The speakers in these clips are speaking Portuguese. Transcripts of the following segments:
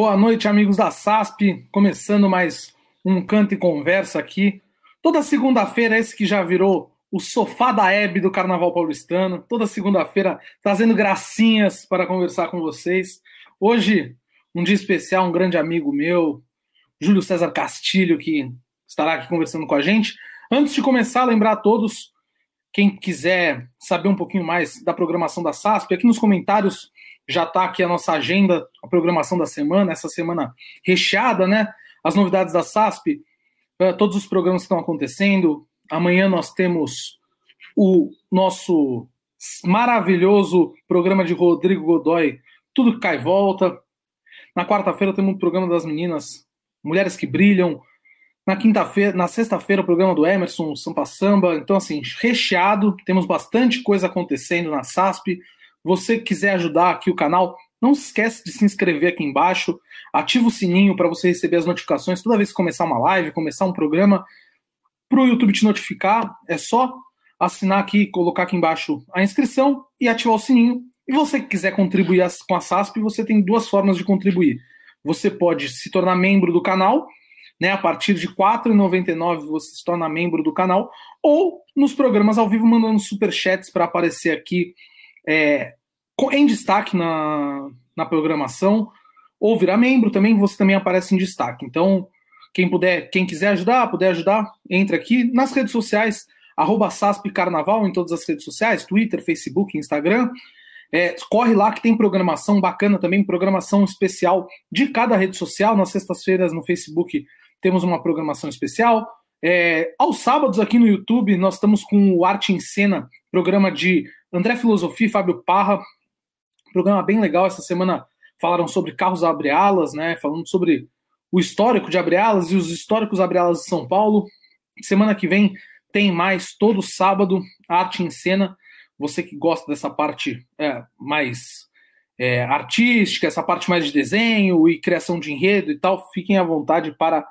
Boa noite, amigos da SASP. Começando mais um canto e conversa aqui. Toda segunda-feira, esse que já virou o sofá da Hebe do Carnaval Paulistano. Toda segunda-feira, trazendo gracinhas para conversar com vocês. Hoje, um dia especial, um grande amigo meu, Júlio César Castilho, que estará aqui conversando com a gente. Antes de começar, lembrar a todos, quem quiser saber um pouquinho mais da programação da SASP, aqui nos comentários já está aqui a nossa agenda, a programação da semana, essa semana recheada, né? As novidades da SASP, eh, todos os programas que estão acontecendo. Amanhã nós temos o nosso maravilhoso programa de Rodrigo Godoy, Tudo que Cai Volta. Na quarta-feira temos o programa das meninas, Mulheres que Brilham. Na quinta-feira, na sexta-feira, o programa do Emerson, Sampa Samba. Então, assim, recheado, temos bastante coisa acontecendo na SASP você quiser ajudar aqui o canal, não se esquece de se inscrever aqui embaixo, ativa o sininho para você receber as notificações toda vez que começar uma live, começar um programa, para o YouTube te notificar, é só assinar aqui, colocar aqui embaixo a inscrição e ativar o sininho. E você que quiser contribuir com a SASP, você tem duas formas de contribuir. Você pode se tornar membro do canal, né? A partir de R$ 4,99 você se torna membro do canal, ou nos programas ao vivo mandando super chats para aparecer aqui é, em destaque na, na programação, ou virar membro também, você também aparece em destaque. Então, quem puder, quem quiser ajudar, puder ajudar, entre aqui nas redes sociais, arroba SASP Carnaval em todas as redes sociais, Twitter, Facebook, Instagram. É, corre lá que tem programação bacana também, programação especial de cada rede social. Nas sextas-feiras no Facebook temos uma programação especial. É, aos sábados aqui no YouTube nós estamos com o Arte em Cena, programa de André Filosofia e Fábio Parra, Programa bem legal. Essa semana falaram sobre carros abre-alas, né? Falando sobre o histórico de abre-alas e os históricos abre-alas de São Paulo. Semana que vem tem mais, todo sábado, arte em cena. Você que gosta dessa parte é, mais é, artística, essa parte mais de desenho e criação de enredo e tal, fiquem à vontade para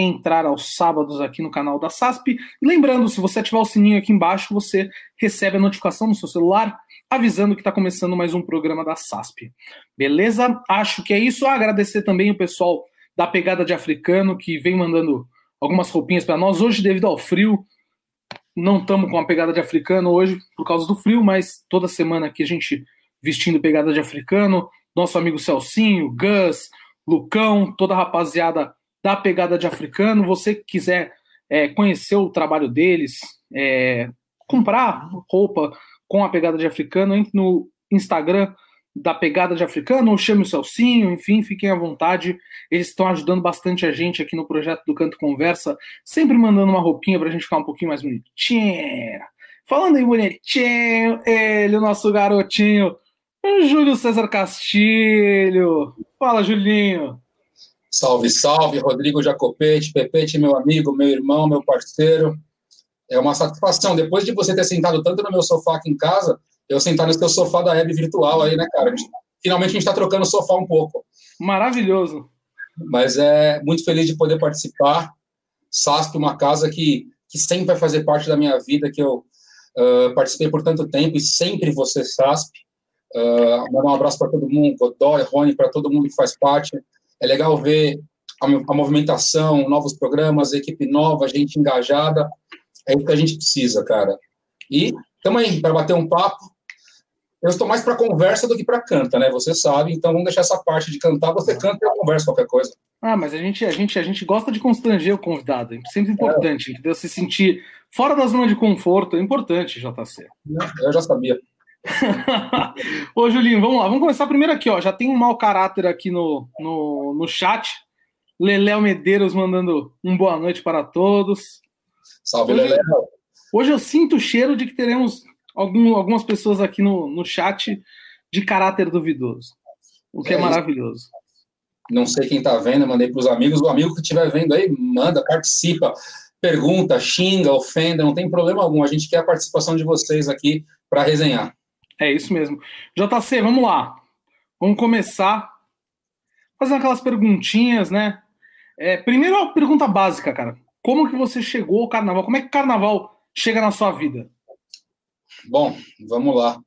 entrar aos sábados aqui no canal da SASP. E lembrando, se você ativar o sininho aqui embaixo, você recebe a notificação no seu celular avisando que está começando mais um programa da SASP. Beleza? Acho que é isso. agradecer também o pessoal da Pegada de Africano que vem mandando algumas roupinhas para nós. Hoje, devido ao frio, não estamos com a pegada de africano hoje por causa do frio, mas toda semana aqui a gente vestindo pegada de africano. Nosso amigo Celcinho, Gus, Lucão, toda a rapaziada da pegada de africano. Você quiser é, conhecer o trabalho deles, é, comprar roupa com a pegada de africano, entre no Instagram da Pegada de Africano, ou chame o Celcinho, enfim, fiquem à vontade. Eles estão ajudando bastante a gente aqui no projeto do Canto Conversa, sempre mandando uma roupinha pra gente ficar um pouquinho mais bonitinho. Falando em bonitinho, ele, o nosso garotinho, Júlio César Castilho. Fala, Julinho. Salve, salve, Rodrigo Jacopete, Pepete, meu amigo, meu irmão, meu parceiro é uma satisfação. Depois de você ter sentado tanto no meu sofá aqui em casa, eu sentar no seu sofá da web virtual aí, né, cara? Finalmente a gente está trocando o sofá um pouco. Maravilhoso. Mas é muito feliz de poder participar. SASP, uma casa que, que sempre vai fazer parte da minha vida, que eu uh, participei por tanto tempo e sempre você SASP. Uh, mandar um abraço para todo mundo, Godoy, Rony, para todo mundo que faz parte. É legal ver a, a movimentação, novos programas, equipe nova, gente engajada. É isso que a gente precisa, cara. E estamos aí para bater um papo. Eu estou mais para conversa do que para canta, né? Você sabe, então vamos deixar essa parte de cantar. Você canta e eu converso qualquer coisa. Ah, mas a gente, a gente, a gente gosta de constranger o convidado. É sempre importante, é. entendeu? Se sentir fora da zona de conforto é importante, JC. Eu já sabia. Ô, Julinho, vamos lá. Vamos começar primeiro aqui, ó. Já tem um mau caráter aqui no, no, no chat. Leléo Medeiros mandando um boa noite para todos. Salve, hoje, Lelé. Hoje eu sinto o cheiro de que teremos algum, algumas pessoas aqui no, no chat de caráter duvidoso, o que é, é maravilhoso. Não sei quem está vendo, mandei para os amigos. O amigo que estiver vendo aí, manda, participa, pergunta, xinga, ofenda, não tem problema algum. A gente quer a participação de vocês aqui para resenhar. É isso mesmo. JC, vamos lá. Vamos começar fazendo aquelas perguntinhas, né? É, primeiro, a pergunta básica, cara. Como que você chegou ao carnaval? Como é que o carnaval chega na sua vida? Bom, vamos lá.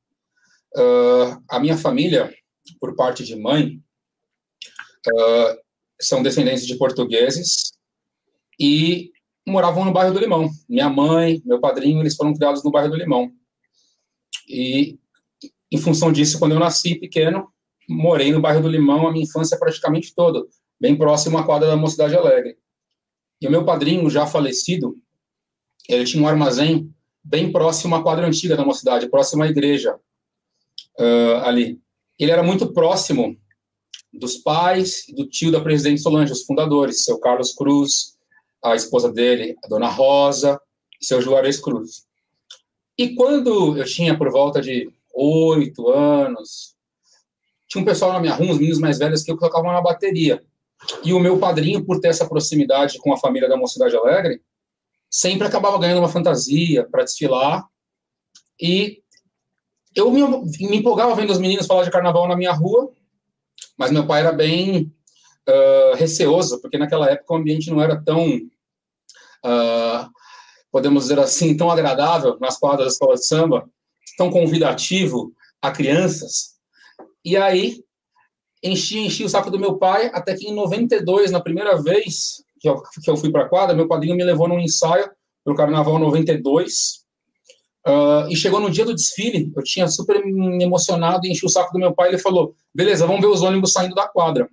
Uh, a minha família, por parte de mãe, uh, são descendentes de portugueses e moravam no bairro do Limão. Minha mãe, meu padrinho, eles foram criados no bairro do Limão. E, em função disso, quando eu nasci pequeno, morei no bairro do Limão a minha infância praticamente toda, bem próximo à quadra da Mocidade Alegre. E o meu padrinho, já falecido, ele tinha um armazém bem próximo à quadra antiga da Mocidade, próximo à igreja uh, ali. Ele era muito próximo dos pais do tio da presidente Solange, os fundadores, seu Carlos Cruz, a esposa dele, a dona Rosa, e seu Juarez Cruz. E quando eu tinha por volta de oito anos, tinha um pessoal na minha rua, uns meninos mais velhos, que eu colocava na bateria. E o meu padrinho, por ter essa proximidade com a família da Mocidade Alegre, sempre acabava ganhando uma fantasia para desfilar. E eu me, me, empolgava vendo os meninos falar de carnaval na minha rua, mas meu pai era bem uh, receoso, porque naquela época o ambiente não era tão, uh, podemos dizer assim, tão agradável nas quadras da escola de samba, tão convidativo a crianças. E aí, enchi, enchi o saco do meu pai, até que em 92, na primeira vez que eu, que eu fui para a quadra, meu padrinho me levou num ensaio para o Carnaval 92, uh, e chegou no dia do desfile, eu tinha super emocionado enchi o saco do meu pai, ele falou, beleza, vamos ver os ônibus saindo da quadra.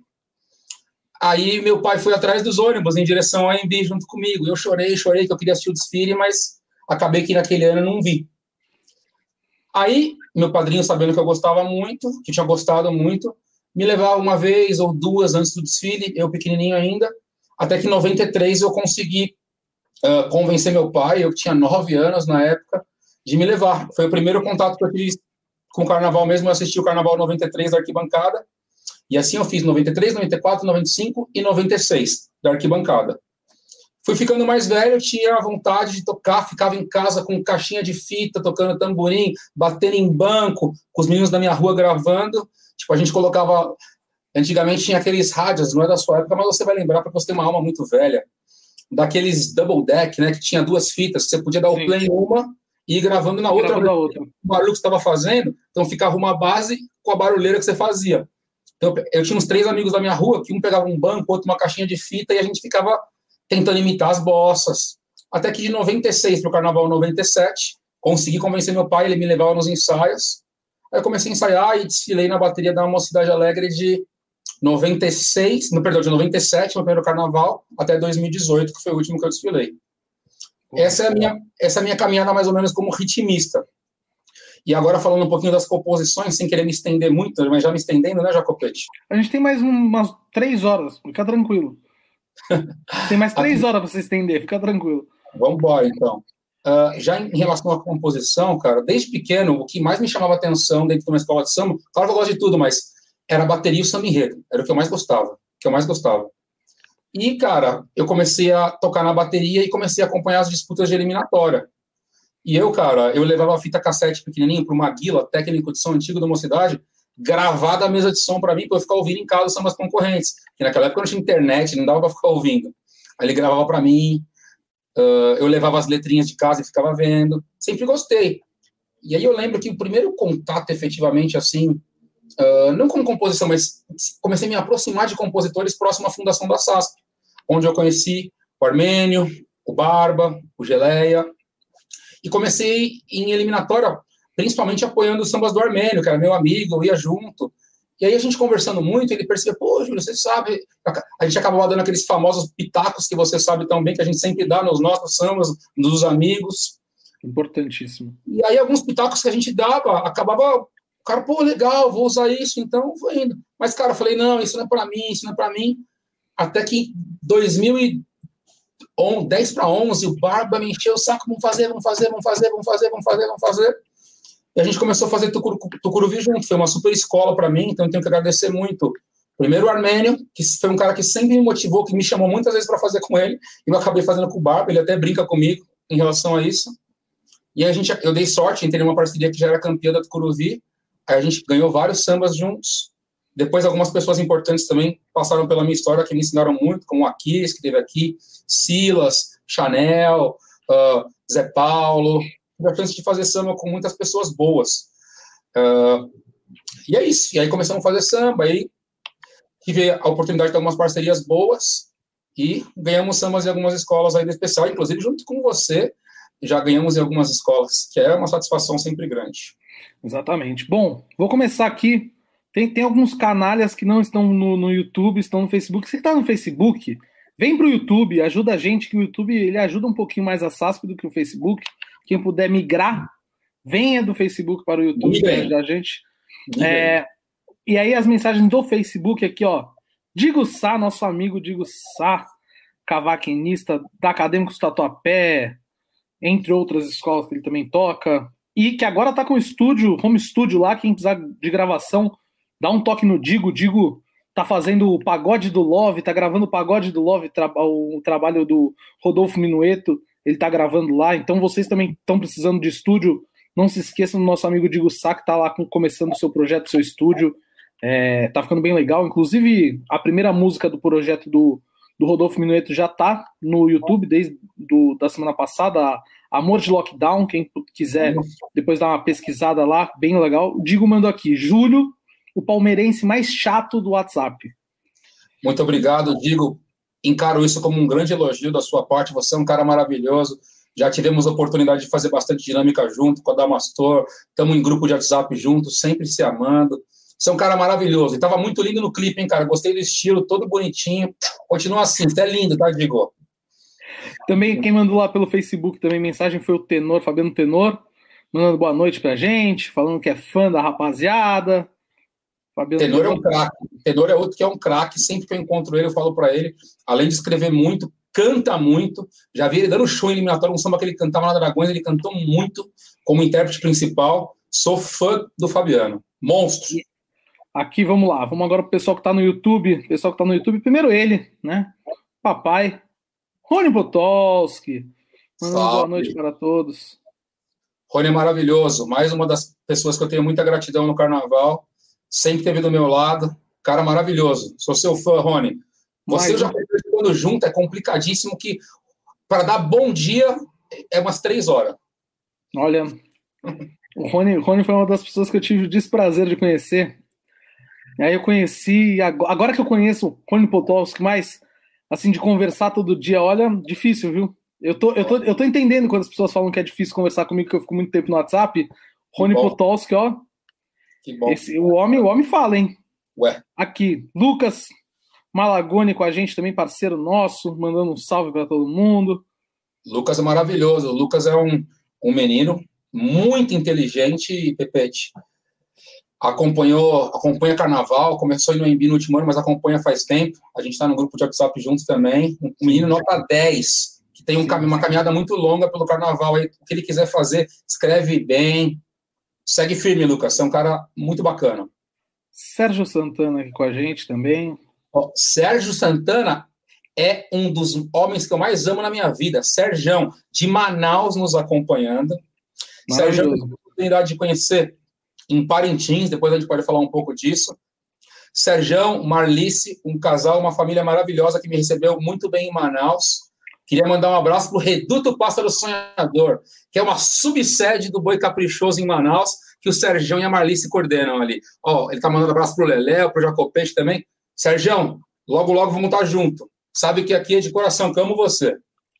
Aí meu pai foi atrás dos ônibus em direção à AMB junto comigo. Eu chorei, chorei que eu queria assistir o desfile, mas acabei que naquele ano não vi. Aí, meu padrinho, sabendo que eu gostava muito, que tinha gostado muito, me levava uma vez ou duas antes do desfile, eu pequenininho ainda, até que em 93 eu consegui uh, convencer meu pai, eu tinha nove anos na época, de me levar. Foi o primeiro contato que eu tive com o carnaval mesmo, eu assisti o carnaval 93 da arquibancada, e assim eu fiz 93, 94, 95 e 96 da arquibancada. Fui ficando mais velho, tinha a vontade de tocar, ficava em casa com caixinha de fita, tocando tamborim, batendo em banco, com os meninos da minha rua gravando. Tipo, a gente colocava. Antigamente tinha aqueles rádios, não é da sua época, mas você vai lembrar, porque você tem uma alma muito velha. Daqueles double deck, né? Que tinha duas fitas, você podia dar Sim. o play em uma e ir gravando na outra. Gravando outra. O barulho que você estava fazendo, então ficava uma base com a barulheira que você fazia. Então, eu tinha uns três amigos da minha rua, que um pegava um banco, outro uma caixinha de fita, e a gente ficava tentando imitar as bossas. Até que de 96 para o Carnaval 97, consegui convencer meu pai, ele me levava nos ensaios. Aí eu comecei a ensaiar e desfilei na bateria da Mocidade Alegre de 96, no perdão, de 97, no primeiro carnaval, até 2018, que foi o último que eu desfilei. Essa é a minha, essa é a minha caminhada mais ou menos como ritmista. E agora falando um pouquinho das composições, sem querer me estender muito, mas já me estendendo, né, Jacopete? A gente tem mais umas três horas, fica tranquilo. Tem mais três horas para você estender, fica tranquilo. Vamos embora, então. Uh, já em relação à composição, cara, desde pequeno, o que mais me chamava atenção dentro de uma escola de samba, claro que eu gosto de tudo, mas era a bateria e o samba enredo. Era o que eu mais gostava. que eu mais gostava. E, cara, eu comecei a tocar na bateria e comecei a acompanhar as disputas de eliminatória. E eu, cara, eu levava a fita cassete pequenininho para uma guila, técnico de som antigo da mocidade, gravada a mesa de som para mim, para eu ficar ouvindo em casa sambas concorrentes. Que naquela época não tinha internet, não dava para ficar ouvindo. Aí ele gravava para mim, uh, eu levava as letrinhas de casa e ficava vendo. Sempre gostei. E aí eu lembro que o primeiro contato, efetivamente, assim, uh, não com composição, mas comecei a me aproximar de compositores próximo à fundação da SASP, onde eu conheci o Armênio, o Barba, o Geleia, e comecei em eliminatória principalmente apoiando os sambas do Armênio, que era meu amigo, eu ia junto. E aí a gente conversando muito, ele percebeu, pô, Júlio, você sabe, a gente acabava dando aqueles famosos pitacos que você sabe tão bem, que a gente sempre dá nos nossos sambas, dos amigos. Importantíssimo. E aí alguns pitacos que a gente dava, acabava, o cara, pô, legal, vou usar isso, então foi indo. Mas, cara, eu falei, não, isso não é para mim, isso não é para mim. Até que 2010 para 11, o Barba me encheu o saco, vamos fazer, vamos fazer, vamos fazer, vamos fazer, vamos fazer, vamos fazer. A gente começou a fazer Tucuru, Tucuruvi junto. Foi uma super escola para mim, então eu tenho que agradecer muito. Primeiro o Armênio, que foi um cara que sempre me motivou, que me chamou muitas vezes para fazer com ele, e eu acabei fazendo com o Barba, ele até brinca comigo em relação a isso. E a gente, eu dei sorte em ter uma parceria que já era campeã da Tucuruvi, aí a gente ganhou vários sambas juntos. Depois algumas pessoas importantes também passaram pela minha história, que me ensinaram muito, como o Aquiles, que teve aqui, Silas, Chanel, uh, Zé Paulo, tive a chance de fazer samba com muitas pessoas boas. Uh, e é isso. E aí começamos a fazer samba. Aí tive a oportunidade de algumas parcerias boas e ganhamos sambas em algumas escolas aí do especial, inclusive junto com você, já ganhamos em algumas escolas, que é uma satisfação sempre grande. Exatamente. Bom, vou começar aqui. Tem, tem alguns canalhas que não estão no, no YouTube, estão no Facebook. Você está no Facebook, vem para o YouTube, ajuda a gente, que o YouTube ele ajuda um pouquinho mais a SASP do que o Facebook. Quem puder migrar, venha do Facebook para o YouTube para ajudar a gente. É, e aí as mensagens do Facebook aqui, ó. Digo Sá, nosso amigo Digo Sá, cavaquinista da Acadêmicos Tatuapé, entre outras escolas que ele também toca, e que agora tá com estúdio, home studio lá, quem precisar de gravação, dá um toque no Digo, Digo tá fazendo o pagode do Love, tá gravando o pagode do Love, o trabalho do Rodolfo Minueto, ele tá gravando lá, então vocês também estão precisando de estúdio, não se esqueçam do nosso amigo Digo Sá, que tá lá começando o seu projeto, seu estúdio, é, tá ficando bem legal, inclusive a primeira música do projeto do, do Rodolfo Minueto já tá no YouTube desde do, da semana passada, Amor de Lockdown, quem quiser depois dar uma pesquisada lá, bem legal. Digo, mando aqui, Júlio, o palmeirense mais chato do WhatsApp. Muito obrigado, Digo. Encaro isso como um grande elogio da sua parte. Você é um cara maravilhoso. Já tivemos a oportunidade de fazer bastante dinâmica junto com a Damastor. Estamos em grupo de WhatsApp juntos, sempre se amando. Você é um cara maravilhoso. E tava muito lindo no clipe, hein, cara? Gostei do estilo, todo bonitinho. Continua assim, você é lindo, tá, Digo? Também quem mandou lá pelo Facebook também mensagem foi o Tenor, Fabiano Tenor, mandando boa noite pra gente, falando que é fã da rapaziada. Fabiano Tenor é um craque. Tenor é outro que é um craque. Sempre que eu encontro ele, eu falo para ele, além de escrever muito, canta muito. Já vi ele dando show em eliminatório, um samba que ele cantava na Dragões, ele cantou muito como intérprete principal. Sou fã do Fabiano. Monstro. Aqui, vamos lá. Vamos agora pro pessoal que tá no YouTube. Pessoal que tá no YouTube, primeiro ele, né? Papai, Rony. Mandando boa noite para todos. Rony é maravilhoso. Mais uma das pessoas que eu tenho muita gratidão no carnaval. Sempre teve do meu lado. Cara maravilhoso. Sou seu fã, Rony. Você já quando junto é complicadíssimo que para dar bom dia é umas três horas. Olha, o Rony, Rony foi uma das pessoas que eu tive o desprazer de conhecer. E aí eu conheci, agora que eu conheço o Rony Potolski mais assim, de conversar todo dia, olha, difícil, viu? Eu tô, eu, tô, eu tô entendendo quando as pessoas falam que é difícil conversar comigo, que eu fico muito tempo no WhatsApp. Rony Potolski, ó. Que bom. Esse, o, homem, o homem fala, hein? Ué. Aqui, Lucas Malagone com a gente também, parceiro nosso, mandando um salve para todo mundo. Lucas é maravilhoso. O Lucas é um, um menino muito inteligente, Pepete acompanhou, acompanha carnaval, começou no Embi no último ano, mas acompanha faz tempo. A gente está no grupo de WhatsApp juntos também. Um menino nota 10, que tem um, uma caminhada muito longa pelo carnaval. Aí, o que ele quiser fazer, escreve bem. Segue firme, Lucas. Você é um cara muito bacana. Sérgio Santana aqui com a gente também. Oh, Sérgio Santana é um dos homens que eu mais amo na minha vida. Sérgio, de Manaus, nos acompanhando. Sérgio, eu tive a oportunidade de conhecer em Parintins, depois a gente pode falar um pouco disso. Serjão, Marlice, um casal, uma família maravilhosa que me recebeu muito bem em Manaus. Queria mandar um abraço para o Reduto Pássaro Sonhador, que é uma subsede do Boi Caprichoso em Manaus, que o Serjão e a Marlice coordenam ali. Ó, ele está mandando abraço para o Leléo, para o Jacopete também. Serjão, logo, logo vamos estar junto. Sabe que aqui é de coração, que amo você.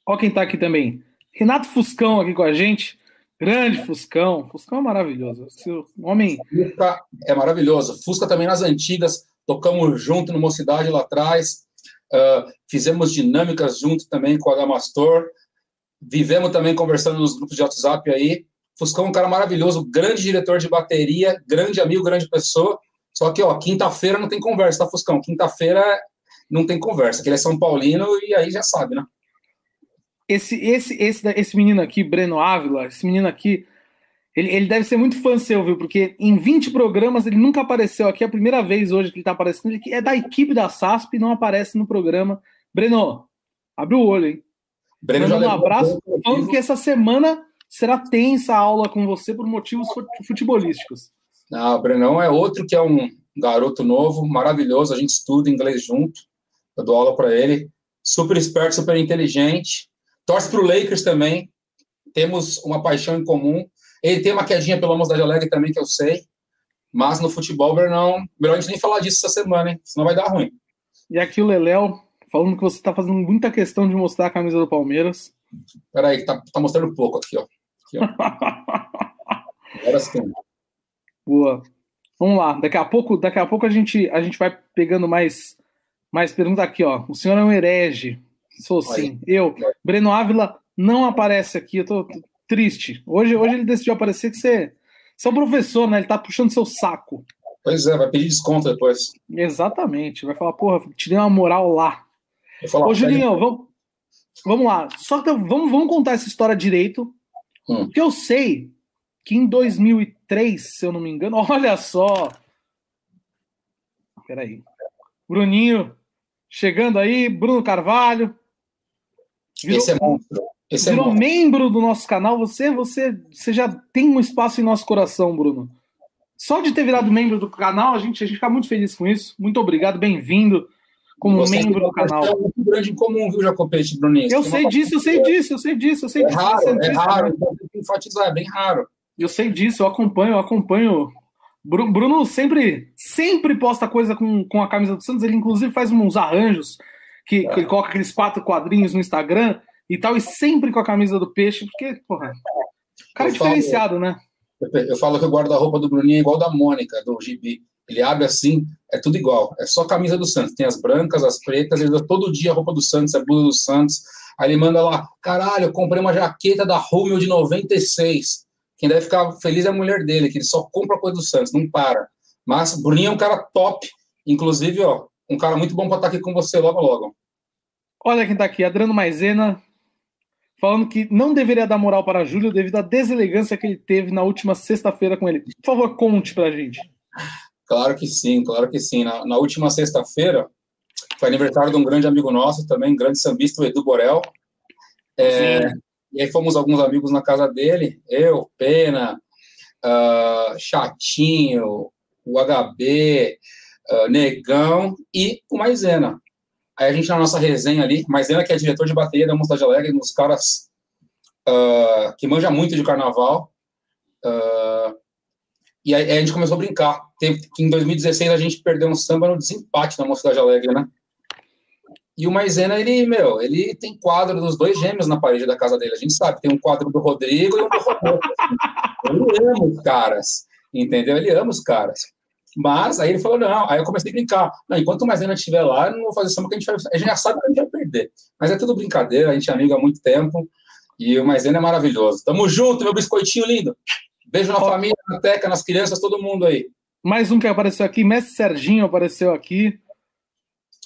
Ó quem está aqui também. Renato Fuscão aqui com a gente. Grande Fuscão. Fuscão é maravilhoso. Esse homem. Fusca é maravilhoso. Fusca também nas antigas. Tocamos junto no Mocidade lá atrás. Uh, fizemos dinâmicas junto também com a Damastor. Vivemos também conversando nos grupos de WhatsApp aí. Fuscão é um cara maravilhoso, grande diretor de bateria, grande amigo, grande pessoa. Só que, ó, quinta-feira não tem conversa, tá, Fuscão? Quinta-feira não tem conversa, que ele é São Paulino e aí já sabe, né? esse, esse, esse, esse menino aqui, Breno Ávila, esse menino aqui, ele, ele deve ser muito fã seu, viu? Porque em 20 programas ele nunca apareceu aqui. É a primeira vez hoje que ele tá aparecendo. Ele é da equipe da SASP e não aparece no programa. Breno, abre o olho, hein? Breno Mandando um abraço, falando que essa semana será tensa a aula com você por motivos futebolísticos. Não, o Brenão é outro que é um garoto novo, maravilhoso. A gente estuda inglês junto. Eu dou aula para ele. Super esperto, super inteligente. Torce para o Lakers também. Temos uma paixão em comum. Ele tem uma quedinha pela Mocidade Alegre também, que eu sei. Mas no futebol, Bernão, melhor a gente nem falar disso essa semana, hein? Senão vai dar ruim. E aqui o Leléo, falando que você está fazendo muita questão de mostrar a camisa do Palmeiras. Peraí, tá, tá mostrando pouco aqui, ó. Aqui, ó. Agora sim. Boa. Vamos lá. Daqui a pouco, daqui a pouco a gente, a gente vai pegando mais, mais perguntas aqui, ó. O senhor é um herege. Sou sim. Eu, Breno Ávila, não aparece aqui. Eu tô triste. Hoje, hoje ele decidiu aparecer que você, você é um professor, né? Ele tá puxando seu saco. Pois é, vai pedir desconto depois. Exatamente. Vai falar, porra, te dei uma moral lá. Falar, Ô, Julinho, vamos, vamos lá. Só que vamos, vamos contar essa história direito. Hum. Porque eu sei que em 2003, se eu não me engano, olha só. Peraí. Bruninho, chegando aí, Bruno Carvalho. Virou, Esse é monstro. Esse é virou é membro do nosso canal. Você, você, você já tem um espaço em nosso coração, Bruno. Só de ter virado membro do canal, a gente, a gente fica muito feliz com isso. Muito obrigado, bem-vindo como Você membro do canal. É muito grande em comum, viu, Jacopete, Bruninho? Eu sei disso, eu sei disso, eu sei disso, eu sei é disso. Raro, é raro, então tem que enfatizar, é bem raro. Eu sei disso, eu acompanho, eu acompanho. Bruno sempre, sempre posta coisa com, com a camisa do Santos, ele inclusive faz uns arranjos que, é. que ele coloca aqueles quatro quadrinhos no Instagram e tal, e sempre com a camisa do peixe, porque, porra, cara é diferenciado, falo, né? Eu falo que o guarda-roupa do Bruninho é igual da Mônica, do Gibi. Ele abre assim, é tudo igual. É só camisa do Santos. Tem as brancas, as pretas, ele dá todo dia a roupa do Santos, a blusa do Santos. Aí ele manda lá, caralho, eu comprei uma jaqueta da Romeo de 96. Quem deve ficar feliz é a mulher dele, que ele só compra coisa do Santos, não para. Mas o Bruninho é um cara top. Inclusive, ó, um cara muito bom para estar aqui com você logo, logo. Olha quem tá aqui, Adriano Maisena, falando que não deveria dar moral para Júlio devido à deselegância que ele teve na última sexta-feira com ele. Por favor, conte pra gente. Claro que sim, claro que sim. Na, na última sexta-feira, foi aniversário de um grande amigo nosso também, grande sambista, o Edu Borel. É, e aí fomos alguns amigos na casa dele, eu, Pena, uh, Chatinho, o HB, uh, ah, Negão e o Maisena. Aí a gente, na nossa resenha ali, Maisena, que é diretor de bateria da Mocidade Alegre, dos caras uh, que manja muito de carnaval. Uh, e aí, a gente começou a brincar. Em 2016 a gente perdeu um samba no desempate na Mocidade Alegre, né? E o Maisena, ele, meu, ele tem quadro dos dois gêmeos na parede da casa dele. A gente sabe, tem um quadro do Rodrigo e um do Rodrigo. Ele ama os caras, entendeu? Ele ama os caras. Mas aí ele falou, não, aí eu comecei a brincar. Não, enquanto o Maisena estiver lá, eu não vou fazer samba que a gente vai. A gente já sabe que a gente vai perder. Mas é tudo brincadeira, a gente é amigo há muito tempo. E o Maisena é maravilhoso. Tamo junto, meu biscoitinho lindo. Beijo na família, na Teca, nas crianças, todo mundo aí. Mais um que apareceu aqui, Mestre Serginho apareceu aqui.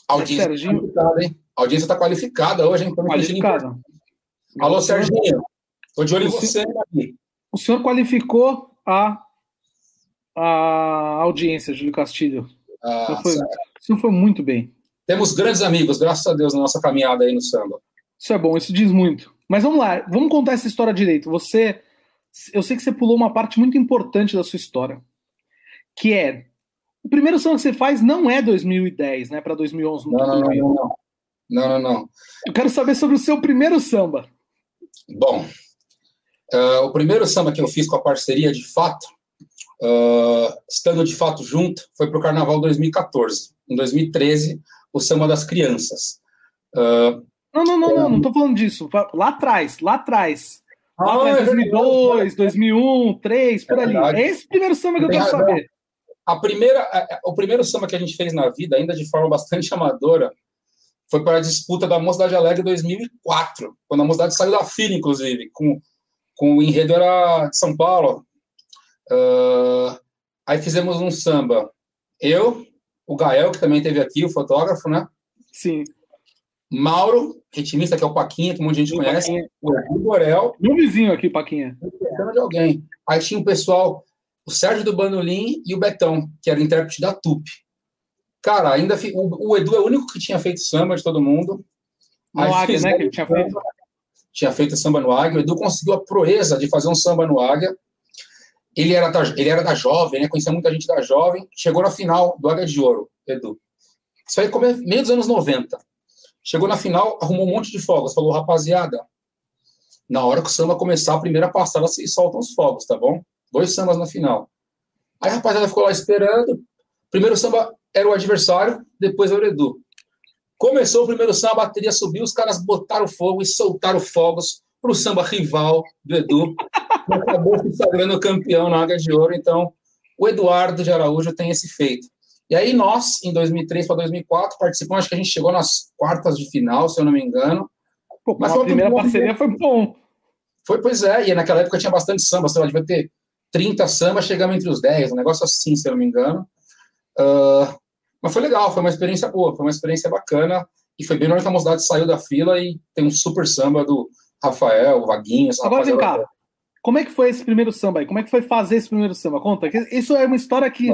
A audiência está qualificada, hein? A audiência está qualificada hoje, hein? Qualificada. Alô, Serginho. Estou de olho em você aqui. O senhor qualificou a, a audiência, Júlio Castilho. Ah, o, senhor foi, foi muito bem. Temos grandes amigos, graças a Deus, na nossa caminhada aí no samba. Isso é bom, isso diz muito. Mas vamos lá, vamos contar essa história direito. Você eu sei que você pulou uma parte muito importante da sua história, que é o primeiro samba que você faz não é 2010, né? Para 2011. Não, não, não, não, não, não, não. Eu quero saber sobre o seu primeiro samba. Bom, uh, o primeiro samba que eu fiz com a parceria de fato, uh, estando de fato junto, foi para o Carnaval 2014. Em 2013, o samba das crianças. Uh, não, não, não, não, não estou falando disso. Lá atrás, lá atrás. Lá atrás, 2002, 2001, 2003, por é ali. É esse primeiro samba que eu quero saber. A primeira, o primeiro samba que a gente fez na vida, ainda de forma bastante amadora, foi para a disputa da Mocidade Alegre 2004, quando a Mocidade saiu da fila, inclusive, com, com o enredo era de São Paulo. Uh, aí fizemos um samba. Eu, o Gael, que também teve aqui, o fotógrafo, né? Sim. Mauro, ritmista, que é o Paquinha, que um monte de gente conhece, Paquinha. o Edu Borel. Meu vizinho aqui, Paquinha. de alguém. Aí tinha o pessoal, o Sérgio do Bandolim e o Betão, que era intérprete da TUP. Cara, ainda o, o, Edu é o único que tinha feito samba de todo mundo. No Aí Águia, né, que ele tinha feito. Tinha feito samba no Águia. O Edu conseguiu a proeza de fazer um samba no Águia. Ele era da, ele era da Jovem, né? Conhecia muita gente da Jovem. Chegou na final do Águia de Ouro, Edu. Isso aí meio dos anos 90. Chegou na final, arrumou um monte de fogos. Falou, rapaziada, na hora que o samba começar, a primeira passada, vocês soltam os fogos, tá bom? Dois sambas na final. Aí a rapaziada ficou lá esperando. Primeiro samba era o adversário, depois era o Edu. Começou o primeiro samba, a bateria subiu, os caras botaram fogo e soltaram fogos pro samba rival do Edu. Acabou se sagrando campeão na Águia de Ouro. Então, o Eduardo de Araújo tem esse feito. E aí nós, em 2003 para 2004, participamos, acho que a gente chegou nas quartas de final, se eu não me engano. Pô, mas a primeira parceria foi bom. Foi, pois é, e naquela época tinha bastante samba, sei lá, devia ter 30 sambas, chegamos entre os 10, um negócio assim, se eu não me engano. Uh, mas foi legal, foi uma experiência boa, foi uma experiência bacana, e foi bem na hora que a mocidade saiu da fila e tem um super samba do Rafael, Vaguinho, Agora vem cá, como é que foi esse primeiro samba aí? Como é que foi fazer esse primeiro samba? Conta, isso é uma história que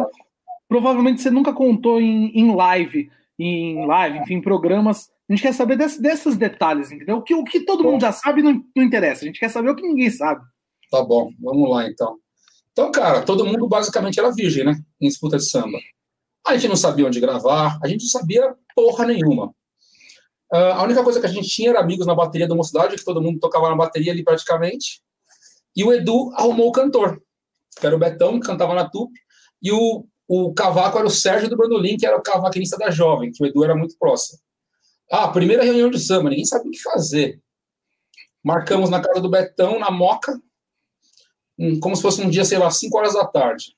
provavelmente você nunca contou em, em live, em live, enfim, em programas a gente quer saber desse, desses detalhes, entendeu? O que, o que todo bom. mundo já sabe não, não interessa. A gente quer saber o que ninguém sabe. Tá bom, vamos lá então. Então, cara, todo mundo basicamente era virgem, né? Em disputa de samba. A gente não sabia onde gravar, a gente não sabia porra nenhuma. Uh, a única coisa que a gente tinha era amigos na bateria da mocidade, que todo mundo tocava na bateria ali praticamente. E o Edu arrumou o cantor, que era o Betão, que cantava na tupi, e o, o cavaco era o Sérgio do Bandolim, que era o cavaquinista da Jovem, que o Edu era muito próximo. Ah, primeira reunião de samba, ninguém sabe o que fazer. Marcamos na casa do Betão, na Moca, como se fosse um dia, sei lá, 5 horas da tarde.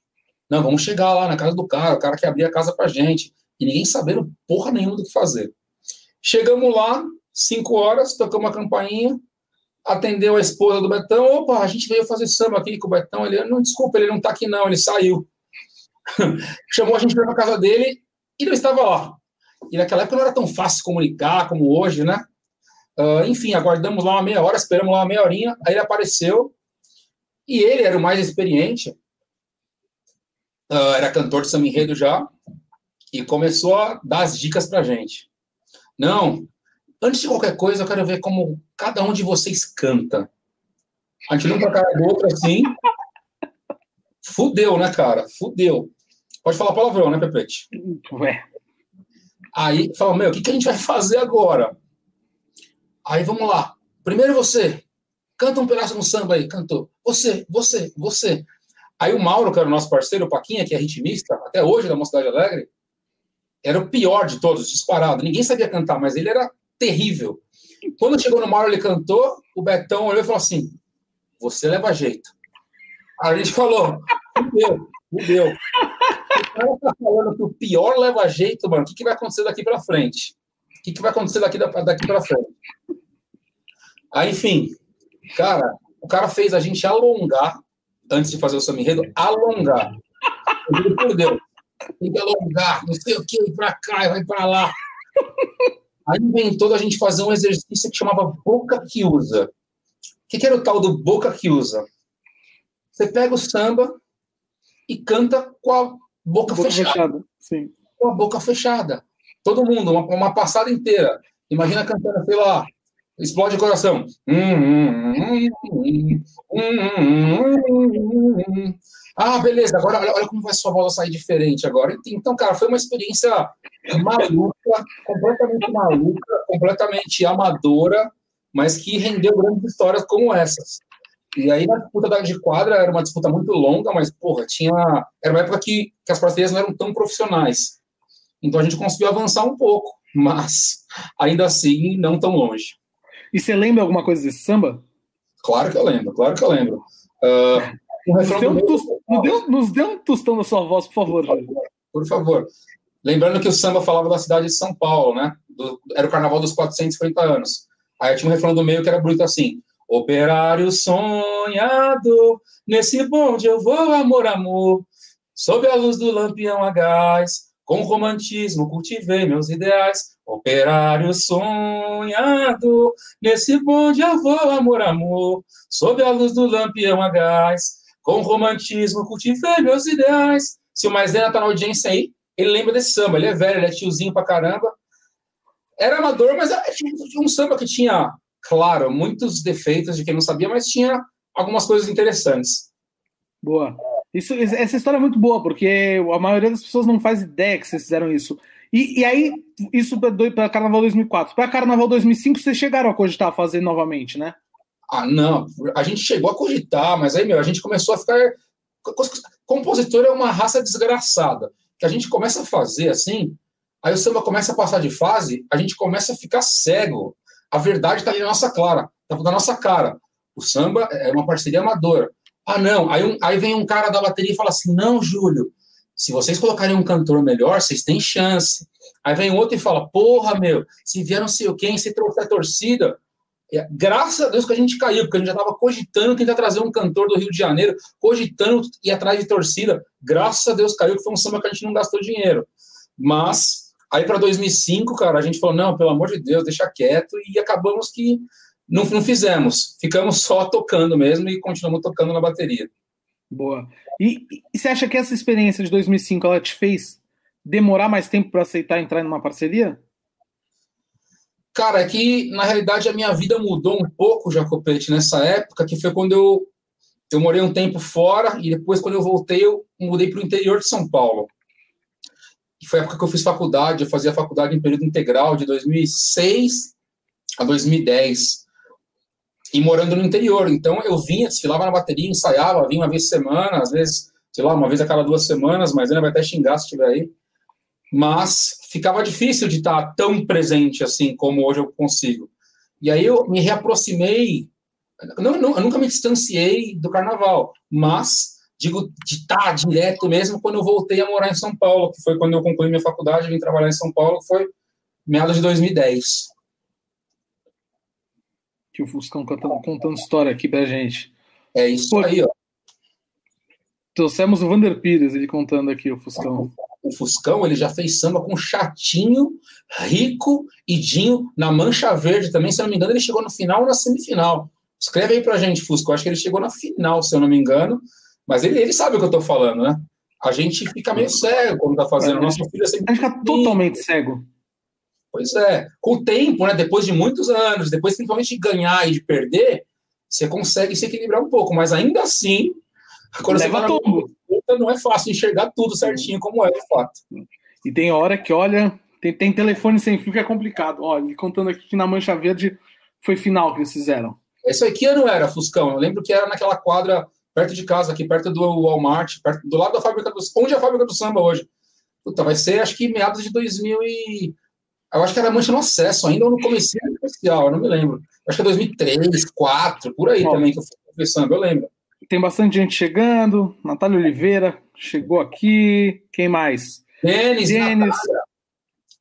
Não, vamos chegar lá na casa do cara, o cara que abria a casa pra gente. E ninguém sabendo porra nenhuma do que fazer. Chegamos lá, 5 horas, tocamos a campainha, atendeu a esposa do Betão. Opa, a gente veio fazer samba aqui com o Betão. Ele, não, desculpa, ele não tá aqui não, ele saiu. Chamou a gente para casa dele e não estava lá. E naquela época não era tão fácil comunicar como hoje, né? Uh, enfim, aguardamos lá uma meia hora, esperamos lá uma meia horinha, aí ele apareceu, e ele era o mais experiente, uh, era cantor de samba enredo já, e começou a dar as dicas pra gente. Não, antes de qualquer coisa, eu quero ver como cada um de vocês canta. A gente não pra cara do outro assim. Fudeu, né, cara? Fudeu. Pode falar palavrão, né, Pepete? Ué. Aí fala, meu, o que, que a gente vai fazer agora? Aí vamos lá. Primeiro você, canta um pedaço no samba aí, cantou. Você, você, você. Aí o Mauro, que era o nosso parceiro, o Paquinha, que é ritmista, até hoje da Mocidade Alegre, era o pior de todos, disparado. Ninguém sabia cantar, mas ele era terrível. Quando chegou no Mauro, ele cantou, o Betão olhou e falou assim: Você leva jeito. Aí a gente falou: Fudeu, fudeu o cara tá falando que o pior leva jeito, mano. O que, que vai acontecer daqui para frente? O que, que vai acontecer daqui, daqui para frente? Aí, enfim, cara, o cara fez a gente alongar antes de fazer o Samirredo, alongar. Por Deus. Tem que alongar, não sei o que, ir pra cá, vai pra lá. Aí inventou a gente fazer um exercício que chamava boca que usa. O que, que era o tal do boca que usa? Você pega o samba e canta com a boca, boca fechada. fechada. Sim. Com a boca fechada. Todo mundo, uma, uma passada inteira. Imagina cantando, sei lá, explode o coração. Ah, beleza, agora olha, olha como vai sua voz sair diferente agora. Então, cara, foi uma experiência maluca, completamente maluca, completamente amadora, mas que rendeu grandes histórias como essas. E aí, na disputa de quadra, era uma disputa muito longa, mas, porra, tinha. Era uma época que, que as parcerias não eram tão profissionais. Então a gente conseguiu avançar um pouco, mas ainda assim, não tão longe. E você lembra alguma coisa desse samba? Claro que eu lembro, claro que eu lembro. Uh, nos, deu um nos, nos um tostão na sua voz, por favor. Por favor, por favor. Lembrando que o samba falava da cidade de São Paulo, né? Do, era o carnaval dos 450 anos. Aí tinha um refrão do meio que era bonito assim: Operário sonhado, nesse bonde eu vou, amor, amor, sob a luz do lampião a gás, com romantismo cultivei meus ideais. Operário sonhado, nesse bonde eu vou, amor, amor, sob a luz do lampião a gás, com romantismo cultivei meus ideais. Se o Mais tá na audiência aí, ele lembra desse samba, ele é velho, ele é tiozinho pra caramba. Era amador, mas tinha um samba que tinha claro, muitos defeitos de quem não sabia, mas tinha algumas coisas interessantes. Boa. Isso, essa história é muito boa, porque a maioria das pessoas não faz ideia que vocês fizeram isso. E, e aí, isso para Carnaval 2004. Para Carnaval 2005, vocês chegaram a cogitar fazer novamente, né? Ah, não. A gente chegou a cogitar, mas aí, meu, a gente começou a ficar Compositor é uma raça desgraçada, que a gente começa a fazer assim, aí o samba começa a passar de fase, a gente começa a ficar cego. A verdade está ali na nossa clara, está na nossa cara. O samba é uma parceria amadora. Ah, não. Aí, um, aí vem um cara da bateria e fala assim: não, Júlio, se vocês colocarem um cantor melhor, vocês têm chance. Aí vem outro e fala: porra, meu, se vier não sei o quem, se trouxer a torcida. É, graças a Deus que a gente caiu, porque a gente já estava cogitando tentar trazer um cantor do Rio de Janeiro, cogitando ir atrás de torcida. Graças a Deus caiu, que foi um samba que a gente não gastou dinheiro. Mas aí para 2005, cara, a gente falou: não, pelo amor de Deus, deixa quieto, e acabamos que não, não fizemos. Ficamos só tocando mesmo e continuamos tocando na bateria. Boa. E, e você acha que essa experiência de 2005 ela te fez demorar mais tempo para aceitar entrar numa parceria? Cara, é que na realidade a minha vida mudou um pouco, Jacopete, nessa época, que foi quando eu, eu morei um tempo fora e depois, quando eu voltei, eu mudei para o interior de São Paulo. E foi a época que eu fiz faculdade, eu fazia faculdade em período integral, de 2006 a 2010 e morando no interior. Então eu vinha, desfilava na bateria, ensaiava, vinha uma vez por semana, às vezes, sei lá, uma vez a cada duas semanas, mas ainda vai até xingar se estiver aí. Mas ficava difícil de estar tão presente assim como hoje eu consigo. E aí eu me reaproximei, não, não, eu nunca me distanciei do carnaval, mas digo de estar direto mesmo quando eu voltei a morar em São Paulo, que foi quando eu concluí minha faculdade, vim trabalhar em São Paulo, foi meados de 2010 que o Fuscão contando, contando história aqui pra gente. É isso Pô, aí, ó. Trouxemos o Vander Pires, ele contando aqui, o Fuscão. O Fuscão, ele já fez samba com Chatinho, Rico e Dinho na Mancha Verde também, se eu não me engano, ele chegou no final ou na semifinal. Escreve aí pra gente, Fusco. Eu acho que ele chegou na final, se eu não me engano. Mas ele, ele sabe o que eu tô falando, né? A gente fica meio cego quando tá fazendo. É, Nosso filho é sempre. A gente fica totalmente cego. Pois é. Com o tempo, né, depois de muitos anos, depois principalmente de ganhar e de perder, você consegue se equilibrar um pouco, mas ainda assim, quando Leva você tá não é fácil enxergar tudo certinho como é de fato. E tem hora que, olha, tem, tem telefone sem fio que é complicado. Olha, contando aqui que na Mancha Verde foi final que eles fizeram. Isso aqui não era Fuscão, eu lembro que era naquela quadra perto de casa, aqui perto do Walmart, perto, do lado da fábrica do onde é a fábrica do samba hoje. Puta, vai ser acho que meados de 2000 e eu acho que era Mancha no Acesso ainda, ou no começo especial, eu não me lembro. Acho que é 2003, 2004, por aí Ó, também que eu fui conversando, eu lembro. Tem bastante gente chegando. Natália Oliveira chegou aqui. Quem mais? Denis, Denis.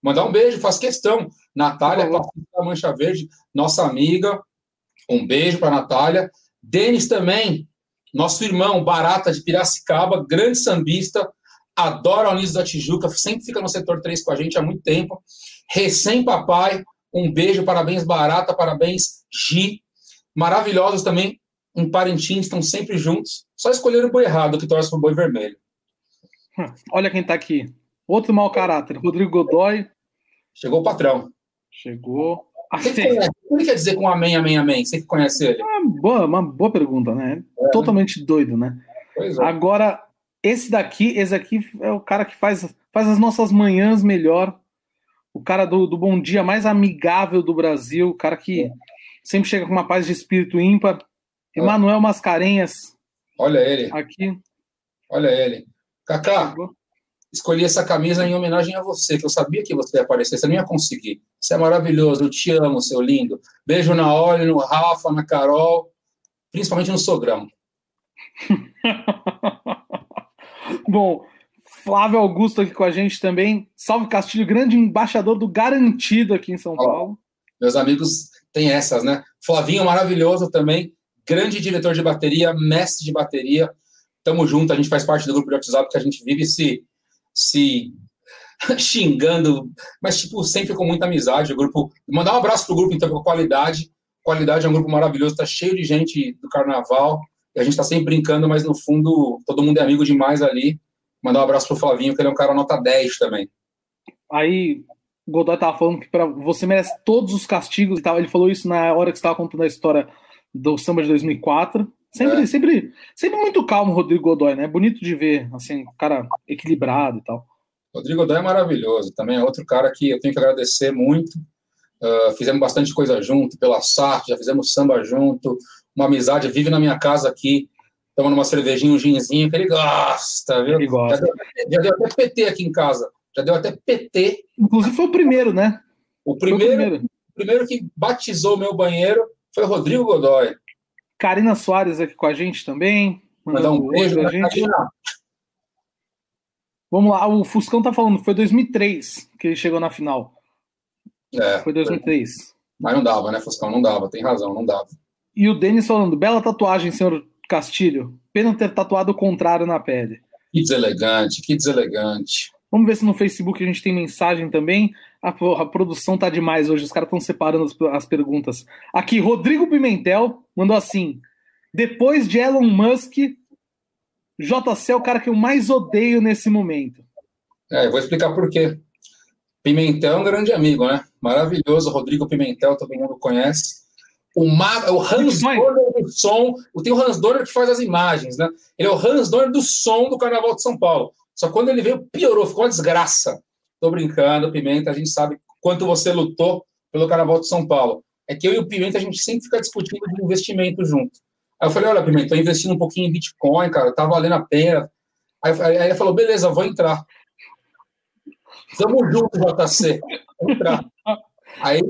Mandar um beijo, faz questão. Natália, da Mancha Verde, nossa amiga. Um beijo para Natália. Denis também, nosso irmão, Barata de Piracicaba, grande sambista, adora o Anísio da Tijuca, sempre fica no setor 3 com a gente há muito tempo recém-papai. Um beijo, parabéns, Barata, parabéns, Gi. Maravilhosos também, em Parintins, estão sempre juntos. Só escolheram o boi errado, que torce para o boi vermelho. Hum, olha quem está aqui. Outro mau caráter, Rodrigo Godoy. Chegou o patrão. Chegou. O que, que, ele quer dizer com amém, amém, amém? Você que conhece ele? Uma boa, uma boa pergunta, né? É? Totalmente né? doido, né? É. Agora, esse daqui, esse aqui é o cara que faz, faz as nossas manhãs melhor o cara do, do Bom Dia mais amigável do Brasil, o cara que é. sempre chega com uma paz de espírito ímpar. Emanuel Mascarenhas. Olha ele. Aqui. Olha ele. Kaká, escolhi essa camisa em homenagem a você, que eu sabia que você ia aparecer, você não ia conseguir. Você é maravilhoso, eu te amo, seu lindo. Beijo na Olha, no Rafa, na Carol, principalmente no Sogrão. Bom, Flávio Augusto aqui com a gente também. Salve Castilho, grande embaixador do Garantido aqui em São Paulo. Meus amigos têm essas, né? Flavinho maravilhoso também, grande diretor de bateria, mestre de bateria. Tamo junto, a gente faz parte do grupo de WhatsApp que a gente vive se, se xingando, mas tipo, sempre com muita amizade. O grupo. Mandar um abraço pro grupo, então, com qualidade. Qualidade é um grupo maravilhoso, tá cheio de gente do carnaval. E a gente tá sempre brincando, mas no fundo todo mundo é amigo demais ali. Mandar um abraço pro Flavinho, que ele é um cara nota 10 também. Aí, Godoy tava falando que para você merece todos os castigos e tal. Ele falou isso na hora que estava contando a história do samba de 2004. Sempre, é. sempre, sempre muito calmo, Rodrigo Godoy, né? Bonito de ver, assim, um cara equilibrado e tal. Rodrigo Godoy é maravilhoso. Também é outro cara que eu tenho que agradecer muito. Uh, fizemos bastante coisa junto, pela SART, já fizemos samba junto. Uma amizade vive na minha casa aqui tomando uma cervejinha, um ginzinho, que ele gosta, viu? Ele gosta. Já deu, já deu até PT aqui em casa. Já deu até PT. Inclusive foi o primeiro, né? O primeiro, o primeiro. O primeiro que batizou o meu banheiro foi o Rodrigo Godoy. Karina Soares aqui com a gente também. Mandar um beijo pra gente. Karina. Vamos lá, o Fuscão tá falando, foi 2003 que ele chegou na final. É, foi 2003. Mas não dava, né, Fuscão? Não dava, tem razão, não dava. E o Denis falando, bela tatuagem, senhor Castilho. Pena ter tatuado o contrário na pele. Que deselegante, que deselegante. Vamos ver se no Facebook a gente tem mensagem também. A, a produção tá demais hoje, os caras estão separando as, as, perguntas. Aqui, Rodrigo Pimentel mandou assim: depois de Elon Musk, JC é o cara que eu mais odeio nesse momento. É, eu vou explicar por quê. Pimentel é um grande amigo, né? Maravilhoso, Rodrigo Pimentel, todo mundo conhece. O, Ma... o Hans Donner do som, tem o Hans Donner que faz as imagens, né? Ele é o Hans Donner do som do Carnaval de São Paulo. Só que quando ele veio, piorou, ficou uma desgraça. Tô brincando, Pimenta, a gente sabe quanto você lutou pelo Carnaval de São Paulo. É que eu e o Pimenta, a gente sempre fica discutindo de investimento junto. Aí eu falei, olha, Pimenta, tô investindo um pouquinho em Bitcoin, cara, tá valendo a pena. Aí, aí ele falou, beleza, vou entrar. Tamo junto, JC. Vou entrar. Aí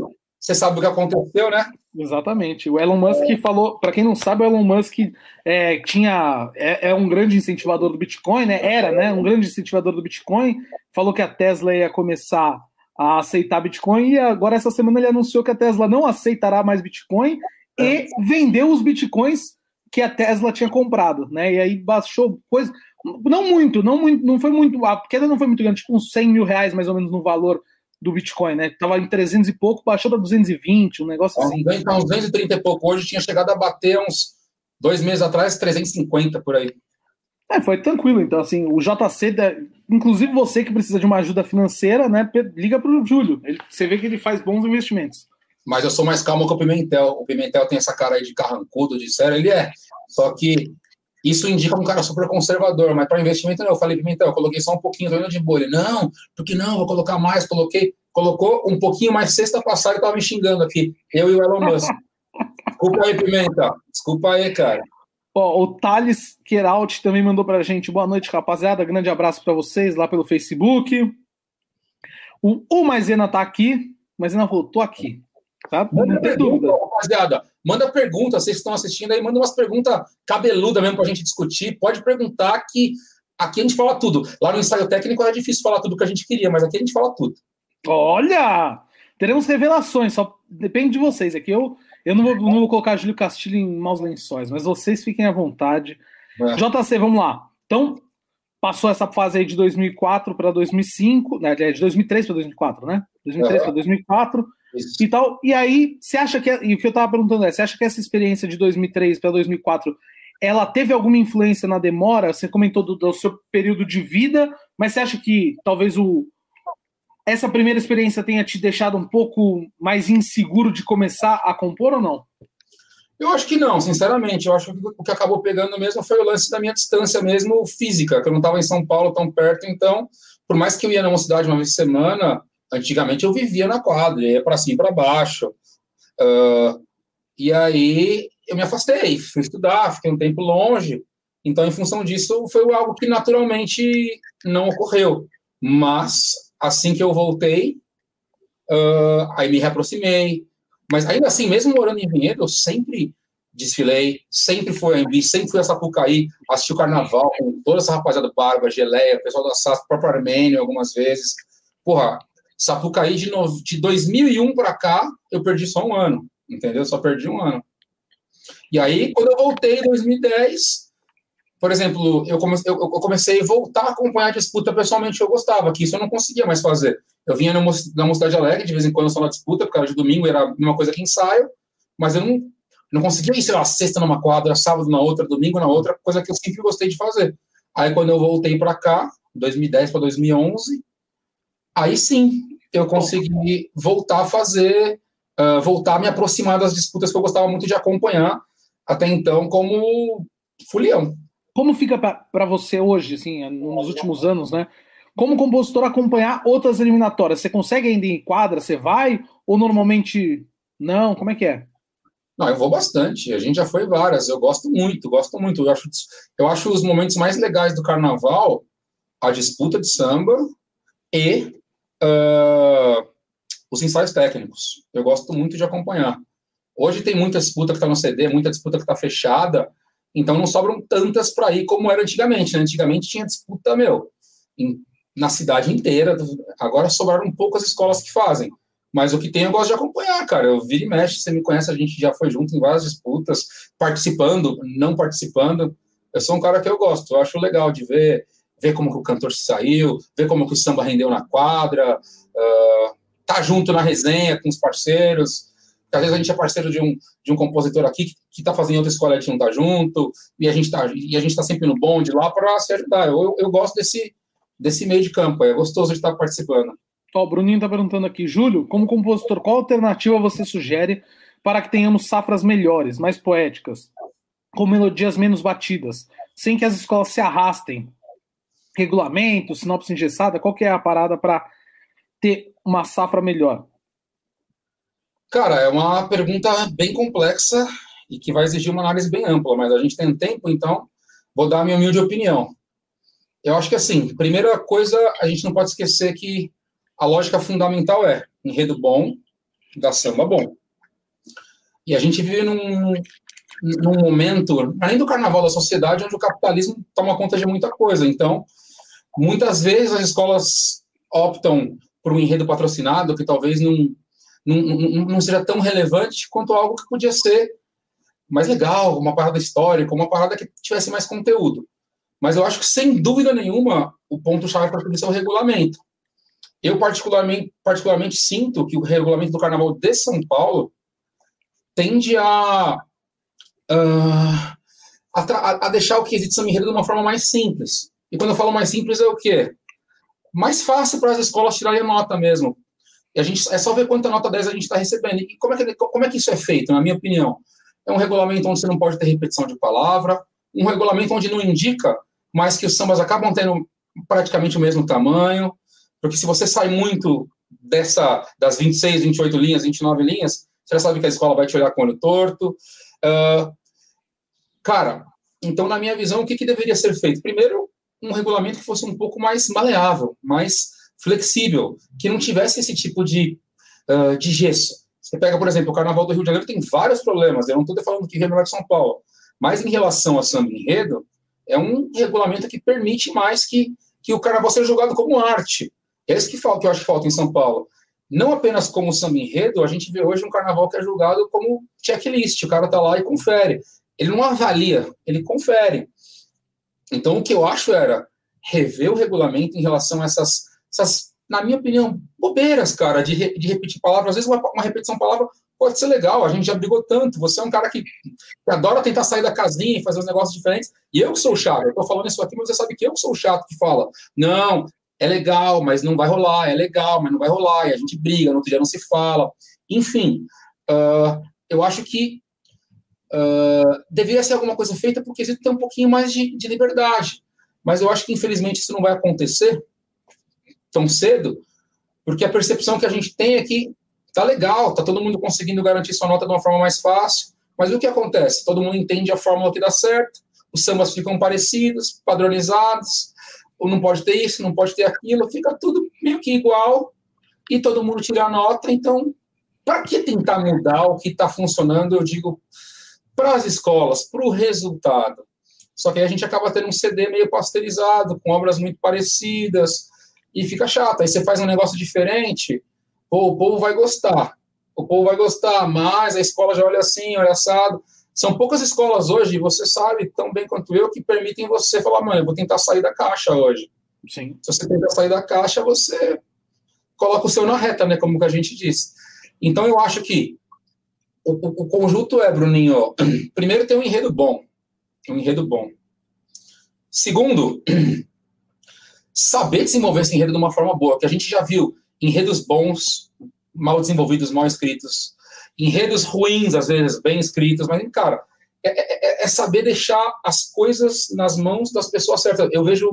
você sabe o que aconteceu, né? Exatamente. O Elon Musk falou, para quem não sabe, o Elon Musk é, tinha é, é, um grande incentivador do Bitcoin, né? Era, né? Um grande incentivador do Bitcoin. Falou que a Tesla ia começar a aceitar Bitcoin e agora essa semana ele anunciou que a Tesla não aceitará mais Bitcoin e vendeu os Bitcoins que a Tesla tinha comprado, né? E aí baixou coisa. Não muito, não muito, não foi muito. A queda não foi muito grande, tipo uns 100 mil reais mais ou menos no valor do Bitcoin, né? Tava em 300 e pouco, baixou para 220, um negócio assim. Então, uns 230 e pouco hoje, tinha chegado a bater uns dois meses atrás, 350 por aí. É, foi tranquilo. Então, assim, o JC, inclusive você que precisa de uma ajuda financeira, né? Liga para o Júlio. Ele, você vê que ele faz bons investimentos mas eu sou mais calmo que o Pimentel. O Pimentel tem essa cara aí de carrancudo, de sério, ele é. Só que isso indica um cara super conservador, mas para investimento não. Eu falei, Pimentel, eu coloquei só um pouquinho, tô indo de bolha. Não, porque não, vou colocar mais, coloquei. Colocou um pouquinho mais sexta passada e tava me xingando aqui. Eu e o Elon Musk. Desculpa aí, Pimentel. Desculpa aí, cara. Ó, o Thales Queralt também mandou pra gente. Boa noite, rapaziada. Grande abraço para vocês lá pelo Facebook. O, o Maisena tá aqui. Maisena voltou aqui. Tá? Não tem dúvida. rapaziada. Manda pergunta, vocês estão assistindo aí, manda umas perguntas cabeludas mesmo para a gente discutir. Pode perguntar que aqui a gente fala tudo. Lá no ensaio técnico era difícil falar tudo que a gente queria, mas aqui a gente fala tudo. Olha! Teremos revelações, só depende de vocês. Aqui eu, eu não, vou, não vou colocar Júlio Castilho em maus lençóis, mas vocês fiquem à vontade. É. JC, vamos lá. Então, passou essa fase aí de 2004 para 2005, né, de 2003 para 2004, né? 2003 é. para 2004. Isso. e tal. E aí, você acha que. E o que eu estava perguntando é: você acha que essa experiência de 2003 para 2004 ela teve alguma influência na demora? Você comentou do, do, seu período de vida, mas você acha que talvez o, essa primeira experiência tenha te deixado um pouco mais inseguro de começar a compor ou não? Eu acho que não, sinceramente. Eu acho que o que acabou pegando mesmo foi o lance da minha distância mesmo física, que eu não estava em São Paulo tão perto, então, por mais que eu ia numa cidade uma vez por semana, Antigamente eu vivia na quadra, ia para cima e para baixo. Uh, e aí eu me afastei, fui estudar, fiquei um tempo longe. Então, em função disso, foi algo que naturalmente não ocorreu. Mas, assim que eu voltei, uh, aí me reaproximei. Mas ainda assim, mesmo morando em Vinhedo, eu sempre desfilei, sempre fui a Embi, sempre fui a Sapucaí, assisti o carnaval com toda essa rapaziada Barba, Geleia, pessoal da SAS, próprio Armênio algumas vezes. Porra, Sapucaí de, no, de 2001 para cá, eu perdi só um ano, entendeu? Só perdi um ano. E aí, quando eu voltei em 2010, por exemplo, eu, come, eu, eu comecei a voltar a acompanhar a disputa pessoalmente que eu gostava, que isso eu não conseguia mais fazer. Eu vinha na, na Mocidade Alegre, de vez em quando só na disputa, porque era de domingo, era uma coisa que ensaio, mas eu não, não conseguia ir, sei lá, sexta numa quadra, sábado na outra, domingo na outra, coisa que eu sempre gostei de fazer. Aí, quando eu voltei para cá, 2010 para 2011, aí sim, eu consegui voltar a fazer, uh, voltar a me aproximar das disputas que eu gostava muito de acompanhar até então como fulião. Como fica para você hoje, assim, nos últimos anos, né? Como compositor acompanhar outras eliminatórias? Você consegue ainda em quadra? Você vai? Ou normalmente não? Como é que é? Não, eu vou bastante. A gente já foi várias. Eu gosto muito, gosto muito. Eu acho, eu acho os momentos mais legais do carnaval a disputa de samba e uh, os ensaios técnicos. Eu gosto muito de acompanhar. Hoje tem muita disputa que está no CD, muita disputa que está fechada, então não sobram tantas para ir como era antigamente. Né? Antigamente tinha disputa, meu, em, na cidade inteira. Agora sobraram poucas escolas que fazem. Mas o que tem eu gosto de acompanhar, cara. Eu vira e mexe, você me conhece, a gente já foi junto em várias disputas, participando, não participando. Eu sou um cara que eu gosto, eu acho legal de ver, ver como que o cantor saiu, ver como que o samba rendeu na quadra, uh, tá junto na resenha com os parceiros. Às vezes a gente é parceiro de um, de um compositor aqui que, que tá fazendo outra escola e a gente não tá junto, e a gente tá, e a gente tá sempre no bonde lá para se ajudar. Eu, eu, eu gosto desse, desse meio de campo, é gostoso de estar participando. Ó, o Bruninho está perguntando aqui, Júlio, como compositor, qual alternativa você sugere para que tenhamos safras melhores, mais poéticas, com melodias menos batidas, sem que as escolas se arrastem? Regulamento, sinopse engessada, qual que é a parada para ter uma safra melhor? Cara, é uma pergunta bem complexa e que vai exigir uma análise bem ampla, mas a gente tem tempo, então vou dar a minha humilde opinião. Eu acho que, assim, primeira coisa, a gente não pode esquecer que a lógica fundamental é enredo bom, da samba bom. E a gente vive num, num momento, além do carnaval da sociedade, onde o capitalismo toma conta de muita coisa. Então, muitas vezes as escolas optam por um enredo patrocinado que talvez não, não, não, seja tão relevante quanto algo que podia ser mais legal, uma parada histórica, uma parada que tivesse mais conteúdo. Mas eu acho que, sem dúvida nenhuma, o ponto-chave para tudo é o regulamento. Eu, particularmente, particularmente, sinto que o regulamento do Carnaval de São Paulo tende a, uh, a, a, deixar o quesito samba enredo de uma forma mais simples. E quando eu falo mais simples, é o quê? Mais fácil para as escolas tirarem nota mesmo. E a gente, é só ver quanta nota 10 a gente está recebendo. E como é, que, como é que isso é feito, na minha opinião? É um regulamento onde você não pode ter repetição de palavra, um regulamento onde não indica, mas que os sambas acabam tendo praticamente o mesmo tamanho, porque se você sai muito dessa das 26, 28 linhas, 29 linhas, você já sabe que a escola vai te olhar com o olho torto. Uh, cara, então, na minha visão, o que, que deveria ser feito? Primeiro, um regulamento que fosse um pouco mais maleável, mais flexível, que não tivesse esse tipo de, uh, de gesso. Você pega, por exemplo, o Carnaval do Rio de Janeiro tem vários problemas, eu não estou falando que Rio de São Paulo, mas em relação a samba enredo, é um regulamento que permite mais que, que o Carnaval seja jogado como arte. É isso que, falta, que eu acho que falta em São Paulo. Não apenas como samba enredo, a gente vê hoje um carnaval que é julgado como checklist. O cara tá lá e confere. Ele não avalia, ele confere. Então, o que eu acho era rever o regulamento em relação a essas, essas na minha opinião, bobeiras, cara, de, re, de repetir palavras. Às vezes, uma, uma repetição de palavra pode ser legal, a gente já brigou tanto. Você é um cara que, que adora tentar sair da casinha e fazer uns negócios diferentes. E eu que sou chato, eu tô falando isso aqui, mas você sabe que eu sou chato que fala. Não, é legal, mas não vai rolar, é legal, mas não vai rolar, e a gente briga, no outro dia não se fala. Enfim, uh, eu acho que uh, deveria ser alguma coisa feita porque existe um pouquinho mais de, de liberdade. Mas eu acho que, infelizmente, isso não vai acontecer tão cedo, porque a percepção que a gente tem é que tá legal, tá todo mundo conseguindo garantir sua nota de uma forma mais fácil, mas o que acontece? Todo mundo entende a fórmula que dá certo, os sambas ficam parecidos, padronizados, ou não pode ter isso, não pode ter aquilo, fica tudo meio que igual e todo mundo tira a nota. Então, para que tentar mudar o que está funcionando? Eu digo para as escolas, para o resultado. Só que aí a gente acaba tendo um CD meio pasteurizado, com obras muito parecidas, e fica chato. Aí você faz um negócio diferente, pô, o povo vai gostar. O povo vai gostar, mas a escola já olha assim, olha assado. São poucas escolas hoje, você sabe tão bem quanto eu, que permitem você falar, mãe, eu vou tentar sair da caixa hoje. Sim. Se você tentar sair da caixa, você coloca o seu na reta, né? Como que a gente disse. Então eu acho que o, o, conjunto é, Bruninho, primeiro tem um enredo bom. Um enredo bom. Segundo, saber desenvolver esse enredo de uma forma boa, que a gente já viu enredos bons, mal desenvolvidos, mal escritos, enredos ruins, às vezes, bem escritos, mas, cara, é, é, é, saber deixar as coisas nas mãos das pessoas certas. Eu vejo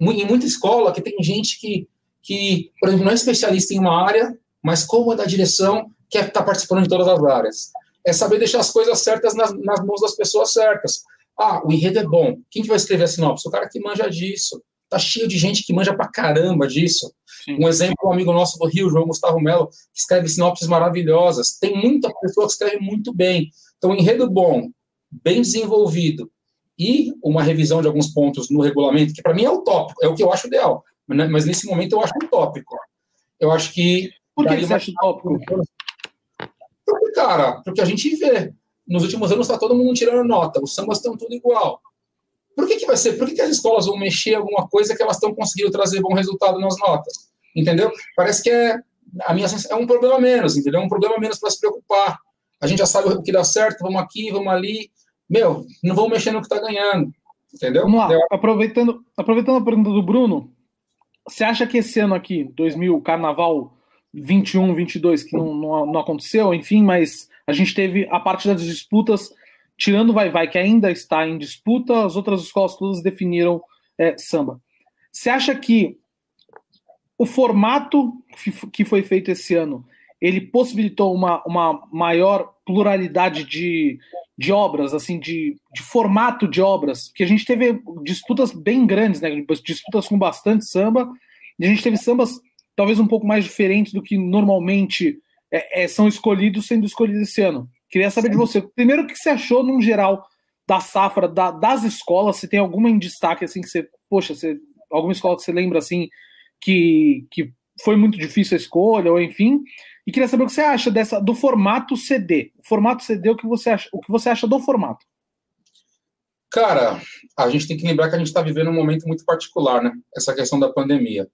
em muita escola que tem gente que, que por exemplo, não é especialista em uma área, mas como é da direção, quer estar tá participando de todas as áreas. é saber deixar as coisas certas nas, nas mãos das pessoas certas. Ah, o enredo é bom. Quem que vai escrever a sinopse? O cara que manja disso. Tá cheio de gente que manja pra caramba disso. Sim. Um exemplo, um amigo nosso do Rio, João Gustavo Melo, que escreve sinopses maravilhosas. Tem muita pessoa que escreve muito bem. Então, enredo bom, bem desenvolvido, e uma revisão de alguns pontos no regulamento, que para mim é utópico, é o que eu acho ideal, né? mas nesse momento eu acho utópico. Eu acho que. Por que você acha utópico? Cara, porque a gente vê. Nos últimos anos está todo mundo tirando nota, os sambas estão tudo igual. Por que, que vai ser? Por que, que as escolas vão mexer alguma coisa que elas estão conseguindo trazer bom resultado nas notas? Entendeu? Parece que é a minha é um problema menos, entendeu? É um problema menos para se preocupar. A gente já sabe o que dá certo, vamos aqui, vamos ali. Meu, não vamos mexer no que está ganhando. Entendeu? Vamos lá. Aproveitando, aproveitando a pergunta do Bruno, você acha que esse ano aqui, 2000, Carnaval 21, 22, que não, não, não aconteceu, enfim, mas a gente teve a parte das disputas, tirando o Vai Vai, que ainda está em disputa, as outras escolas todas definiram é, samba. Você acha que o formato que foi feito esse ano ele possibilitou uma, uma maior pluralidade de, de obras, assim, de, de formato de obras, que a gente teve disputas bem grandes, né? Disputas com bastante samba, e a gente teve sambas talvez um pouco mais diferentes do que normalmente é, é, são escolhidos sendo escolhidos esse ano. Queria saber Sim. de você, primeiro, o que você achou, num geral, da safra da, das escolas, se tem alguma em destaque, assim, que você, poxa, você, alguma escola que você lembra, assim, que, que foi muito difícil a escolha, ou enfim, e queria saber o que você acha dessa do formato CD. O formato CD, o que você acha, o que você acha do formato? Cara, a gente tem que lembrar que a gente está vivendo um momento muito particular, né? Essa questão da pandemia.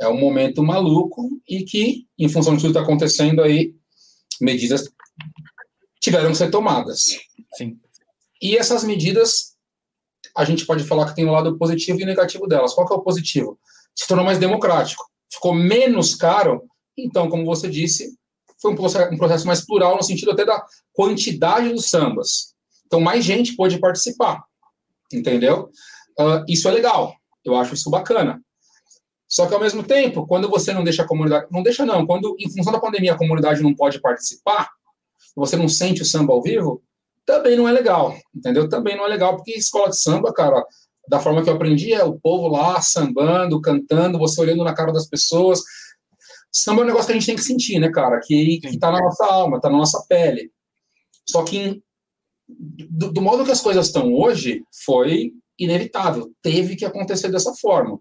É um momento maluco e que, em função de tudo que está acontecendo aí, medidas tiveram que ser tomadas. Sim. E essas medidas, a gente pode falar que tem um lado positivo e negativo delas. Qual que é o positivo? Se tornou mais democrático. Ficou menos caro então, como você disse, foi um processo mais plural no sentido até da quantidade dos sambas. Então, mais gente pôde participar, entendeu? Uh, isso é legal, eu acho isso bacana. Só que, ao mesmo tempo, quando você não deixa a comunidade... Não deixa, não. Quando, em função da pandemia, a comunidade não pode participar, você não sente o samba ao vivo, também não é legal, entendeu? Também não é legal, porque escola de samba, cara, da forma que eu aprendi, é o povo lá sambando, cantando, você olhando na cara das pessoas, Samba é um negócio que a gente tem que sentir, né, cara? Que, que tá na nossa alma, tá na nossa pele. Só que, do, do modo que as coisas estão hoje, foi inevitável. Teve que acontecer dessa forma.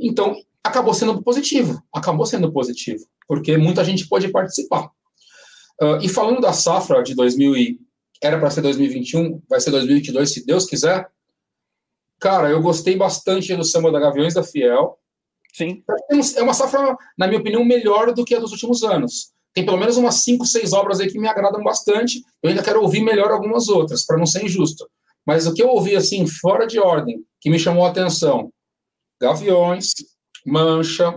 Então, acabou sendo positivo. Acabou sendo positivo. Porque muita gente pôde participar. Uh, e falando da safra de 2000 e, era para ser 2021, vai ser 2022, se Deus quiser. Cara, eu gostei bastante do samba da Gaviões da Fiel. Sim. É uma safra, na minha opinião, melhor do que a dos últimos anos. Tem pelo menos umas cinco, seis obras aí que me agradam bastante. Eu ainda quero ouvir melhor algumas outras, para não ser injusto. Mas o que eu ouvi, assim, fora de ordem, que me chamou a atenção: Gaviões, Mancha,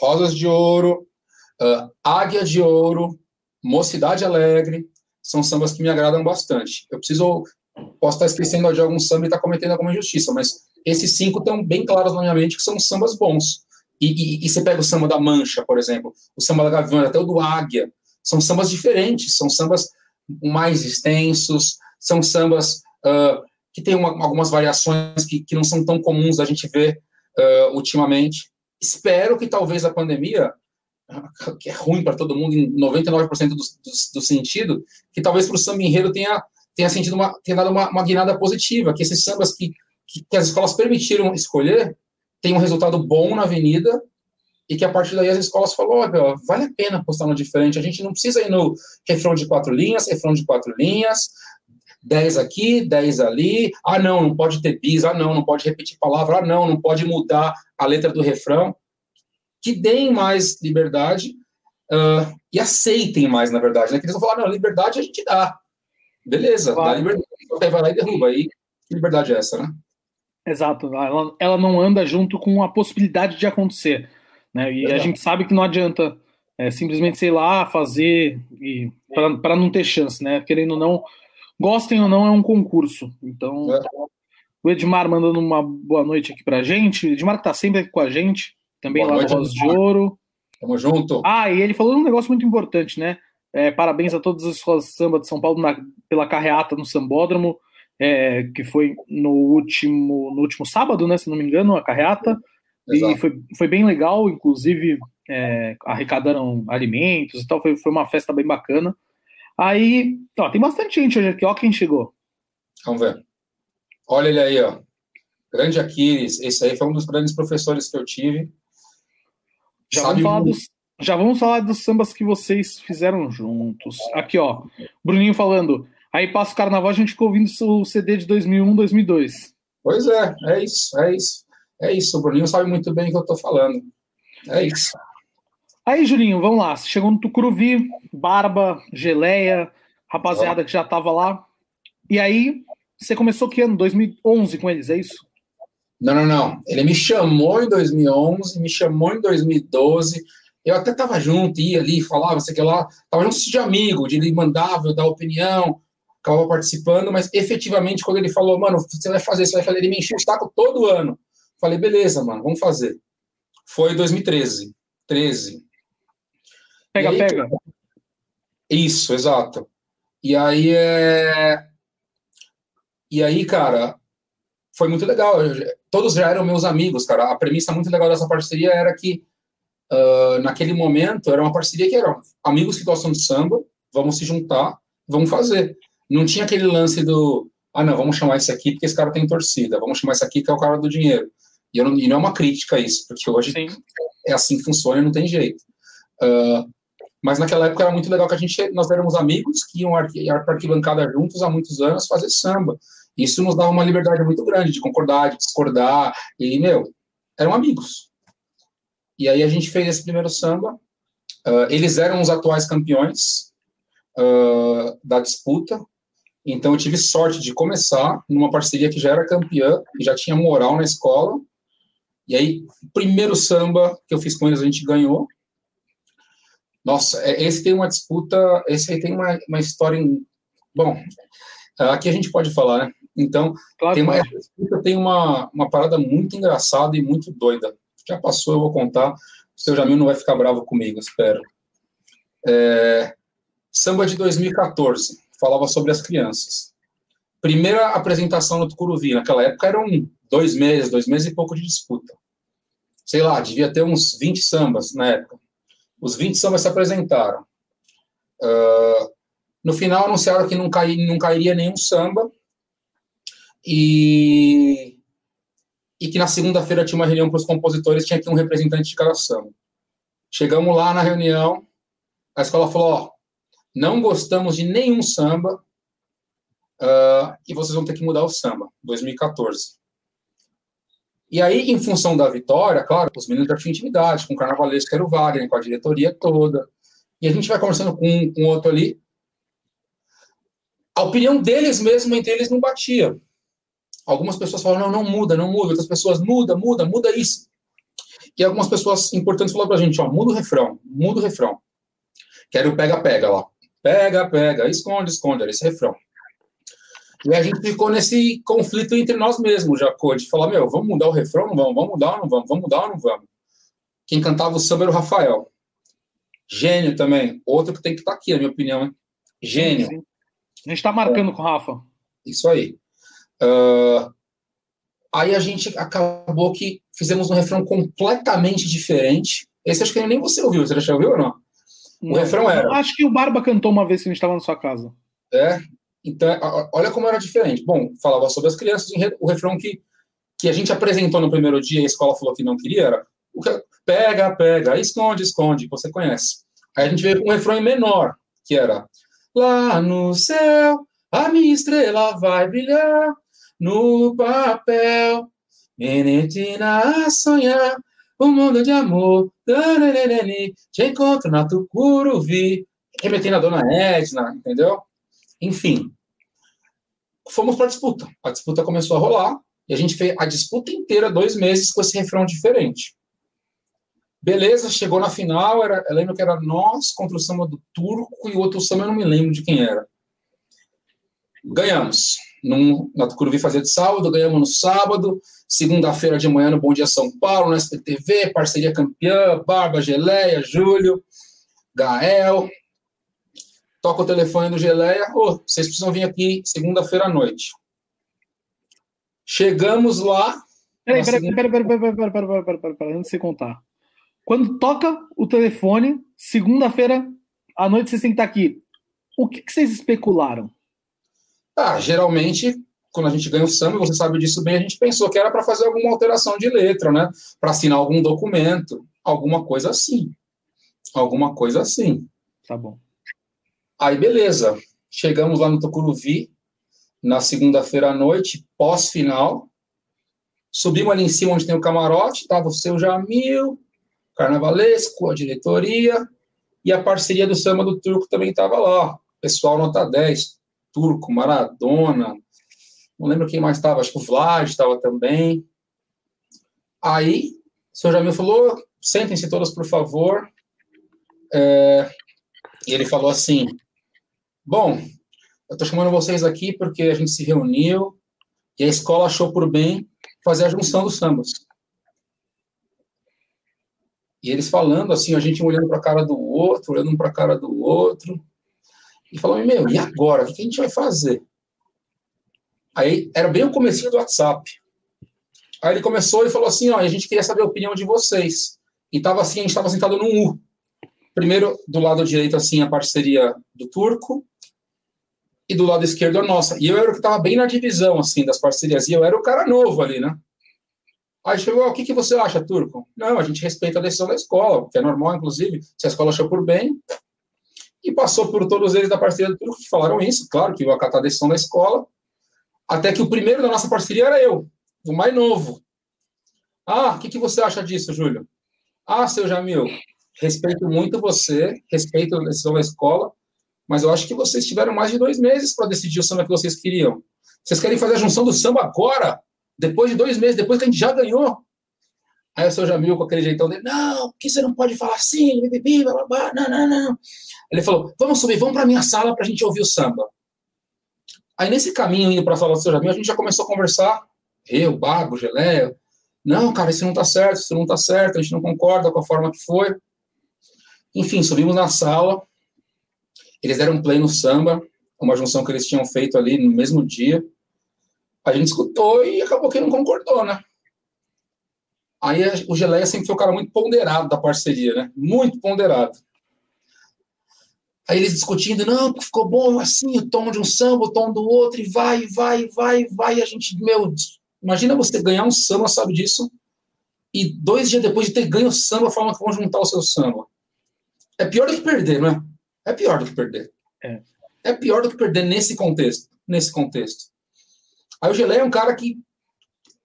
Rosas de Ouro, uh, Águia de Ouro, Mocidade Alegre, são sambas que me agradam bastante. Eu preciso, posso estar esquecendo de algum samba e estar cometendo alguma injustiça, mas esses cinco estão bem claros na minha mente que são sambas bons. E, e, e, você pega o samba da Mancha, por exemplo, o samba da Gaviões, até o do Águia, são sambas diferentes, são sambas mais extensos, são sambas uh, que têm uma, algumas variações que, que não são tão comuns a gente ver uh, ultimamente. Espero que talvez a pandemia, que é ruim para todo mundo em 99% do, do, do, sentido, que talvez para o samba enredo tenha, tenha, sentido uma, tenha dado uma, uma guinada positiva, que esses sambas que que, que as escolas permitiram escolher tem um resultado bom na avenida e que a partir daí as escolas falaram, olha, vale a pena apostar no diferente, a gente não precisa ir no refrão de quatro linhas, refrão de quatro linhas, dez aqui, dez ali, ah não, não pode ter bis, ah não, não pode repetir palavra, ah não, não pode mudar a letra do refrão, que deem mais liberdade uh, e aceitem mais, na verdade, né? que eles vão falar, não, liberdade a gente dá, beleza, claro. dá liberdade, aí vai lá e derruba, aí que liberdade é essa, né? Exato, ela, ela não anda junto com a possibilidade de acontecer. Né? E Exato. a gente sabe que não adianta é, simplesmente, sei lá, fazer para não ter chance, né? Querendo ou não, gostem ou não, é um concurso. Então, é. o Edmar mandando uma boa noite aqui pra gente. O Edmar que tá sempre aqui com a gente, também boa lá noite, no Rosa de Ouro. Tamo junto. Ah, e ele falou um negócio muito importante, né? É, parabéns a todas as escolas de samba de São Paulo na, pela carreata no Sambódromo, é, que foi no último, no último sábado, né, se não me engano, a carreata. Exato. E foi, foi bem legal, inclusive é, arrecadaram alimentos e tal, foi, foi uma festa bem bacana. Aí, ó, tem bastante gente hoje aqui, ó, quem chegou. Vamos ver. Olha ele aí, ó. Grande Aquiles, esse aí foi um dos grandes professores que eu tive. Já vamos, falar dos, já vamos falar dos sambas que vocês fizeram juntos. Aqui, ó. Bruninho falando. Aí passa o carnaval, a gente ficou ouvindo o CD de 2001, 2002. Pois é, é isso, é isso. É isso, o Bruninho sabe muito bem o que eu tô falando. É isso. Aí, Julinho, vamos lá. Você chegou no Tucuruvi, Barba, Geleia, rapaziada que já tava lá. E aí, você começou que ano? 2011 com eles, é isso? Não, não, não. Ele me chamou em 2011, me chamou em 2012. Eu até tava junto, ia ali, falava, sei que lá. Tava junto de amigo, de ele mandava, eu dar opinião, acabava participando, mas efetivamente, quando ele falou, mano, você vai fazer, você vai fazer, ele me encheu o saco todo ano. Falei, beleza, mano, vamos fazer. Foi 2013. 13. Pega, aí, pega. Isso, exato. E aí é. E aí, cara, foi muito legal. Todos já eram meus amigos, cara. A premissa muito legal dessa parceria era que, uh, naquele momento, era uma parceria que eram amigos que gostam de samba, vamos se juntar, vamos fazer. Não tinha aquele lance do, ah, não, vamos chamar esse aqui porque esse cara tem torcida, vamos chamar esse aqui que é o cara do dinheiro. E, não, e não é uma crítica isso, porque hoje Sim. é assim que funciona e não tem jeito. Uh, mas naquela época era muito legal que a gente, nós éramos amigos que iam para arquibancada juntos há muitos anos fazer samba. Isso nos dava uma liberdade muito grande de concordar, de discordar, e, meu, eram amigos. E aí a gente fez esse primeiro samba. Uh, eles eram os atuais campeões uh, da disputa, então eu tive sorte de começar numa parceria que já era campeã e já tinha moral na escola. E aí, primeiro samba que eu fiz com eles, a gente ganhou. Nossa, é, esse tem uma disputa, esse aí tem uma, uma história. Em, bom, aqui a gente pode falar, né? Então, claro, tem, uma, disputa tem uma, uma parada muito engraçada e muito doida. Já passou, eu vou contar. O seu Jamil não vai ficar bravo comigo, espero. É, samba de 2014, falava sobre as crianças. Primeira apresentação no Tucuruvi, naquela época eram dois meses, dois meses e pouco de disputa. Sei lá, devia ter uns 20 sambas na época. Os 20 sambas se apresentaram. Uh, no final, anunciaram que não, cai, não cairia nenhum samba e, e que na segunda-feira tinha uma reunião para os compositores, tinha que um representante de cada samba. Chegamos lá na reunião, a escola falou: não gostamos de nenhum samba uh, e vocês vão ter que mudar o samba, 2014. E aí, em função da vitória, claro, os meninos já tinham intimidade com o carnavalesco, que era o Wagner, com a diretoria toda. E a gente vai conversando com um, com outro ali. A opinião deles mesmo entre eles não batia. Algumas pessoas falam, não, não muda, não muda. Outras pessoas, muda, muda, muda isso. E algumas pessoas importantes falaram pra gente, ó, muda o refrão, muda o refrão. Quero pega-pega lá. Pega, pega, esconde, esconde, era esse refrão. E a gente ficou nesse conflito entre nós mesmos, já, de falar, meu, vamos mudar o refrão, não vamos, vamos mudar ou não vamos, vamos mudar ou não vamos. Quem cantava o samba era o Rafael. Gênio também, outro que tem que estar tá aqui, na minha opinião, hein? Gênio. Sim, sim. A gente está marcando é. com o Rafa. Isso aí. Uh, aí a gente acabou que fizemos um refrão completamente diferente. Esse acho que nem você ouviu, você já ouviu ou não? O não, refrão era. Acho que o Barba cantou uma vez que a gente estava na sua casa. É? Então, olha como era diferente. Bom, falava sobre as crianças, o refrão que, que a gente apresentou no primeiro dia e a escola falou que não queria era o que, pega, pega, esconde, esconde, você conhece. Aí a gente veio com um refrão menor, que era lá no céu a minha estrela vai brilhar no papel, Menetina a sonhar um mundo de amor, te encontro na Tucuruvi, remetendo a dona Edna, entendeu? Enfim, fomos para a disputa. A disputa começou a rolar e a gente fez a disputa inteira, dois meses, com esse refrão diferente. Beleza, chegou na final, era, eu lembro que era nós contra o samba do Turco e o outro samba eu não me lembro de quem era. Ganhamos. Num, na Tucuruvi fazia de sábado, ganhamos no sábado, segunda-feira de manhã no Bom Dia São Paulo, no SPTV, parceria campeã, Barba, Geleia, Júlio, Gael. Toca o telefone do Geleia, oh, vocês precisam vir aqui segunda-feira à noite. Chegamos lá. Peraí, peraí, segunda... peraí, peraí, peraí, peraí, peraí, peraí, peraí, peraí, peraí, antes de você contar. Quando toca o telefone, segunda-feira à noite vocês têm que estar aqui. O que, que vocês especularam? Ah, geralmente, quando a gente ganha o samba, você sabe disso bem, a gente pensou que era para fazer alguma alteração de letra, né? Para assinar algum documento, alguma coisa assim. Alguma coisa assim. Tá bom. Aí, beleza. Chegamos lá no Tucuruvi, na segunda-feira à noite, pós-final. Subimos ali em cima onde tem o camarote, estava o seu Jamil, Carnavalesco, a diretoria, e a parceria do Samba do Turco também estava lá. Pessoal nota 10, Turco, Maradona, não lembro quem mais estava, acho que o Vlad estava também. Aí, o senhor Jamil falou, sentem-se todas, por favor. É, e ele falou assim, bom, eu estou chamando vocês aqui porque a gente se reuniu e a escola achou por bem fazer a junção dos sambas. E eles falando assim, a gente olhando para a cara do outro, olhando para a cara do outro, e falando, meu, e agora? O que a gente vai fazer? Aí era bem o comecinho do WhatsApp. Aí ele começou e falou assim, ó, a gente queria saber a opinião de vocês. E tava assim, a gente estava sentado num U. Primeiro, do lado direito, assim, a parceria do Turco, e do lado esquerdo a nossa. E eu era o que estava bem na divisão, assim, das parcerias, e eu era o cara novo ali, né? Aí chegou, o que, que você acha, Turco? Não, a gente respeita a decisão da escola, que é normal, inclusive, se a escola achou por bem. E passou por todos eles da parceria do Turco que falaram isso, claro, que ia acatar a decisão da escola. Até que o primeiro da nossa parceria era eu, o mais novo. Ah, o que, que você acha disso, Júlio? Ah, seu Jamil, respeito muito você, respeito a decisão da escola, mas eu acho que vocês tiveram mais de dois meses para decidir o samba que vocês queriam. Vocês querem fazer a junção do samba agora? Depois de dois meses, depois que a gente já ganhou. Aí o seu Jamil, com aquele jeitão dele, não, porque você não pode falar assim, bibibi, blá, blá, não, não, não. Ele falou, vamos subir, vamos para minha sala para a gente ouvir o samba. Aí nesse caminho, indo para a sala do seu Jamil, a gente já começou a conversar, eu, Bago, Geleia, não, cara, isso não está certo, isso não está certo, a gente não concorda com a forma que foi. Enfim, subimos na sala, eles deram play no samba, uma junção que eles tinham feito ali no mesmo dia, a gente escutou e acabou que não concordou, né? Aí o Geleia sempre foi um cara muito ponderado da parceria, né? Muito ponderado. Aí eles discutindo, não, ficou bom assim, o tom de um samba, o tom do outro, e vai, vai, vai, vai. E a gente, meu, imagina você ganhar um samba, sabe disso? E dois dias depois de ter ganho o samba, forma que vão juntar o seu samba. É pior do que perder, não é? Pior do que perder. É. é pior do que perder nesse contexto. Nesse contexto. Aí o Geleia é um cara que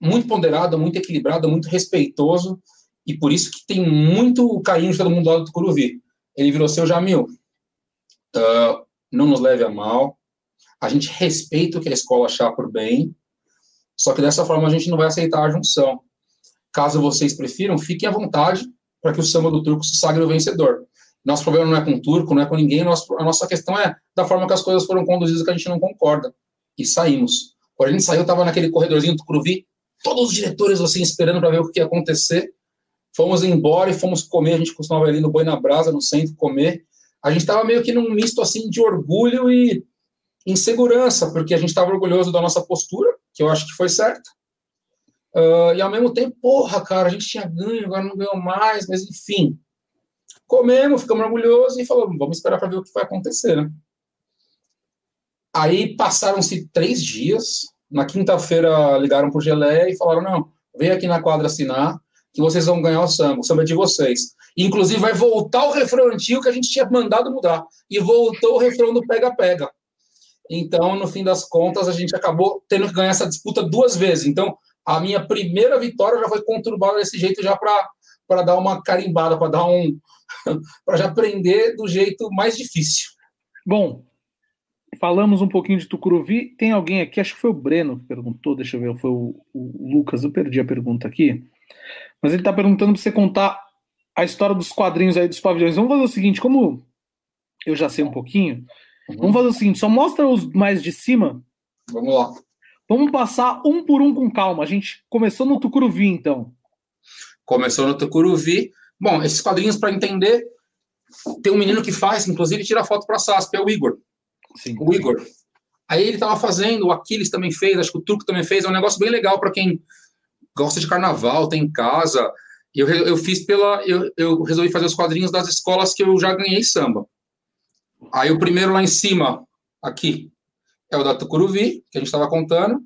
muito ponderado, muito equilibrado, muito respeitoso, e por isso que tem muito carinho de todo mundo lá do Tucuruvi. Ele virou seu Jamil. Uh, não nos leve a mal. A gente respeita o que a escola achar por bem, só que dessa forma a gente não vai aceitar a junção. Caso vocês prefiram, fiquem à vontade para que o samba do turco se sagre o vencedor. Nosso problema não é com o turco, não é com ninguém, nosso, a nossa questão é da forma que as coisas foram conduzidas que a gente não concorda. E saímos. Quando a gente saiu, estava naquele corredorzinho do Tucuruvi, todos os diretores assim esperando para ver o que ia acontecer. Fomos embora e fomos comer. A gente costumava ali no Boi na Brasa, no centro, comer. A gente estava meio que num misto assim de orgulho e insegurança, porque a gente estava orgulhoso da nossa postura, que eu acho que foi certo. Uh, e ao mesmo tempo, porra, cara, a gente tinha ganho, agora não ganhou mais, mas enfim. Comemos, ficamos orgulhosos e falamos, vamos esperar para ver o que vai acontecer, né? Aí passaram-se três dias, na quinta-feira ligaram para o Gelé e falaram: não, vem aqui na quadra assinar, que vocês vão ganhar o samba, o samba é de vocês. Inclusive, vai voltar o refrão antigo que a gente tinha mandado mudar. E voltou o refrão do pega-pega. Então, no fim das contas, a gente acabou tendo que ganhar essa disputa duas vezes. Então, a minha primeira vitória já foi conturbada desse jeito, já para dar uma carimbada, para dar um. para já aprender do jeito mais difícil. Bom, Falamos um pouquinho de Tucuruvi. Tem alguém aqui, acho que foi o Breno que perguntou, deixa eu ver, foi o, o Lucas, eu perdi a pergunta aqui. Mas ele está perguntando para você contar a história dos quadrinhos aí dos pavilhões. Vamos fazer o seguinte, como eu já sei um pouquinho, uhum. vamos fazer o seguinte, só mostra os mais de cima. Vamos lá. Vamos passar um por um com calma. A gente começou no Tucuruvi, então. Começou no Tucuruvi. Bom, esses quadrinhos, para entender, tem um menino que faz, inclusive tira foto para a SASP, é o Igor. Sim. O Igor. Aí ele estava fazendo, o Aquiles também fez, acho que o Turco também fez, é um negócio bem legal para quem gosta de carnaval, tem em casa. Eu, eu fiz pela. Eu, eu resolvi fazer os quadrinhos das escolas que eu já ganhei samba. Aí o primeiro lá em cima, aqui, é o da Tucuruvi, que a gente estava contando,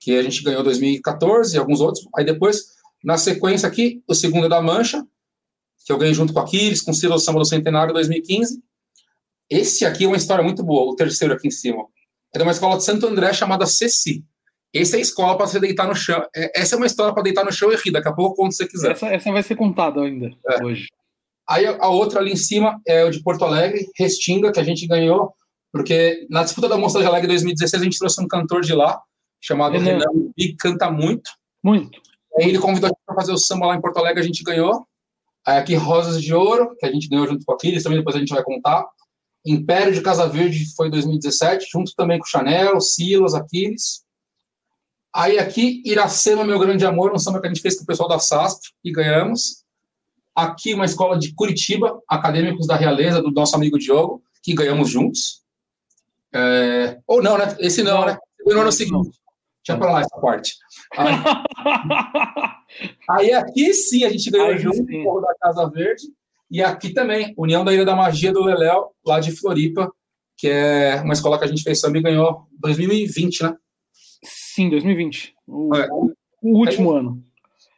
que a gente ganhou em 2014 e alguns outros. Aí depois, na sequência aqui, o segundo é da Mancha, que eu ganhei junto com Aquiles, com o Silas Samba do Centenário 2015. Esse aqui é uma história muito boa, o terceiro aqui em cima. É de uma escola de Santo André chamada Ceci. Essa é a escola para você deitar no chão. É, essa é uma história para deitar no chão e rir. Daqui a pouco, quando você quiser. Essa, essa vai ser contada ainda é. hoje. Aí a outra ali em cima é o de Porto Alegre, Restinga, que a gente ganhou, porque na disputa da Mostra de Alegre 2016 a gente trouxe um cantor de lá, chamado Renan, Renan que canta muito. Muito. Aí ele convidou a gente para fazer o samba lá em Porto Alegre, a gente ganhou. Aqui Rosas de Ouro, que a gente ganhou junto com Aquiles, também depois a gente vai contar. Império de Casa Verde foi 2017, junto também com Chanel, Silas, Aquiles. Aí aqui, Iracema, Meu Grande Amor, um samba que a gente fez com o pessoal da SASP e ganhamos. Aqui, uma escola de Curitiba, Acadêmicos da Realeza, do nosso amigo Diogo, que ganhamos juntos. É... Ou não, né? Esse não, né? No ano seguinte. Deixa pra lá essa parte. Aí, aí aqui sim a gente ganhou aí, junto, sim. Porro da Casa Verde. E aqui também, União da Ilha da Magia do Leléu, lá de Floripa, que é uma escola que a gente fez samba e ganhou 2020, né? Sim, 2020. O, é. o último é. ano.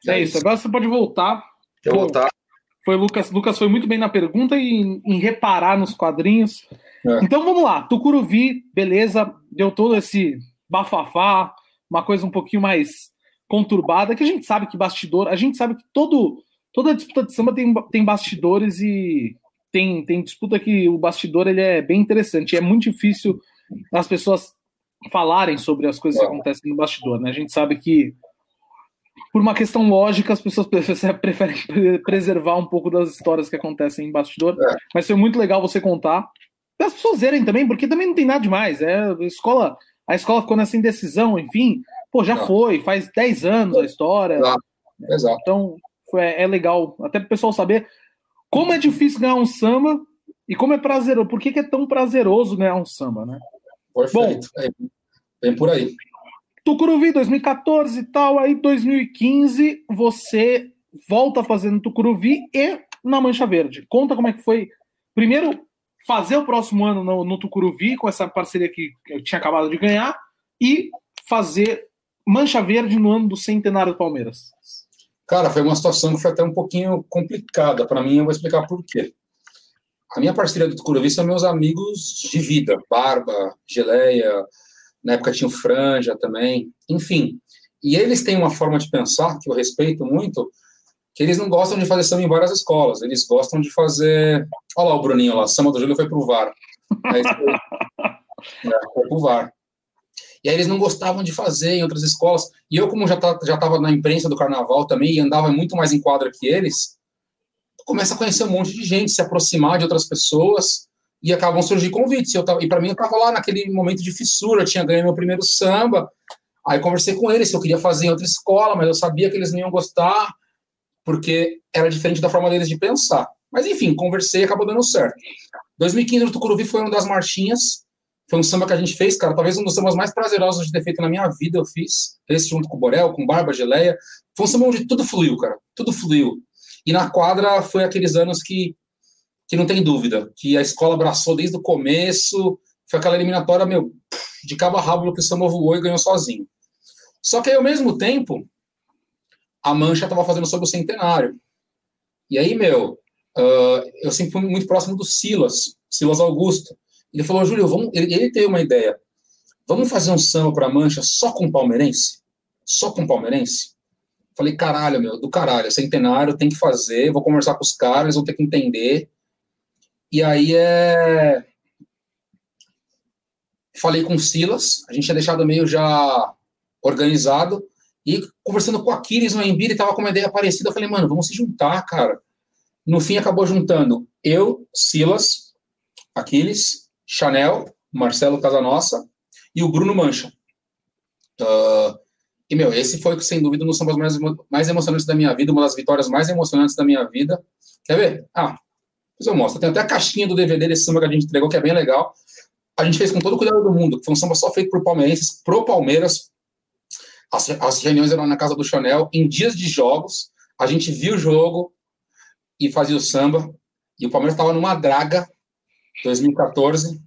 É, é isso. Agora você pode voltar. Pô, voltar. Foi Lucas. Lucas foi muito bem na pergunta e em, em reparar nos quadrinhos. É. Então vamos lá. Tucuruvi, beleza. Deu todo esse bafafá, uma coisa um pouquinho mais conturbada, que a gente sabe que bastidor, a gente sabe que todo, toda disputa de samba tem, tem bastidores e tem, tem disputa que o bastidor ele é bem interessante. É muito difícil as pessoas falarem sobre as coisas que acontecem no bastidor, né? A gente sabe que por uma questão lógica, as pessoas preferem preservar um pouco das histórias que acontecem em bastidor, é. mas foi muito legal você contar. E as pessoas verem também, porque também não tem nada demais. É, a escola, a escola ficou nessa indecisão, enfim. Pô, já foi, faz 10 anos a história. Exato. Exato. Então, foi, é legal, até para o pessoal saber como é difícil ganhar um samba e como é prazeroso. Por que, que é tão prazeroso ganhar um samba, né? Perfeito. Bom, é, vem por aí. Tucuruvi 2014 e tal, aí 2015 você volta fazendo Tucuruvi e na Mancha Verde. Conta como é que foi. Primeiro, fazer o próximo ano no, no Tucuruvi, com essa parceria que eu tinha acabado de ganhar, e fazer Mancha Verde no ano do centenário do Palmeiras. Cara, foi uma situação que foi até um pouquinho complicada. Para mim, eu vou explicar por quê. A minha parceria do Tucuruvi são meus amigos de vida, Barba, Geleia, na época tinha o Franja também, enfim. E eles têm uma forma de pensar, que eu respeito muito, que eles não gostam de fazer samba em várias escolas, eles gostam de fazer... Olha lá o Bruninho lá, samba do Júlio foi pro VAR. É, foi pro VAR. E aí eles não gostavam de fazer em outras escolas. E eu, como já tá, estava na imprensa do carnaval também, e andava muito mais em quadra que eles, começa a conhecer um monte de gente, se aproximar de outras pessoas, e acabam surgir convites. E para mim, eu estava lá naquele momento de fissura, eu tinha ganho meu primeiro samba. Aí conversei com eles se eu queria fazer em outra escola, mas eu sabia que eles não iam gostar, porque era diferente da forma deles de pensar. Mas enfim, conversei e acabou dando certo. 2015 no Tucuruvi foi uma das marchinhas. Foi um samba que a gente fez, cara, talvez um dos sambas mais prazerosos de ter feito na minha vida. Eu fiz esse junto com o Borel, com Barba, Geleia. Foi um samba onde tudo fluiu, cara. Tudo fluiu. E na quadra foi aqueles anos que que não tem dúvida, que a escola abraçou desde o começo, foi aquela eliminatória, meu, de cabo a rabo que o Samba voou e ganhou sozinho. Só que aí, ao mesmo tempo, a Mancha estava fazendo sobre o centenário. E aí, meu, uh, eu sempre fui muito próximo do Silas, Silas Augusto. Ele falou, Júlio, vamos... ele, ele teve uma ideia. Vamos fazer um samba para Mancha só com palmeirense? Só com palmeirense? Falei, caralho, meu, do caralho, centenário, tem que fazer, vou conversar com os caras, eles vão ter que entender. E aí é. Falei com o Silas, a gente tinha deixado meio já organizado. E conversando com o Aquiles no Embiid, ele tava com uma ideia parecida. Eu falei, mano, vamos se juntar, cara. No fim, acabou juntando eu, Silas, Aquiles, Chanel, Marcelo Casanossa e o Bruno Mancha. Uh, e, meu, esse foi, sem dúvida, um dos sambas mais, mais emocionantes da minha vida, uma das vitórias mais emocionantes da minha vida. Quer ver? Ah, Depois eu mostro. Tem até a caixinha do DVD desse samba que a gente entregou, que é bem legal. A gente fez com todo o cuidado do mundo. Foi um samba só feito por palmeirenses, pro Palmeiras. As, as reuniões eram na casa do Chanel. Em dias de jogos, a gente viu o jogo e fazia o samba. E o Palmeiras estava numa draga, 2014.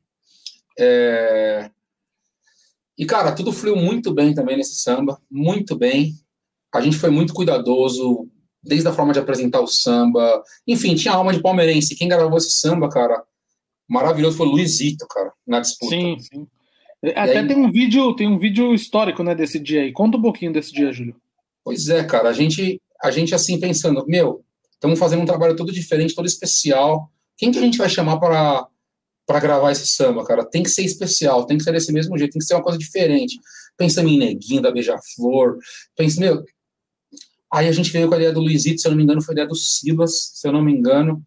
É... E, cara, tudo fluiu muito bem também nesse samba, muito bem. A gente foi muito cuidadoso, desde a forma de apresentar o samba. Enfim, tinha alma de palmeirense. Quem gravou esse samba, cara, maravilhoso foi o Luizito, cara, na disputa. Sim, sim. Até aí... tem um vídeo, tem um vídeo histórico, né, desse dia aí. Conta um pouquinho desse dia, Júlio. Pois é, cara, a gente, a gente assim pensando, meu, estamos fazendo um trabalho todo diferente, todo especial. Quem que a gente vai chamar para para gravar esse samba, cara? Tem que ser especial, tem que ser desse mesmo jeito, tem que ser uma coisa diferente. Pensando em Neguinho, da Beija-Flor, pensa, meu... Aí a gente veio com a ideia do Luizito, se eu não me engano, foi a ideia do Silas, se eu não me engano.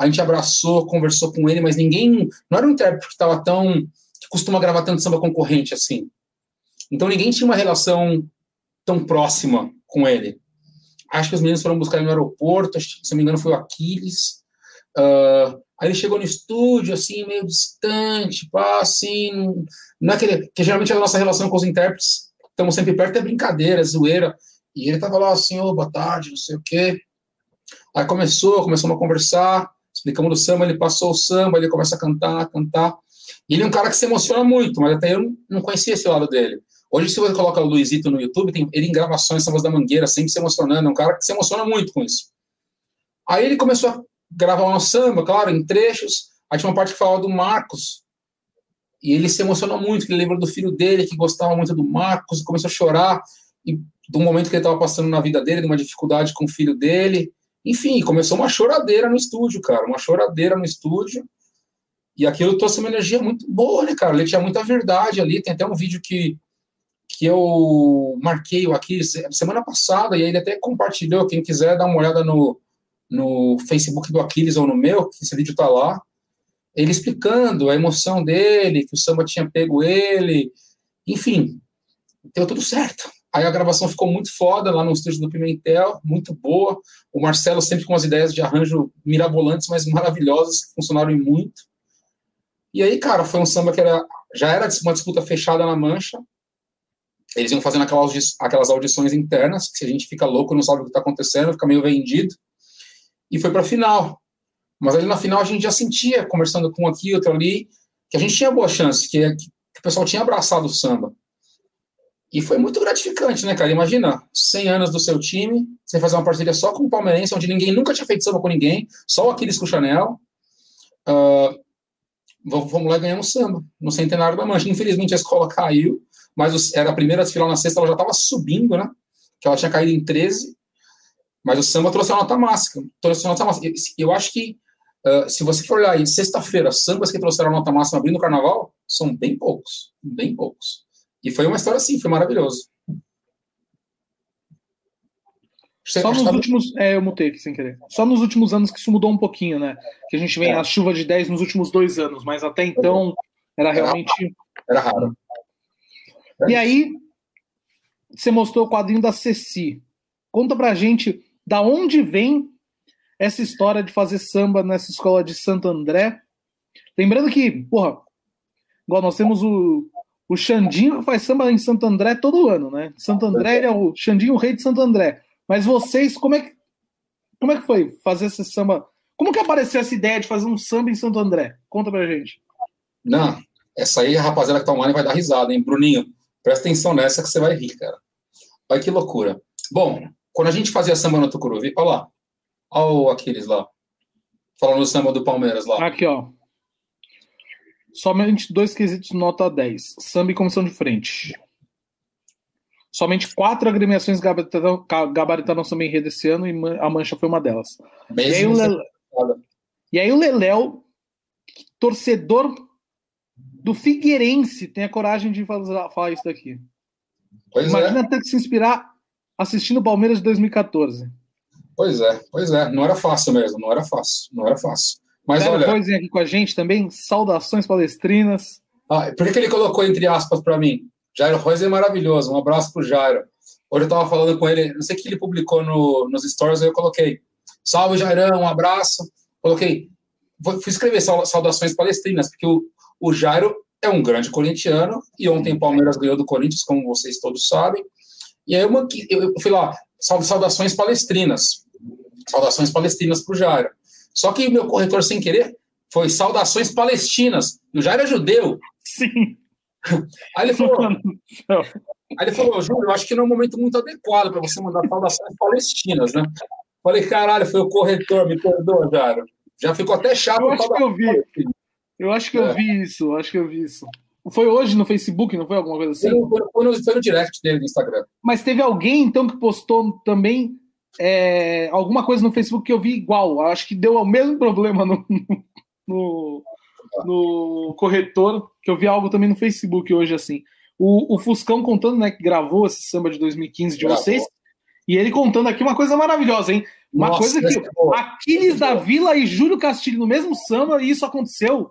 A gente abraçou, conversou com ele, mas ninguém... Não era um intérprete que estava tão... que costuma gravar tanto samba concorrente, assim. Então ninguém tinha uma relação tão próxima com ele. Acho que os meninos foram buscar ele no aeroporto, se não me engano foi o Aquiles. Uh, aí ele chegou no estúdio, assim, meio distante, pá, assim, não é aquele, que geralmente a nossa relação com os intérpretes, estamos sempre perto, é brincadeira, é zoeira, e ele tava lá assim, ô, oh, boa tarde, não sei o quê. Aí começou, começamos a conversar, explicamos do samba, ele passou o samba, ele começa a cantar, cantar, e ele é um cara que se emociona muito, mas até eu não conhecia esse lado dele. Hoje, se você coloca o Luizito no YouTube, tem ele em gravações, Sambas da Mangueira, sempre se emocionando, é um cara que se emociona muito com isso. Aí ele começou a gravar um samba, claro, em trechos, aí tinha uma parte que falava do Marcos, e ele se emocionou muito, que ele lembra do filho dele, que gostava muito do Marcos, e começou a chorar, e do momento que ele estava passando na vida dele, de uma dificuldade com o filho dele, enfim, começou uma choradeira no estúdio, cara, uma choradeira no estúdio, e aquilo trouxe uma energia muito boa, né, cara, ele tinha muita verdade ali, tem até um vídeo que que eu marquei aqui semana passada, e ele até compartilhou, quem quiser dar uma olhada no, no Facebook do Aquiles ou no meu, que esse vídeo está lá, ele explicando a emoção dele, que o samba tinha pego ele, enfim, deu tudo certo. Aí a gravação ficou muito foda lá no estúdio do Pimentel, muito boa. O Marcelo sempre com as ideias de arranjo mirabolantes, mas maravilhosas, que funcionaram muito. E aí, cara, foi um samba que era, já era uma disputa fechada na mancha, eles iam fazendo aquelas, aquelas audições internas, que se a gente fica louco, não sabe o que está acontecendo, fica meio vendido, e foi para a final. Mas ali na final a gente já sentia, conversando com um aqui, outro ali, que a gente tinha boa chance, que, que o pessoal tinha abraçado o samba. E foi muito gratificante, né, cara? Imagina, 100 anos do seu time, você fazer uma parceria só com o Palmeirense, onde ninguém nunca tinha feito samba com ninguém, só o Aquiles com o Chanel. Uh, vamos lá ganhar um samba, no centenário da Mancha. Infelizmente a escola caiu, mas era a primeira desfilar na sexta, ela já estava subindo, né? Que ela tinha caído em 13, mas o samba trouxe a nota máxima. Trouxe a nota máxima. Eu acho que, uh, se você for olhar aí, sexta-feira, sambas que trouxeram a nota máxima abrindo o carnaval, são bem poucos, bem poucos. E foi uma história assim, foi maravilhoso. Só nos últimos. É, eu mutei aqui sem querer. Só nos últimos anos que isso mudou um pouquinho, né? Que a gente vem é. a chuva de 10 nos últimos dois anos, mas até então era realmente. Era raro. E aí, você mostrou o quadrinho da Ceci. Conta pra gente da onde vem essa história de fazer samba nessa escola de Santo André. Lembrando que, porra, igual nós temos o, o Xandinho que faz samba em Santo André todo ano, né? Santo André é o Xandinho, o rei de Santo André. Mas vocês, como é que, como é que foi fazer esse samba? Como que apareceu essa ideia de fazer um samba em Santo André? Conta pra gente. Não, essa aí, a rapaziada que tá online vai dar risada, hein? Bruninho, Presta atenção nessa que você vai rir, cara. Olha que loucura. Bom, quando a gente fazia samba no Tucuruvi, olha lá. Olha o Aquiles lá. Falando do samba do Palmeiras lá. Aqui, ó. Somente dois quesitos nota 10. Samba e comissão de frente. Somente quatro agremiações gabaritaram, gabaritaram samba enredo esse ano e a Mancha foi uma delas. E aí, Lele... e aí, o Leléu, torcedor do Figueirense tem a coragem de falar, falar isso daqui. Pois Imagina é. ter que se inspirar assistindo o Palmeiras de 2014. Pois é, pois é. Não era fácil mesmo, não era fácil, não era fácil. Mas Jairo olha. Coisinha aqui com a gente também, saudações palestrinas. Ah, por que ele colocou entre aspas para mim? Jairo Reis é maravilhoso, um abraço pro Jairo. Hoje eu estava falando com ele, não sei o que ele publicou no, nos stories, eu coloquei. Salve, Jairão, um abraço. Coloquei, fui escrever saudações palestrinas, porque o, o Jairo é um grande corintiano, e ontem o Palmeiras ganhou do Corinthians, como vocês todos sabem. E aí eu, eu fui lá, saudações palestrinas. Saudações palestrinas para o Jairo. Só que o meu corretor, sem querer, foi saudações palestinas. O Jairo é judeu. Sim. Aí ele falou, aí ele falou, Júlio, eu acho que não é um momento muito adequado para você mandar saudações palestinas, né? Falei, caralho, foi o corretor, me perdoa, Jairo. Já ficou até chato. Eu acho que eu vi. Eu acho que eu é. vi isso, acho que eu vi isso. Foi hoje no Facebook, não foi alguma coisa assim? Foi, foi, no, foi no direct dele no Instagram. Mas teve alguém, então, que postou também é, alguma coisa no Facebook que eu vi igual. Acho que deu o mesmo problema no, no, no, corretor, que eu vi algo também no Facebook hoje, assim. O, o Fuscão contando, né, que gravou esse samba de 2015 de gravou. vocês, e ele contando aqui uma coisa maravilhosa, hein? Uma Nossa, coisa que Aquiles da Vila e Júlio Castilho no mesmo samba, e isso aconteceu.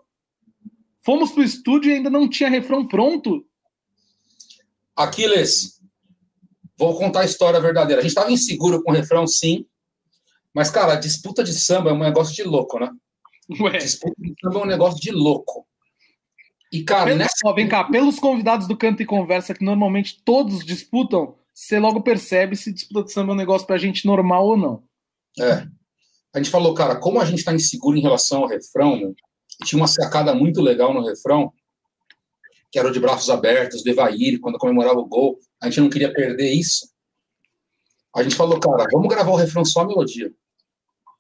Fomos pro estúdio e ainda não tinha refrão pronto. Aquiles, vou contar a história verdadeira. A gente estava inseguro com o refrão, sim. Mas, cara, a disputa de samba é um negócio de louco, né? Ué. Disputa de samba é um negócio de louco. E, cara, Pelo, nessa... vem cá, pelos convidados do Canto e Conversa, que normalmente todos disputam, você logo percebe se disputa de samba é um negócio pra gente normal ou não. É. A gente falou, cara, como a gente tá inseguro em relação ao refrão? Tinha uma sacada muito legal no refrão, que era o de braços abertos, do Evair, quando comemorava o gol. A gente não queria perder isso. A gente falou, cara, vamos gravar o refrão só a melodia.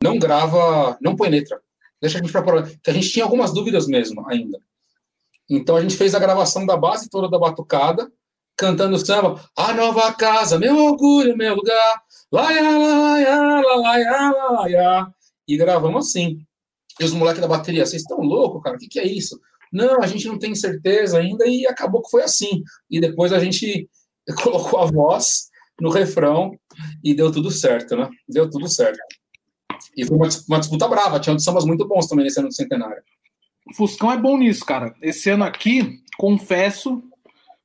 Não grava, não põe letra. Deixa a gente preparar. Que a gente tinha algumas dúvidas mesmo ainda. Então a gente fez a gravação da base toda da batucada, cantando samba, a nova casa, meu orgulho, meu lugar, laia, laia, laia, laia, e gravamos assim. E os moleques da bateria, vocês estão loucos, cara? O que, que é isso? Não, a gente não tem certeza ainda, e acabou que foi assim. E depois a gente colocou a voz no refrão e deu tudo certo, né? Deu tudo certo. E foi uma, uma disputa brava, tinha sambas muito bons também nesse ano do centenário. Fuscão é bom nisso, cara. Esse ano aqui, confesso,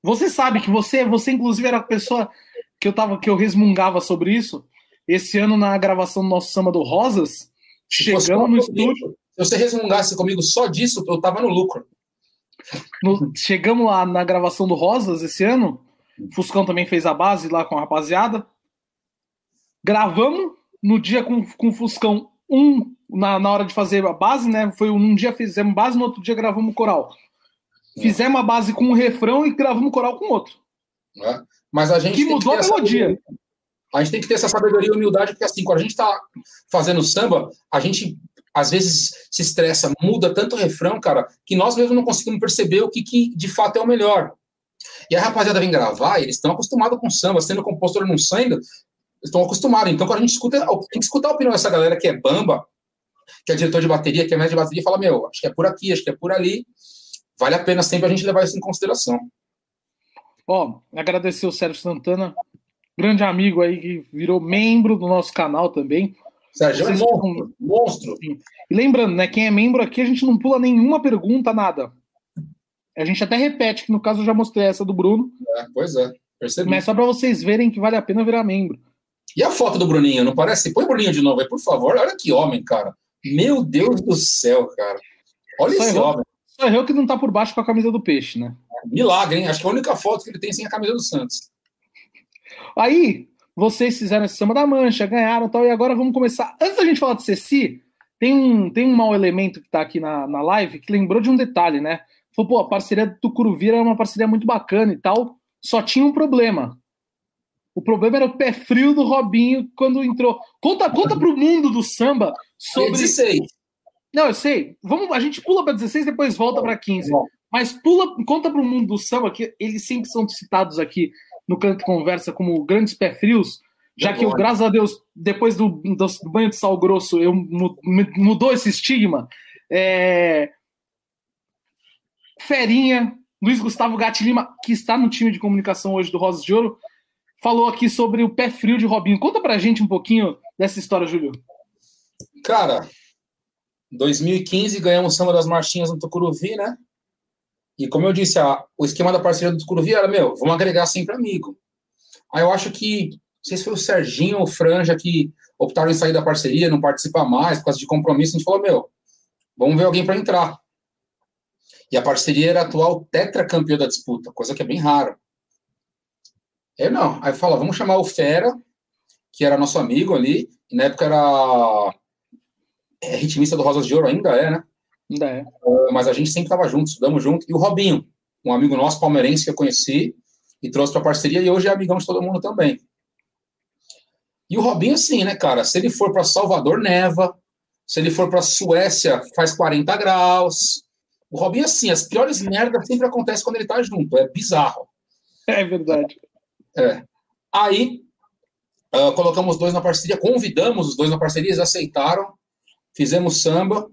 você sabe que você, você inclusive era a pessoa que eu tava, que eu resmungava sobre isso. Esse ano na gravação do nosso samba do Rosas, chegamos no estúdio, você resmungasse comigo só disso, eu tava no lucro. No, chegamos lá na gravação do Rosas esse ano. Fuscão também fez a base lá com a rapaziada. Gravamos no dia com, com o Fuscão um na, na hora de fazer a base, né? Foi um dia fizemos base, no outro dia gravamos coral. Fizemos a base com um refrão e gravamos coral com outro. É. Mas a gente que mudou que a melodia. A gente tem que ter essa sabedoria e humildade, porque assim, quando a gente está fazendo samba, a gente às vezes se estressa, muda tanto o refrão, cara, que nós mesmos não conseguimos perceber o que, que de fato é o melhor. E a rapaziada vem gravar, eles estão acostumados com samba, sendo compositor não saindo, estão acostumados. Então, quando a gente escuta, tem que escutar a opinião dessa galera que é bamba, que é diretor de bateria, que é médio de bateria, fala: Meu, acho que é por aqui, acho que é por ali. Vale a pena sempre a gente levar isso em consideração. Ó, agradecer o Sérgio Santana, grande amigo aí que virou membro do nosso canal também. Sérgio é monstro, monstro. E lembrando, né, quem é membro aqui, a gente não pula nenhuma pergunta, nada. A gente até repete, que no caso eu já mostrei essa do Bruno. É, pois é, percebi. Mas só para vocês verem que vale a pena virar membro. E a foto do Bruninho, não parece? Põe o Bruninho de novo aí, por favor. Olha que homem, cara. Meu Deus do céu, cara. Olha só esse errou, homem. Só errou que não tá por baixo com a camisa do peixe, né? Milagre, hein? Acho que é a única foto que ele tem sem a camisa do Santos. Aí, vocês fizeram esse samba da mancha, ganharam tal, e agora vamos começar. Antes da gente falar de Ceci, tem um, tem um mau elemento que está aqui na, na live que lembrou de um detalhe, né? Falou, pô, a parceria do Tucuruvira era uma parceria muito bacana e tal, só tinha um problema. O problema era o pé frio do Robinho quando entrou. Conta, conta pro mundo do samba sobre. 16. Não, eu sei. Vamos, a gente pula para 16 depois volta para 15. Mas pula, conta pro mundo do samba que eles sempre são citados aqui no Canto Conversa como grandes pé frios, já que eu, graças a Deus, depois do, do, banho de sal grosso, eu mudou esse estigma. É... Ferinha, Luiz Gustavo Gatti Lima, que está no time de comunicação hoje do Rosas de Ouro, falou aqui sobre o pé frio de Robinho. Conta pra gente um pouquinho dessa história, Júlio. Cara, 2015 ganhamos Samba das Marchinhas no Tucuruvi, né? E como eu disse, a, o esquema da parceria do Tucuruvi era, meu, vamos agregar sempre amigo. Aí eu acho que, não sei se foi o Serginho ou o Franja que optaram em sair da parceria, não participar mais, por causa de compromisso, a gente falou, meu, vamos ver alguém para entrar. E a parceria era a atual tetracampeã da disputa, coisa que é bem rara. Eu não, aí fala, vamos chamar o Fera, que era nosso amigo ali, e na época era é, ritmista do Rosas de Ouro, ainda é, né? É. Mas a gente sempre estava junto, estudamos junto. E o Robinho, um amigo nosso palmeirense que eu conheci e trouxe para parceria, e hoje é amigão de todo mundo também. E o Robinho, assim, né, cara? Se ele for para Salvador, neva. Se ele for para Suécia, faz 40 graus. O Robinho, assim, as piores merdas sempre acontecem quando ele tá junto. É bizarro. É verdade. É. Aí, uh, colocamos os dois na parceria, convidamos os dois na parceria, eles aceitaram, fizemos samba.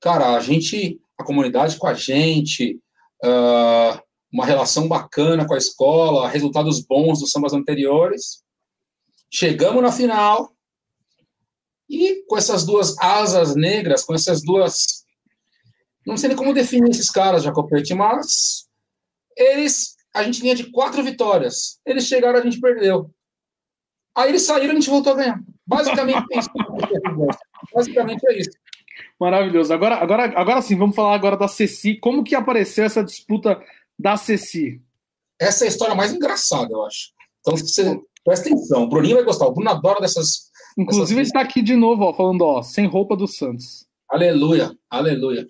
Cara, a gente, a comunidade com a gente, uh, uma relação bacana com a escola, resultados bons dos sambas anteriores. Chegamos na final, e com essas duas asas negras, com essas duas. Não sei nem como definir esses caras, Jacopete, mas eles. A gente vinha de quatro vitórias. Eles chegaram, a gente perdeu. Aí eles saíram, a gente voltou a ganhar. Basicamente é isso. Basicamente é isso. Maravilhoso. Agora, agora, agora sim, vamos falar agora da Ceci. Como que apareceu essa disputa da Ceci? Essa é a história mais engraçada, eu acho. Então, você presta atenção. O Bruninho vai gostar. O Bruno adora dessas Inclusive, ele está aqui de novo, ó, falando, ó, sem roupa do Santos. Aleluia, aleluia.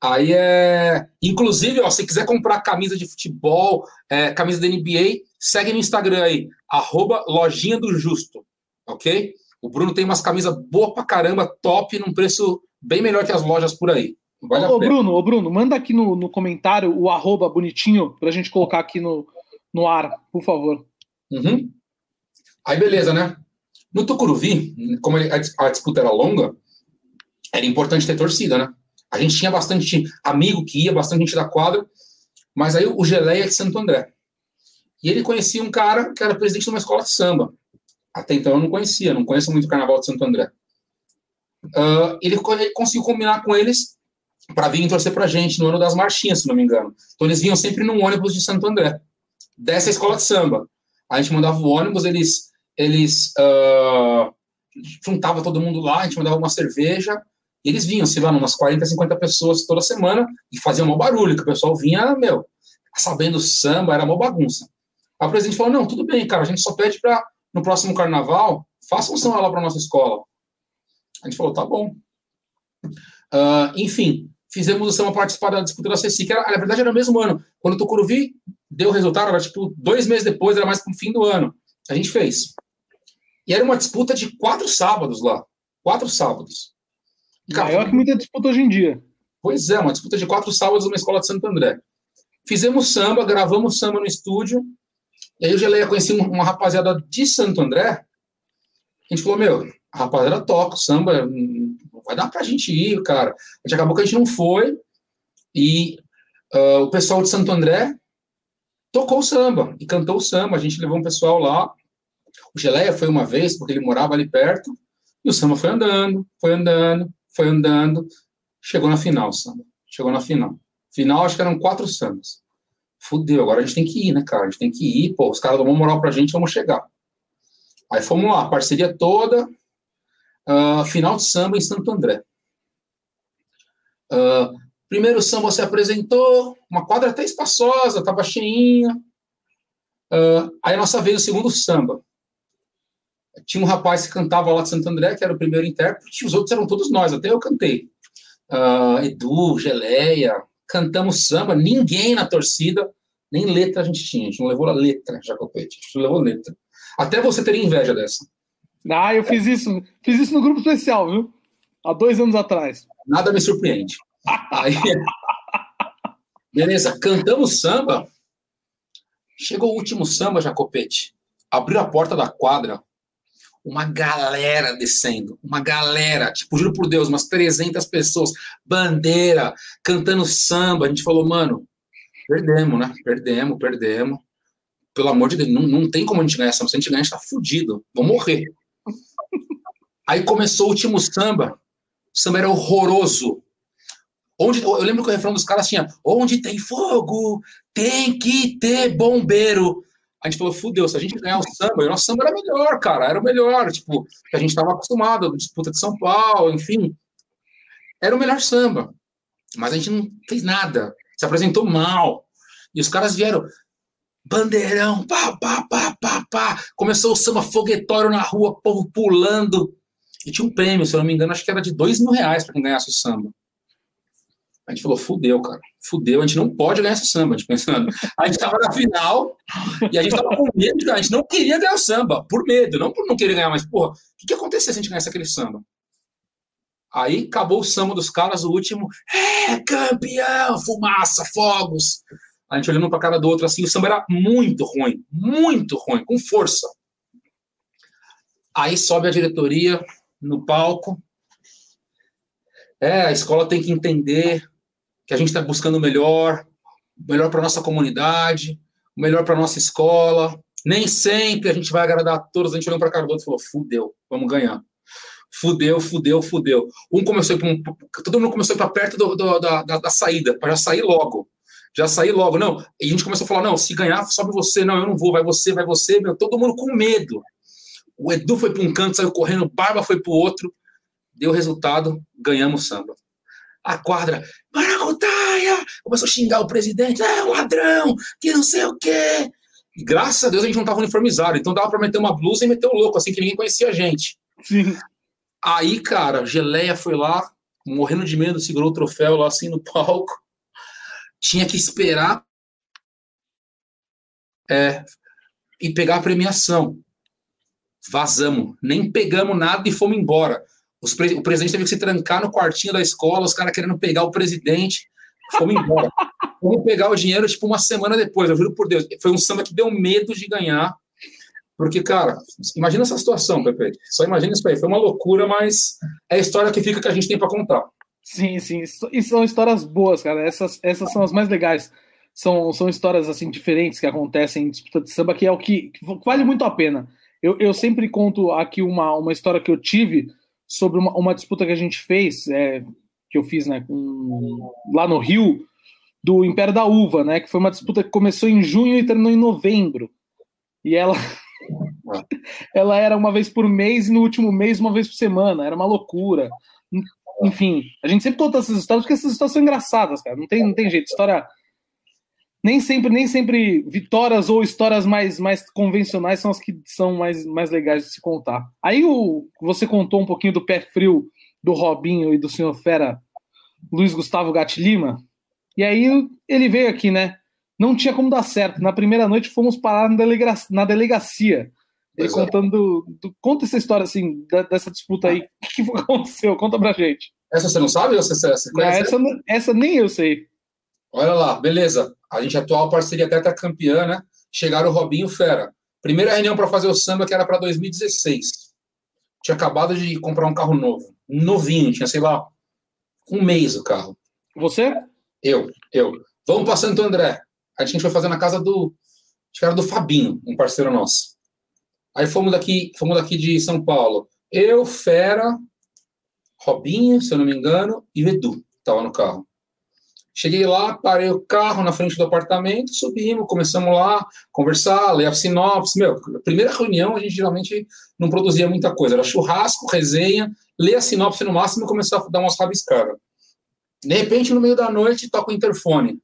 Aí é. Inclusive, ó, se quiser comprar camisa de futebol, é, camisa da NBA, segue no Instagram aí, arroba lojinha do justo. Ok? O Bruno tem umas camisas boas pra caramba, top, num preço bem melhor que as lojas por aí. Vale ô, ô Bruno, ô Bruno, manda aqui no, no comentário o arroba bonitinho pra gente colocar aqui no, no ar, por favor. Uhum. Aí beleza, né? No Tucuruvi, como a disputa era longa, era importante ter torcida, né? A gente tinha bastante amigo que ia, bastante gente da quadra, mas aí o Geleia de Santo André. E ele conhecia um cara que era presidente de uma escola de samba. Até então eu não conhecia, não conheço muito o Carnaval de Santo André. Uh, ele, conseguiu combinar com eles para virem torcer para a gente no ano das marchinhas, se não me engano. Então eles vinham sempre num ônibus de Santo André, dessa escola de samba. A gente mandava o ônibus, eles eles uh, juntava todo mundo lá, a gente mandava uma cerveja, e eles vinham, sei lá, umas 40, 50 pessoas toda semana, e faziam um barulho, que o pessoal vinha, meu, sabendo samba, era uma bagunça. O presidente falou, não, tudo bem, cara, a gente só pede para, no próximo carnaval, faça um samba lá para nossa escola. A gente falou, tá bom. Uh, enfim, fizemos o samba participar da disputa da CECI, que era, na verdade era no mesmo ano. Quando o Tucuruvi deu o resultado, era tipo dois meses depois, era mais para o fim do ano. A gente fez. E era uma disputa de quatro sábados lá. Quatro sábados. Cara, Maior que muita disputa hoje em dia. Pois é, uma disputa de quatro sábados numa escola de Santo André. Fizemos samba, gravamos samba no estúdio. E aí o Geleia conheci uma rapaziada de Santo André. A gente falou, meu, a rapaziada toca samba, não vai dar pra gente ir, cara. A gente acabou que a gente não foi. E uh, o pessoal de Santo André tocou samba e cantou o samba. A gente levou um pessoal lá. O Geleia foi uma vez, porque ele morava ali perto, e o samba foi andando, foi andando, foi andando, chegou na final o samba. Chegou na final. Final, acho que eram quatro sambas. Fudeu, agora a gente tem que ir, né, cara? A gente tem que ir, pô, os caras dão uma moral pra gente, vamos chegar. Aí fomos lá, parceria toda, uh, final de samba em Santo André. Uh, primeiro samba se apresentou, uma quadra até espaçosa, estava cheinha. Uh, aí a nossa vez o segundo samba tinha um rapaz que cantava lá de Santo André, que era o primeiro intérprete, os outros eram todos nós, até eu cantei. Uh, Edu, Geleia, cantamos samba, ninguém na torcida, nem letra a gente tinha, a gente não levou a letra, Jacopete, a gente não levou letra. Até você teria inveja dessa. Ah, eu fiz isso, fiz isso no grupo especial, viu? Há dois anos atrás. Nada me surpreende. Aí, beleza, cantamos samba. Chegou o último samba, Jacopete. Abriu a porta da quadra, uma galera descendo, uma galera, tipo, juro por Deus, umas 300 pessoas, bandeira, cantando samba. A gente falou, mano, perdemos, né? Perdemos, perdemos. Pelo amor de Deus, não, não tem como a gente ganhar samba. Se a gente ganhar, a gente tá fudido. Vamos morrer. Aí começou o último samba. O samba era horroroso. Onde, eu lembro que o refrão dos caras tinha: Onde tem fogo, tem que ter bombeiro a gente falou, fudeu, se a gente ganhar o samba, o nosso samba era melhor, cara, era o melhor, tipo, a gente estava acostumado, disputa de São Paulo, enfim. Era o melhor samba, mas a gente não fez nada, se apresentou mal. E os caras vieram, bandeirão, pá, pá, pá, pá, pá. Começou o samba foguetório na rua, povo pulando. E tinha um prêmio, se eu não me engano, acho que era de dois mil reais para quem ganhasse o samba. A gente falou, fudeu, cara, fudeu, a gente não pode ganhar esse samba. A gente pensando, a gente estava na final e a gente estava com medo, a gente não queria ganhar o samba, por medo, não por não querer ganhar, mas, porra, o que, que acontecia se a gente ganhasse aquele samba? Aí acabou o samba dos caras, o último, é, campeão, fumaça, fogos. A gente olhando para a cara do outro assim, o samba era muito ruim, muito ruim, com força. Aí sobe a diretoria no palco. É, a escola tem que entender que a gente está buscando o melhor, o melhor para nossa comunidade, o melhor para nossa escola. Nem sempre a gente vai agradar a todos. A gente olhou para cara do outro e falou: fudeu, vamos ganhar. Fudeu, fudeu, fudeu. Um começou todo mundo começou para perto do, do, da, da, da saída, para já sair logo já saí logo, não. E a gente começou a falar, não, se ganhar, sobe você, não, eu não vou, vai você, vai você, meu, todo mundo com medo. O Edu foi para um canto, saiu correndo, o Barba foi para o outro, deu resultado, ganhamos o samba. A quadra, Maracutaia! Começou a xingar o presidente, é um ladrão, que não sei o quê. E graças a Deus a gente não estava uniformizado, então dava para meter uma blusa e meter o louco, assim que ninguém conhecia a gente. Sim. Aí, cara, Geleia foi lá, morrendo de medo, segurou o troféu lá assim no palco tinha que esperar é, e pegar a premiação. Vazamos, nem pegamos nada e fomos embora. Pre o presidente teve que se trancar no quartinho da escola, os caras querendo pegar o presidente. Fomos embora. Fomos pegar o dinheiro, tipo, uma semana depois, eu juro por Deus. Foi um samba que deu medo de ganhar. Porque, cara, imagina essa situação, Pepe. Só imagina isso aí. Foi uma loucura, mas é a história que fica que a gente tem para contar. Sim, sim. E são histórias boas, cara. Essas, essas são as mais legais. São, são histórias assim diferentes que acontecem em disputa de samba, que é o que, que vale muito a pena. Eu, eu sempre conto aqui uma, uma história que eu tive sobre uma, uma disputa que a gente fez, é, que eu fiz né, com, lá no Rio, do Império da Uva, né? Que foi uma disputa que começou em junho e terminou em novembro. E ela. ela era uma vez por mês e no último mês uma vez por semana. Era uma loucura enfim, a gente sempre conta essas histórias porque essas histórias são engraçadas, cara. Não tem, não tem jeito. História. Nem sempre, nem sempre vitórias ou histórias mais, mais convencionais são as que são mais, mais legais de se contar. Aí o, você contou um pouquinho do pé frio do Robinho e do senhor Fera Luiz Gustavo Gatti Lima. E aí ele veio aqui, né? Não tinha como dar certo. Na primeira noite fomos parar na, delega na delegacia. Ele contando. Do, do, conta essa história assim, da, dessa disputa aí. O que, que aconteceu? Conta pra gente. Essa você não sabe ou você, você conhece? essa, essa nem eu sei. Olha lá, beleza. A gente atual parceria até tá campeã, né? Chegaram o Robinho Fera. Primeira reunião para fazer o samba que era para 2016. Tinha acabado de comprar um carro novo. Novinho, tinha, sei lá, um mês o carro. Você? Eu, eu. Vamos para Santo André. A gente foi fazer na casa do. Acho que era do Fabinho, um parceiro nosso. Aí fomos daqui, fomos daqui de São Paulo. Eu, Fera, Robinho, se eu não me engano, e Edu estava no carro. Cheguei lá, parei o carro na frente do apartamento, subimos, começamos lá conversar, ler a sinopse. Meu, primeira reunião a gente geralmente não produzia muita coisa, era churrasco, resenha, ler a sinopse no máximo e começar a dar umas rabiscadas. De repente, no meio da noite, toca o interfone.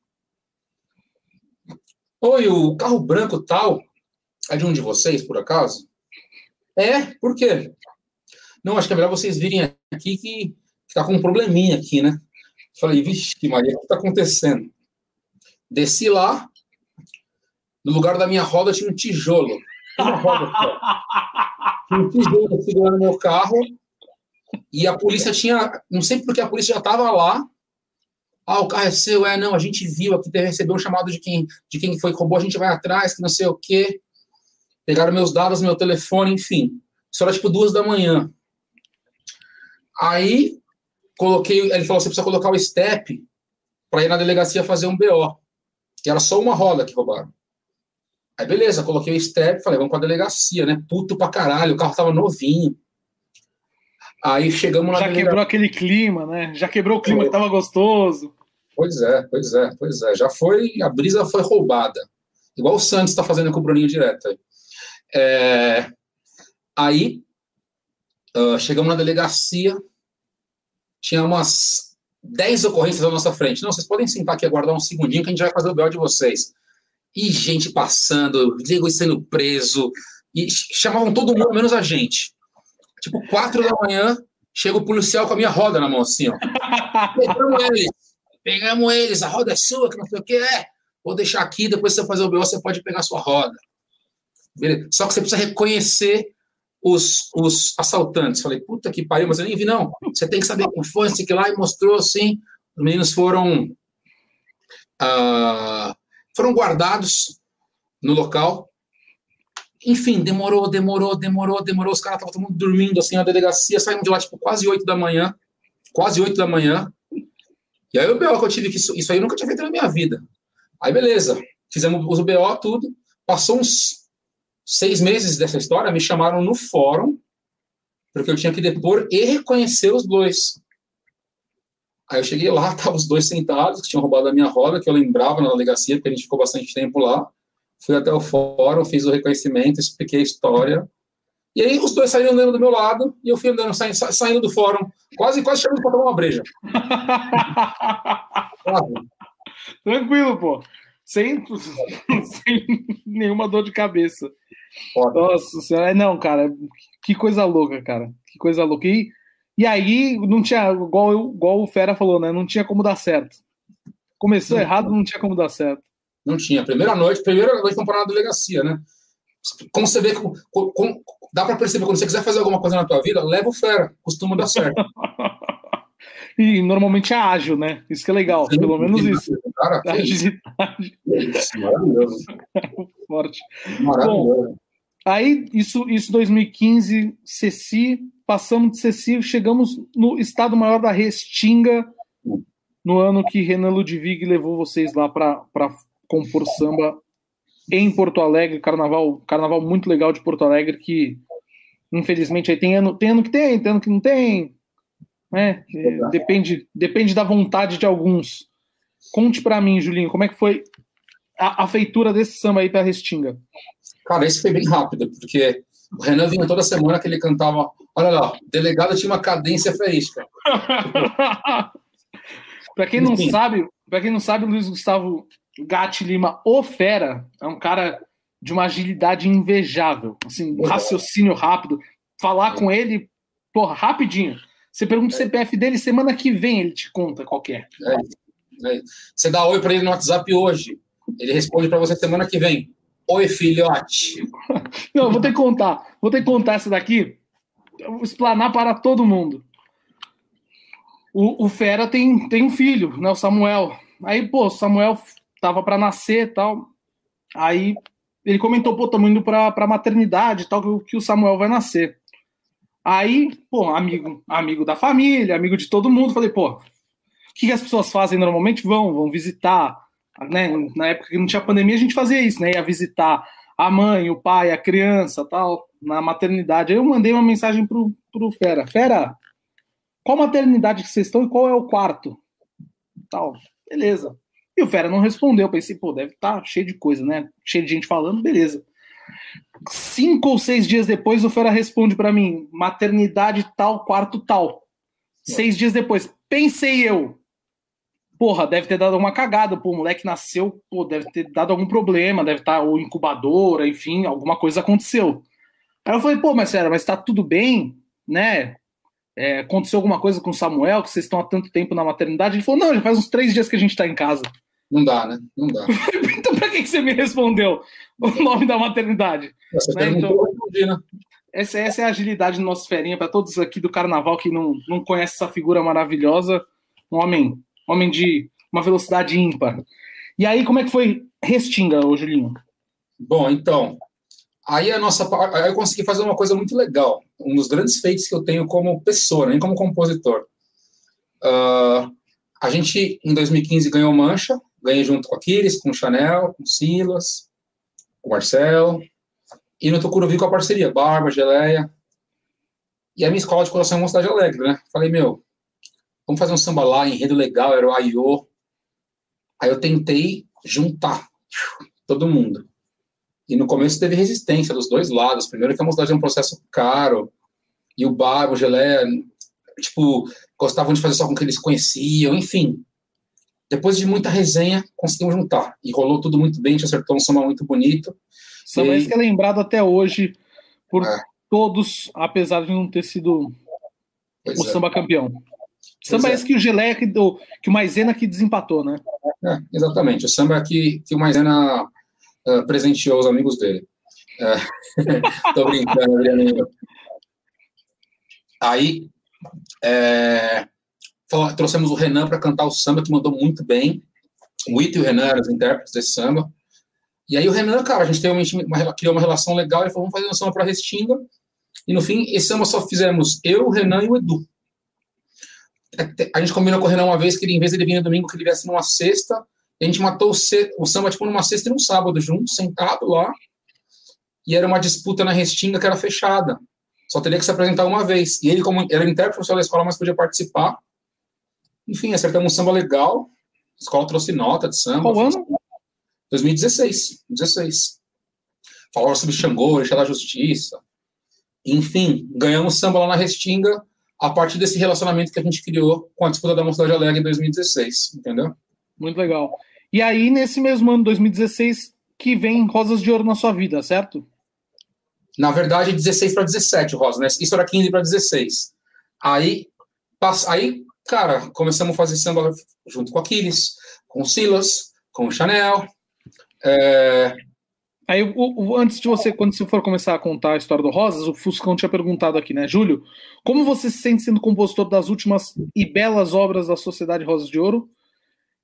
Oi, o carro branco tal é de um de vocês, por acaso? É, por quê? Não, acho que é melhor vocês virem aqui que está com um probleminha aqui, né? Falei, vixe, Maria, o que está acontecendo? Desci lá, no lugar da minha roda tinha um tijolo. Uma roda Tinha um tijolo segurando meu carro, e a polícia tinha. Não sei porque a polícia já estava lá. Ah, o carro é seu, é, não, a gente viu aqui, recebeu um chamado de quem, de quem foi que roubou, a gente vai atrás, que não sei o quê pegaram meus dados, meu telefone, enfim. Isso era tipo duas da manhã. Aí, coloquei, ele falou: você precisa colocar o step para ir na delegacia fazer um BO. E era só uma roda que roubaram. Aí, beleza, coloquei o step, falei: vamos para a delegacia, né? Puto pra caralho, o carro tava novinho. Aí chegamos lá. Já quebrou aquele clima, né? Já quebrou o clima foi. que tava gostoso. Pois é, pois é, pois é. Já foi, a brisa foi roubada. Igual o Santos está fazendo com o Bruninho direto aí. É, aí, uh, chegamos na delegacia, tinha umas 10 ocorrências à nossa frente. Não, vocês podem sentar aqui aguardar um segundinho que a gente vai fazer o BO de vocês. E gente passando, Diego sendo preso, e chamavam todo mundo, menos a gente. Tipo, quatro da manhã, chega o policial com a minha roda na mão, assim, ó. Pegamos eles, pegamos eles, a roda é sua, que não sei o que é. Vou deixar aqui, depois você fazer o BO, você pode pegar a sua roda. Beleza? Só que você precisa reconhecer os, os assaltantes. Falei, puta que pariu, mas eu nem vi, não. Você tem que saber como foi, sei que lá, e mostrou assim. Os meninos foram. Uh, foram guardados no local. Enfim, demorou, demorou, demorou, demorou. Os caras estavam todo mundo dormindo assim na delegacia. Saímos de lá, tipo, quase 8 da manhã. Quase 8 da manhã. E aí o BO que eu tive que. Isso, isso aí eu nunca tinha feito na minha vida. Aí, beleza. Fizemos o BO, tudo. Passou uns seis meses dessa história, me chamaram no fórum, porque eu tinha que depor e reconhecer os dois. Aí eu cheguei lá, estavam os dois sentados, que tinham roubado a minha roda, que eu lembrava na delegacia, porque a gente ficou bastante tempo lá. Fui até o fórum, fiz o reconhecimento, expliquei a história. E aí os dois saíram andando do meu lado, e eu fui andando, saindo, saindo do fórum, quase, quase chegando para tomar uma breja. Tranquilo, pô. Sem, sem nenhuma dor de cabeça. Foda. Nossa senhora, é, não, cara, que coisa louca, cara. Que coisa louca. E, e aí, não tinha, igual, igual o Fera falou, né? Não tinha como dar certo. Começou não, errado, não tinha como dar certo. Não tinha. Primeira noite, primeira noite vamos parar na delegacia, né? Como você vê, como, como, dá para perceber, quando você quiser fazer alguma coisa na tua vida, leva o Fera, costuma dar certo. e normalmente é ágil, né? Isso que é legal, Sim, pelo menos isso. Cara, Agilidade. Isso, maravilhoso. Forte. Maravilhoso. Bom, Aí, isso, isso 2015, Ceci, passamos de Ceci, chegamos no Estado Maior da Restinga, no ano que Renan Ludwig levou vocês lá para compor samba em Porto Alegre, carnaval, carnaval muito legal de Porto Alegre, que infelizmente aí tem ano, tem ano que tem, tem ano que não tem, né? Depende, depende da vontade de alguns. Conte para mim, Julinho, como é que foi a, a feitura desse samba aí para Restinga? Cara, esse foi bem rápido, porque o Renan vinha toda semana que ele cantava. Olha lá, delegado tinha uma cadência ferística. para quem não sabe, para quem não sabe, o Luiz Gustavo Gatti Lima, o fera, é um cara de uma agilidade invejável, assim, um raciocínio rápido. Falar com ele, porra, rapidinho. Você pergunta o CPF dele, semana que vem ele te conta qualquer. É. É. Você dá oi para ele no WhatsApp hoje, ele responde para você semana que vem. Oi, filhote. Não, vou ter que contar. Vou ter que contar essa daqui. Vou explanar para todo mundo. O, o Fera tem, tem um filho, né? O Samuel. Aí, pô, Samuel tava para nascer e tal. Aí ele comentou, pô, estamos indo para pra maternidade e tal, que, que o Samuel vai nascer. Aí, pô, amigo, amigo da família, amigo de todo mundo, falei, pô, o que, as pessoas fazem normalmente? Vão, vão visitar né, na época que não tinha pandemia, a gente fazia isso, né? Ia visitar a mãe, o pai, a criança, tal, na maternidade. Aí eu mandei uma mensagem pro, pro Fera. Fera, qual maternidade que vocês estão e qual é o quarto? Tal. Beleza. E o Fera não respondeu. Eu pensei, pô, deve estar tá cheio de coisa, né? Cheio de gente falando, beleza. Cinco ou seis dias depois, o Fera responde para mim: maternidade tal, quarto tal. Seis dias depois, pensei eu, porra, deve ter dado uma cagada, pô, o moleque nasceu, pô, deve ter dado algum problema, deve estar, tá, ou incubadora, enfim, alguma coisa aconteceu. Aí eu falei, pô, mas sério, mas tá tudo bem, né? É, aconteceu alguma coisa com o Samuel, que vocês estão há tanto tempo na maternidade? Ele falou, não, já faz uns três dias que a gente tá em casa. Não dá, né? Não dá. então pra que você me respondeu o nome da maternidade? Você né? então, né? essa, essa é a agilidade do nosso ferinha, para todos aqui do carnaval que não, não conhecem essa figura maravilhosa, um homem homem de uma velocidade ímpar. E aí, como é que foi Restinga, ô Julinho? Bom, então, aí a nossa, aí eu consegui fazer uma coisa muito legal, um dos grandes feitos que eu tenho como pessoa, nem como compositor. Uh, a gente, em 2015, ganhou Mancha, ganhei junto com a Kiris, com Chanel, com Silas, com Marcel, e no Tucuruvi com a parceria, Barba, Geleia, e a minha escola de coração é uma cidade alegre, né? Falei, meu, vamos fazer um samba lá, enredo legal, era o Aiô. Aí eu tentei juntar todo mundo. E no começo teve resistência dos dois lados. Primeiro que a mocidade é um processo caro, e o bar, o tipo, gostavam de fazer só com que eles conheciam, enfim. Depois de muita resenha, conseguimos juntar. E rolou tudo muito bem, a gente acertou um samba muito bonito. Samba e... que é lembrado até hoje por é. todos, apesar de não ter sido pois o é. samba campeão. Samba é esse que o Geleia, que, do, que o Maisena que desempatou, né? É, exatamente. O samba que, que o Maisena uh, presenteou os amigos dele. Uh, tô brincando, Adriano. Aí, é, trouxemos o Renan para cantar o samba, que mandou muito bem. O Ito e o Renan eram os intérpretes desse samba. E aí o Renan, cara, a gente teve uma, uma, criou uma relação legal, ele falou, vamos fazer um samba para Restinga. E no fim, esse samba só fizemos eu, o Renan e o Edu. A gente combinou com o Renan uma vez que ele, em vez de ele vir no domingo, que ele viesse numa sexta. a gente matou o, o samba, tipo, numa sexta e num sábado, juntos, sentado lá. E era uma disputa na Restinga que era fechada. Só teria que se apresentar uma vez. E ele, como era intérprete da escola, mas podia participar. Enfim, acertamos um samba legal. A escola trouxe nota de samba. Qual ano? 2016. 16. Falaram sobre Xangô, Eixo da Justiça. Enfim, ganhamos samba lá na Restinga a partir desse relacionamento que a gente criou com a disputa da Mocidade Alegre em 2016, entendeu? Muito legal. E aí, nesse mesmo ano, 2016, que vem Rosas de Ouro na sua vida, certo? Na verdade, 16 para 17, Rosa, né? Isso era 15 para 16. Aí, aí, cara, começamos a fazer samba junto com Aquiles, com Silas, com Chanel. É... Aí, o, o, antes de você, quando você for começar a contar a história do Rosas, o Fuscão tinha perguntado aqui, né? Júlio, como você se sente sendo compositor das últimas e belas obras da Sociedade Rosas de Ouro?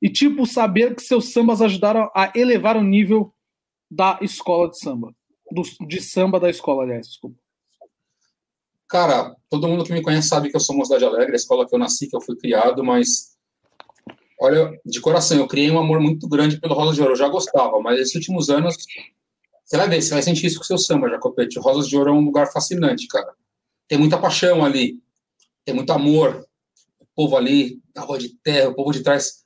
E, tipo, saber que seus sambas ajudaram a elevar o nível da escola de samba? Do, de samba da escola, aliás, desculpa. Cara, todo mundo que me conhece sabe que eu sou Mocidade Alegre, a escola que eu nasci, que eu fui criado, mas olha, de coração, eu criei um amor muito grande pelo Rosas de Ouro. Eu já gostava, mas esses últimos anos você vai ver, você vai sentir isso com o seu samba, Jacopete. Rosas de Ouro é um lugar fascinante, cara. Tem muita paixão ali, tem muito amor. O povo ali, na rua de terra, o povo de trás.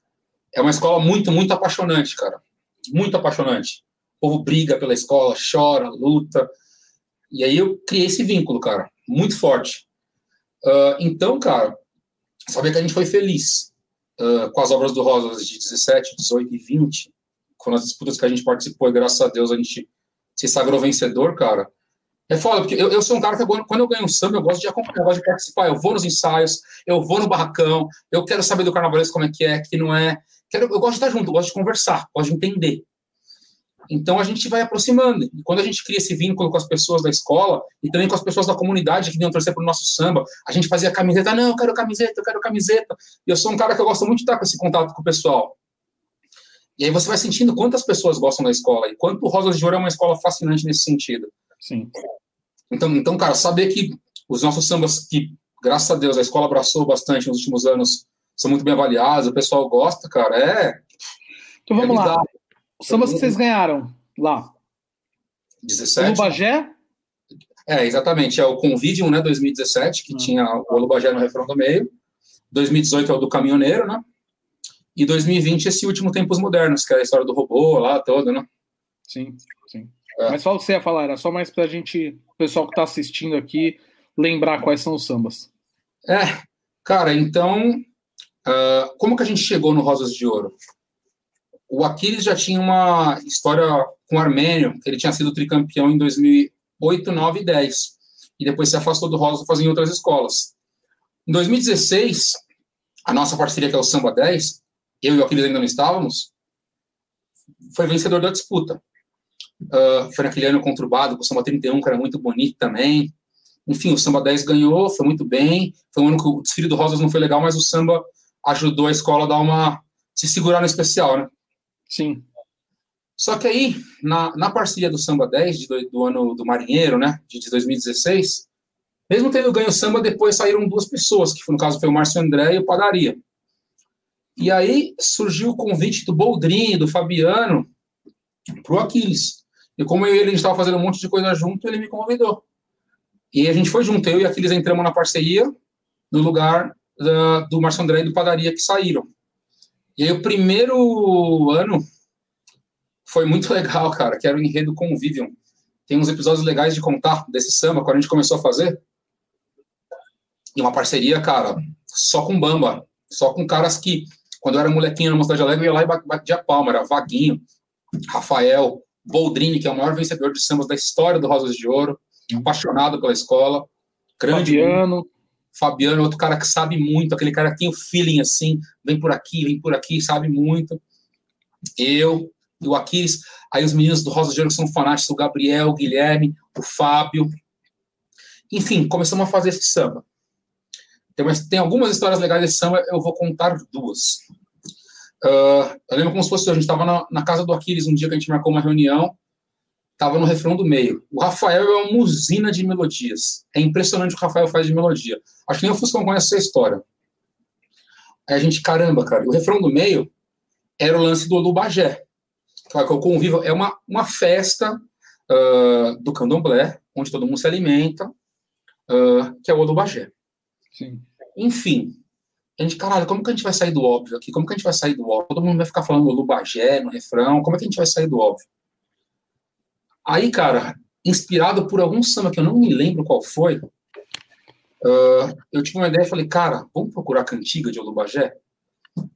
É uma escola muito, muito apaixonante, cara. Muito apaixonante. O povo briga pela escola, chora, luta. E aí eu criei esse vínculo, cara, muito forte. Uh, então, cara, saber que a gente foi feliz uh, com as obras do Rosas de 17, 18 e 20, com as disputas que a gente participou, e graças a Deus a gente se sagrou vencedor, cara, é foda, porque eu, eu sou um cara que quando eu ganho um samba, eu gosto de acompanhar, eu gosto de participar, eu vou nos ensaios, eu vou no barracão, eu quero saber do carnavalesco como é que é, que não é. Quero, eu gosto de estar junto, eu gosto de conversar, gosto de entender. Então a gente vai aproximando. E quando a gente cria esse vínculo com as pessoas da escola e também com as pessoas da comunidade que vinham torcer para o nosso samba, a gente fazia camiseta, não, eu quero camiseta, eu quero camiseta. E eu sou um cara que eu gosto muito de estar com esse contato com o pessoal. E aí você vai sentindo quantas pessoas gostam da escola e quanto Rosas de Ouro é uma escola fascinante nesse sentido. Sim. Então, então, cara, saber que os nossos sambas, que graças a Deus a escola abraçou bastante nos últimos anos, são muito bem avaliados, o pessoal gosta, cara, é. Então vamos é lá. Os sambas que vocês ganharam lá. 17. O Bagé? É, exatamente. É o Convivium, né, 2017, que hum. tinha o Olubagé no refrão do meio. 2018 é o do Caminhoneiro, né? E 2020, esse último Tempos Modernos, que é a história do robô lá, toda, né? Sim, sim. É. Mas só você ia falar, era só mais pra gente, o pessoal que tá assistindo aqui, lembrar quais são os sambas. É, cara, então, uh, como que a gente chegou no Rosas de Ouro? O Aquiles já tinha uma história com o Armênio, que ele tinha sido tricampeão em 2008, 9 e 10. E depois se afastou do fazer em outras escolas. Em 2016, a nossa parceria, que é o Samba 10, eu e o Aquiles ainda não estávamos, foi vencedor da disputa. Uh, foi naquele ano conturbado, com o Samba 31, que era muito bonito também. Enfim, o Samba 10 ganhou, foi muito bem. Foi um ano que o desfile do Rosas não foi legal, mas o samba ajudou a escola a dar uma. se segurar no especial, né? Sim. Só que aí, na, na parceria do Samba 10, de, do, do ano do Marinheiro, né, de, de 2016, mesmo tendo ganho o samba, depois saíram duas pessoas, que no caso foi o Márcio André e o Padaria. E aí surgiu o convite do Boldrini, do Fabiano, para o Aquiles. E como eu e ele estava fazendo um monte de coisa junto, ele me convidou. E a gente foi junto, eu e Aquiles entramos na parceria, no lugar do Márcio André e do Padaria, que saíram. E aí o primeiro ano foi muito legal, cara, que era o enredo Convivium. Tem uns episódios legais de contar desse samba, quando a gente começou a fazer. E uma parceria, cara, só com Bamba, só com caras que, quando eu era molequinho na Mocidade Alegre, eu ia lá e batia palma, era Vaguinho, Rafael, Boldrini, que é o maior vencedor de sambas da história do Rosas de Ouro, apaixonado pela escola, grande. Fabiano. Fabiano, outro cara que sabe muito, aquele cara que tem o feeling assim, vem por aqui, vem por aqui, sabe muito. Eu, e o Aquiles, aí os meninos do Rosa de Ouro que são fanáticos, o Gabriel, o Guilherme, o Fábio. Enfim, começamos a fazer esse samba. Tem, tem algumas histórias legais desse samba, eu vou contar duas. Uh, eu lembro como se fosse, a gente estava na, na, casa do Aquiles um dia que a gente marcou uma reunião, estava no refrão do meio. O Rafael é uma usina de melodias. É impressionante o que o Rafael faz de melodia. Acho que nem o Fuscão conhece essa história. Aí a gente, caramba, cara, o refrão do meio era o lance do Lubagé. Que é o convivo é uma, uma festa uh, do candomblé, onde todo mundo se alimenta, uh, que é o Olubagé. Sim. Enfim, a gente, caralho, como que a gente vai sair do óbvio aqui? Como que a gente vai sair do óbvio? Todo mundo vai ficar falando Olubagé no refrão, como é que a gente vai sair do óbvio? Aí, cara, inspirado por algum samba que eu não me lembro qual foi, uh, eu tive uma ideia e falei, cara, vamos procurar cantiga de Olubagé?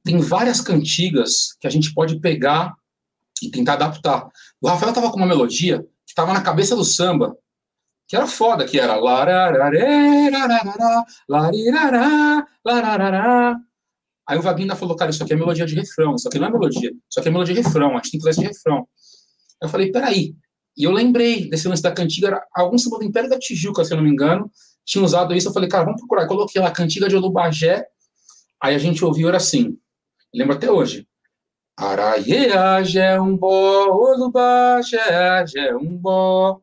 Tem várias cantigas que a gente pode pegar e tentar adaptar. O Rafael tava com uma melodia que tava na cabeça do samba, que era foda, que era Aí o Vaguinho falou, cara, isso aqui é melodia de refrão, isso aqui não é melodia, isso aqui é melodia de refrão, a gente tem que fazer esse refrão. Eu falei, peraí. E eu lembrei desse lance da cantiga, era algum samba do Império da Tijuca, se eu não me engano, tinha usado isso, eu falei, cara, vamos procurar. Eu coloquei lá, cantiga de Olubagé, aí a gente ouviu, era assim, lembro até hoje, Araia, é um bó, Olubá, é um bó.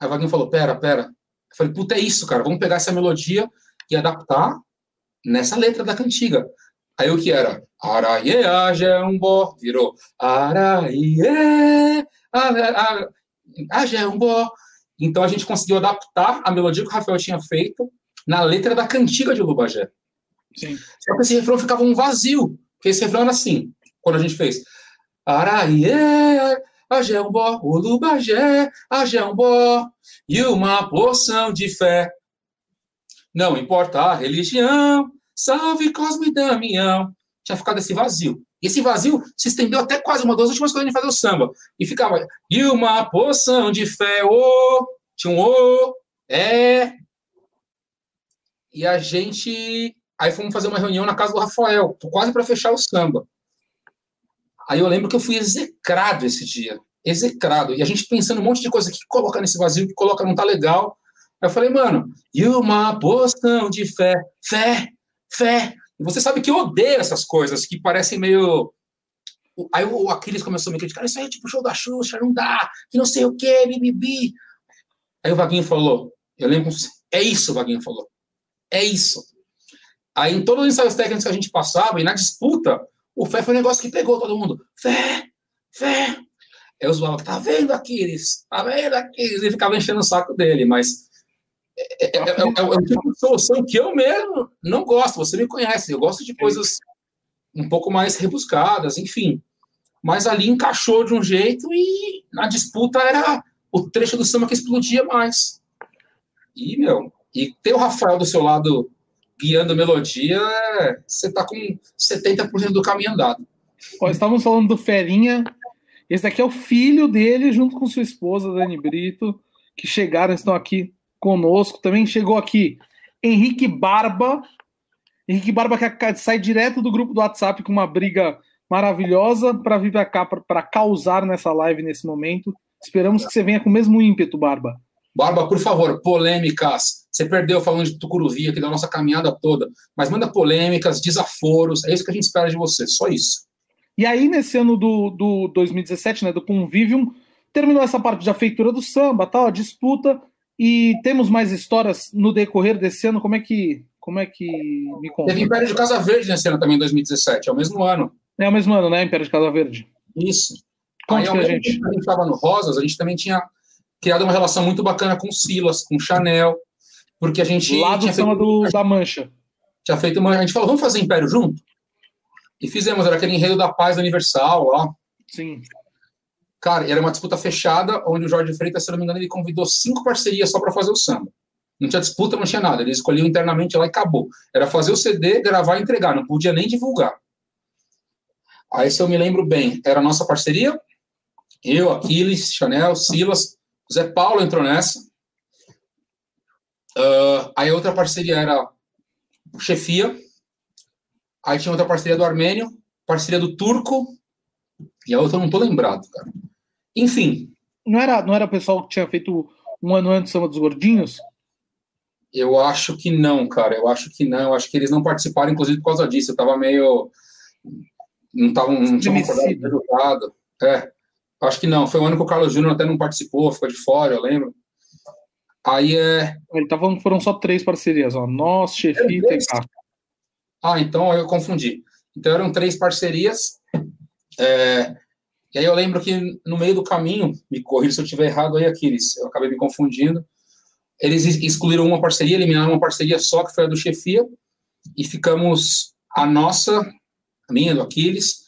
Aí o Vaguinho falou, pera, pera. Eu falei, puta, é isso, cara, vamos pegar essa melodia e adaptar nessa letra da cantiga. Aí o que era? Araie, é um bó, virou Araie, é um bó. Então a gente conseguiu adaptar a melodia que o Rafael tinha feito na letra da cantiga de Lubagé. Sim. Só que esse refrão ficava um vazio. Porque esse refrão era assim, quando a gente fez. Araie, Agéumbó, Olubagé, Agéumbó, e uma porção de fé. Não importa a religião, salve Cosme e Damião. Tinha ficado esse vazio. E esse vazio se estendeu até quase uma das últimas coisas de fazer o samba. E ficava, e uma porção de fé, ô, tinha um ô, é. E a gente Aí fomos fazer uma reunião na casa do Rafael, quase para fechar o samba. Aí eu lembro que eu fui execrado esse dia. Execrado. E a gente pensando um monte de coisa que coloca nesse vazio, que coloca não tá legal. Aí eu falei, mano, e uma poção de fé, fé, fé. E você sabe que eu odeio essas coisas que parecem meio. Aí o Aquiles começou a me criticar, isso aí é tipo show da Xuxa, não dá, que não sei o que, bibibi. Aí o Vaguinho falou, eu lembro, é isso, o Vaguinho falou. É isso. Aí, em todos os ensaios técnicos que a gente passava, e na disputa, o Fé foi um negócio que pegou todo mundo. Fé, fé. Eu zoava, tá vendo, Aquiles? Tá vendo, Aquiles? E ficava enchendo o saco dele, mas é, é, é, é, é um tipo de solução que eu mesmo não gosto. Você me conhece, eu gosto de coisas um pouco mais rebuscadas, enfim. Mas ali encaixou de um jeito e na disputa era o trecho do samba que explodia mais. E, meu, e ter o Rafael do seu lado guiando melodia, você está com 70% do caminho andado. Ó, estávamos falando do Ferinha. Esse daqui é o filho dele, junto com sua esposa, Dani Brito, que chegaram, estão aqui conosco. Também chegou aqui Henrique Barba. Henrique Barba que sai direto do grupo do WhatsApp com uma briga maravilhosa para vir para cá, para causar nessa live nesse momento. Esperamos que você venha com o mesmo ímpeto, Barba. Barba, por favor, polêmicas. Você perdeu falando de Tucuruvi aqui da nossa caminhada toda, mas manda polêmicas, desaforos, é isso que a gente espera de você, só isso. E aí, nesse ano do, do 2017, né, do Convivium, terminou essa parte da feitura do samba, tal, a disputa, e temos mais histórias no decorrer desse ano. Como é que, como é que me conta? Teve Império de Casa Verde nesse ano também, 2017, é o mesmo ano. É o mesmo ano, né, Império de Casa Verde? Isso. Conte aí, a gente. a gente estava no Rosas, a gente também tinha criado uma relação muito bacana com Silas, com Chanel, porque a gente. Lá do feito, do, da Mancha. Tinha feito uma. A gente falou, vamos fazer Império junto? E fizemos, era aquele enredo da paz universal lá. Sim. Cara, era uma disputa fechada, onde o Jorge Freitas, se não me engano, ele convidou cinco parcerias só para fazer o samba. Não tinha disputa, não tinha nada. Eles escolhiam internamente lá e acabou. Era fazer o CD, gravar e entregar, não podia nem divulgar. Aí, se eu me lembro bem, era a nossa parceria. Eu, Aquiles, Chanel, Silas, Zé Paulo entrou nessa. Uh, aí a outra parceria era Chefia. Aí tinha outra parceria do Armênio, parceria do Turco. E a outra eu não tô lembrado, cara. Enfim. Não era, não era o pessoal que tinha feito um ano antes Samba dos Gordinhos? Eu acho que não, cara. Eu acho que não. Eu acho que eles não participaram, inclusive, por causa disso. Eu tava meio. Não tava. Não tinha resultado. É. Acho que não. Foi o ano que o Carlos Júnior até não participou, ficou de fora, eu lembro. Aí é. Ele tava falando que foram só três parcerias, ó. Nós, Chefi e. Ah, então eu confundi. Então eram três parcerias. É, e aí eu lembro que no meio do caminho, me corrija se eu estiver errado aí, Aquiles, eu acabei me confundindo. Eles excluíram uma parceria, eliminaram uma parceria só, que foi a do Chefia, e ficamos a nossa, a minha, do Aquiles,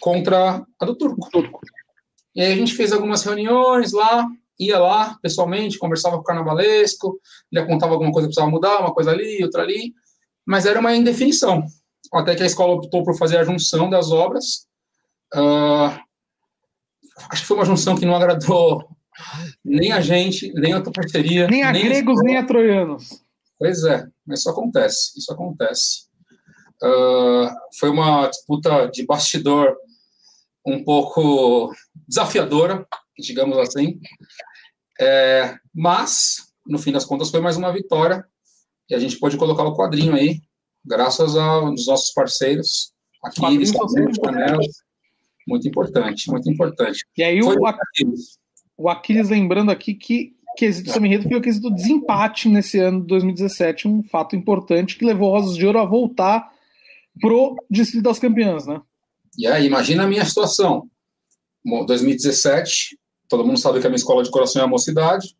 contra a do Turco. E aí a gente fez algumas reuniões lá, ia lá pessoalmente, conversava com o carnavalesco, ele contava alguma coisa que precisava mudar, uma coisa ali, outra ali, mas era uma indefinição. Até que a escola optou por fazer a junção das obras. Uh, acho que foi uma junção que não agradou nem a gente, nem a parceria. Nem a nem gregos, a nem a troianos. Pois é, mas isso acontece, isso acontece. Uh, foi uma disputa de bastidor um pouco desafiadora, digamos assim. É, mas, no fim das contas, foi mais uma vitória e a gente pôde colocar o quadrinho aí, graças aos nossos parceiros aqui, Panelas, muito importante, muito importante. E aí o Aquiles. o Aquiles lembrando aqui que quesito São Enredo foi o quesito desempate nesse ano de 2017, um fato importante que levou Rosas de Ouro a voltar pro Distrito das Campeãs, né? E aí, imagina a minha situação. 2017, todo mundo sabe que a minha escola de coração é a mocidade.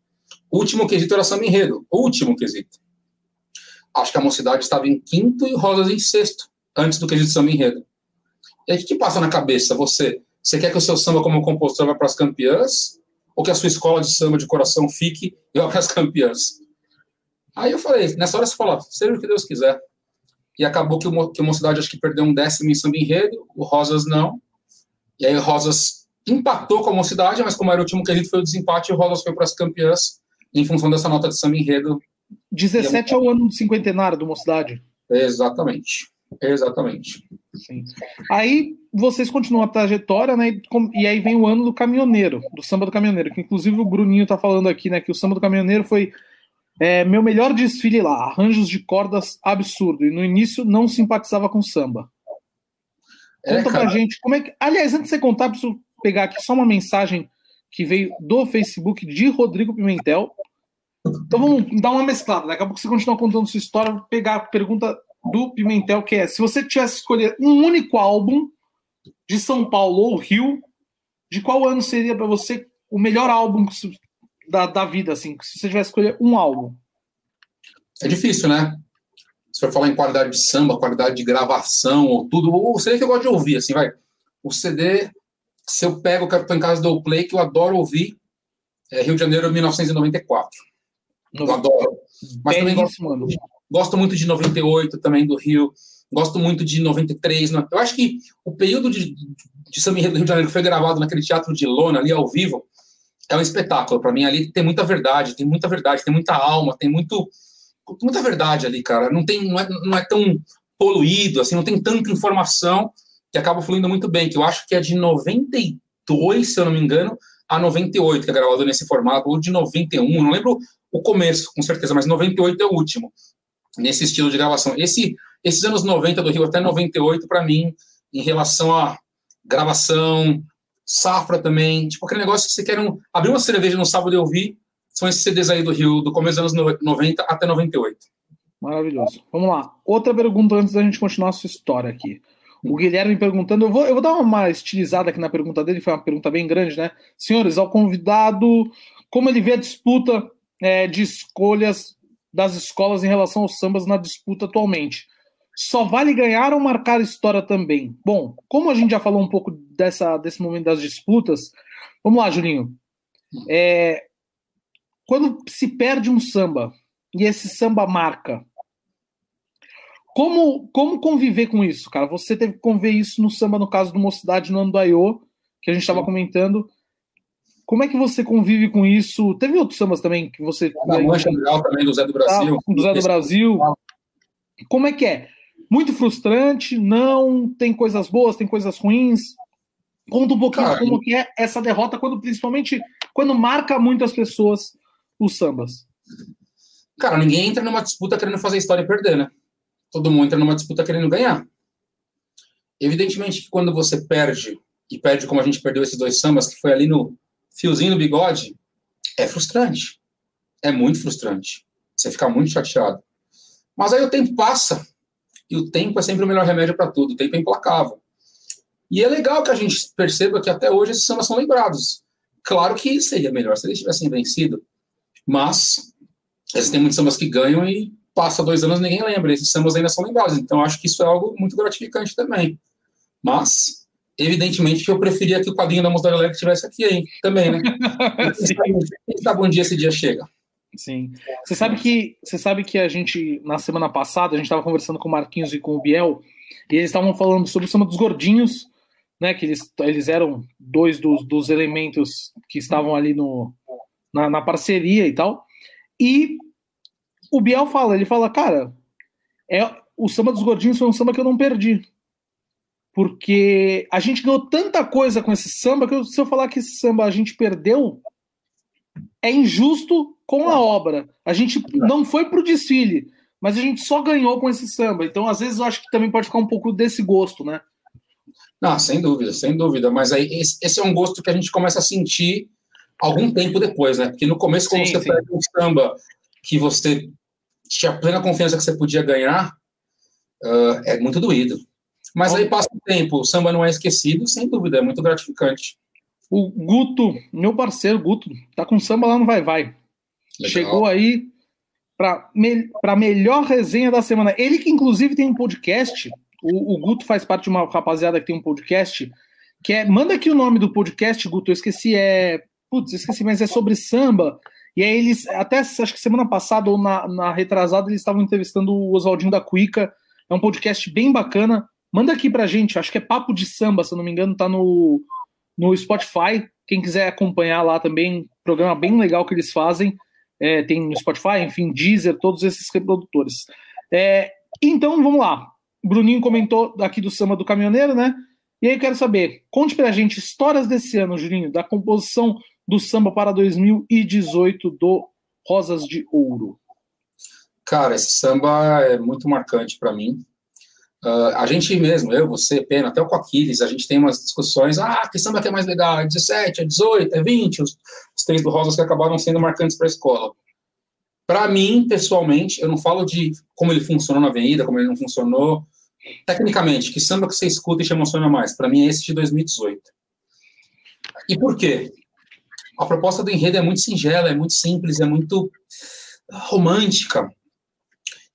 Último quesito era São Enredo, último quesito. Acho que a mocidade estava em quinto e Rosas em sexto, antes do quesito São Enredo. E aí, o que passa na cabeça? Você, você quer que o seu samba como compositor vá para as campeãs? Ou que a sua escola de samba de coração fique e vá para as campeãs? Aí eu falei, nessa hora você fala, seja o que Deus quiser. E acabou que o, que o Mocidade acho que perdeu um décimo em samba enredo, o Rosas não. E aí o Rosas empatou com a Mocidade, mas como era o último quesito foi o desempate, o Rosas foi para as campeãs em função dessa nota de samba enredo. 17 é o ano do cinquentenário do Mocidade. Exatamente. Exatamente. Sim. Aí vocês continuam a trajetória, né? E aí vem o ano do caminhoneiro, do samba do caminhoneiro, que inclusive o Bruninho tá falando aqui, né? Que o samba do caminhoneiro foi é, meu melhor desfile lá, arranjos de cordas absurdo. E no início não simpatizava com samba. É, Conta pra gente como é que. Aliás, antes de você contar, preciso pegar aqui só uma mensagem que veio do Facebook de Rodrigo Pimentel. Então vamos dar uma mesclada. Daqui a pouco você continua contando sua história. Vou pegar a pergunta do Pimentel, que é: se você tivesse escolher um único álbum de São Paulo ou Rio, de qual ano seria para você o melhor álbum da, da vida, assim, se você tivesse escolher um álbum? É difícil, né? Se for falar em qualidade de samba, qualidade de gravação, ou tudo, o CD que eu gosto de ouvir, assim, vai. O CD, se eu pego, eu estou em casa do Play, que eu adoro ouvir, é Rio de Janeiro 1994. No... Eu adoro. Mas também gosto. Gosto muito de 98 também do Rio. Gosto muito de 93. Eu acho que o período de, de Samba Rio de Janeiro foi gravado naquele teatro de lona ali ao vivo, é um espetáculo. Para mim, ali tem muita verdade, tem muita verdade, tem muita alma, tem muito, muita verdade ali, cara. Não, tem, não, é, não é tão poluído, assim, não tem tanta informação que acaba fluindo muito bem, que eu acho que é de 92, se eu não me engano, a 98, que é gravado nesse formato, ou de 91, não lembro o começo, com certeza, mas 98 é o último, nesse estilo de gravação. Esse, esses anos 90 do Rio até 98, para mim, em relação a gravação, Safra também, tipo aquele negócio que você quer um, abrir uma cerveja no sábado e ouvir, são esses CDs aí do Rio, do começo dos anos 90 até 98. Maravilhoso. Vamos lá. Outra pergunta antes da gente continuar a sua história aqui. O Guilherme perguntando, eu vou, eu vou dar uma estilizada aqui na pergunta dele, foi uma pergunta bem grande, né? Senhores, ao convidado, como ele vê a disputa é, de escolhas das escolas em relação aos sambas na disputa atualmente? só vale ganhar ou marcar história também? Bom, como a gente já falou um pouco dessa, desse momento das disputas, vamos lá, Julinho. É, quando se perde um samba, e esse samba marca. Como, como conviver com isso, cara? Você teve que conviver isso no samba, no caso do Mocidade, no ano do Aiô, que a gente estava comentando. Como é que você convive com isso? Teve outros sambas também que você. Na Mancha Legal também, do Zé do Brasil. Ah, do Zé do Brasil. Como é que é? Muito frustrante? Não? Tem coisas boas, tem coisas ruins? Conta um pouquinho Cara, como que é essa derrota, quando principalmente quando marca muito as pessoas os sambas. Cara, ninguém entra numa disputa querendo fazer história e perder, né? Todo mundo entra numa disputa querendo ganhar. Evidentemente que quando você perde, e perde como a gente perdeu esses dois sambas, que foi ali no fiozinho no bigode, é frustrante. É muito frustrante. Você fica muito chateado. Mas aí o tempo passa, e o tempo é sempre o melhor remédio para tudo. O tempo é implacável. E é legal que a gente perceba que até hoje esses sambas são lembrados. Claro que seria melhor se eles tivessem vencido, mas existem muitos sambas que ganham e passa dois anos ninguém lembra. Esses sambas ainda são lembrados. Então acho que isso é algo muito gratificante também. Mas, evidentemente, que eu preferia que o quadrinho da Música da Galera estivesse aqui hein, também, né? Quem sabe um dia esse dia chega. Sim. Você sabe que você sabe que a gente na semana passada a gente estava conversando com o Marquinhos e com o Biel e eles estavam falando sobre o samba dos gordinhos, né? Que eles, eles eram dois dos, dos elementos que estavam ali no, na, na parceria e tal. E o Biel fala, ele fala, cara, é o samba dos gordinhos foi um samba que eu não perdi. Porque a gente ganhou tanta coisa com esse samba que se eu falar que esse samba a gente perdeu, é injusto com a obra. A gente não foi pro desfile, mas a gente só ganhou com esse samba. Então, às vezes, eu acho que também pode ficar um pouco desse gosto, né? Não, sem dúvida, sem dúvida. Mas aí esse é um gosto que a gente começa a sentir algum tempo depois, né? Porque no começo, quando sim, você sim. pega um samba que você tinha plena confiança que você podia ganhar, uh, é muito doído. Mas aí passa o tempo, o samba não é esquecido, sem dúvida, é muito gratificante. O Guto, meu parceiro Guto, tá com samba lá no Vai Vai. Legal. Chegou aí para me, a melhor resenha da semana. Ele que inclusive tem um podcast, o, o, Guto faz parte de uma rapaziada que tem um podcast, que é. Manda aqui o nome do podcast, Guto, eu esqueci, é. Putz, esqueci, mas é sobre samba. E aí eles, até acho que semana passada ou na, na retrasada, eles estavam entrevistando o Oswaldinho da Cuica. É um podcast bem bacana. Manda aqui pra gente, acho que é Papo de Samba, se eu não me engano, tá no, no Spotify. Quem quiser acompanhar lá também, programa bem legal que eles fazem. É, tem no Spotify, enfim, Deezer, todos esses reprodutores. É, então, vamos lá. Bruninho comentou aqui do samba do caminhoneiro, né? E aí eu quero saber, conte pra gente histórias desse ano, Julinho, da composição do samba para 2018 do Rosas de Ouro? Cara, esse samba é muito marcante para mim. Uh, a gente mesmo, eu, você, Pena, até o Coaquiles, a gente tem umas discussões, ah, que samba que é mais legal, é 17, é 18, é 20, os, os três do Rosas que acabaram sendo marcantes para a escola. Para mim, pessoalmente, eu não falo de como ele funcionou na avenida, como ele não funcionou, tecnicamente, que samba que você escuta e te emociona mais? Para mim é esse de 2018. E por quê? a proposta do enredo é muito singela, é muito simples, é muito romântica.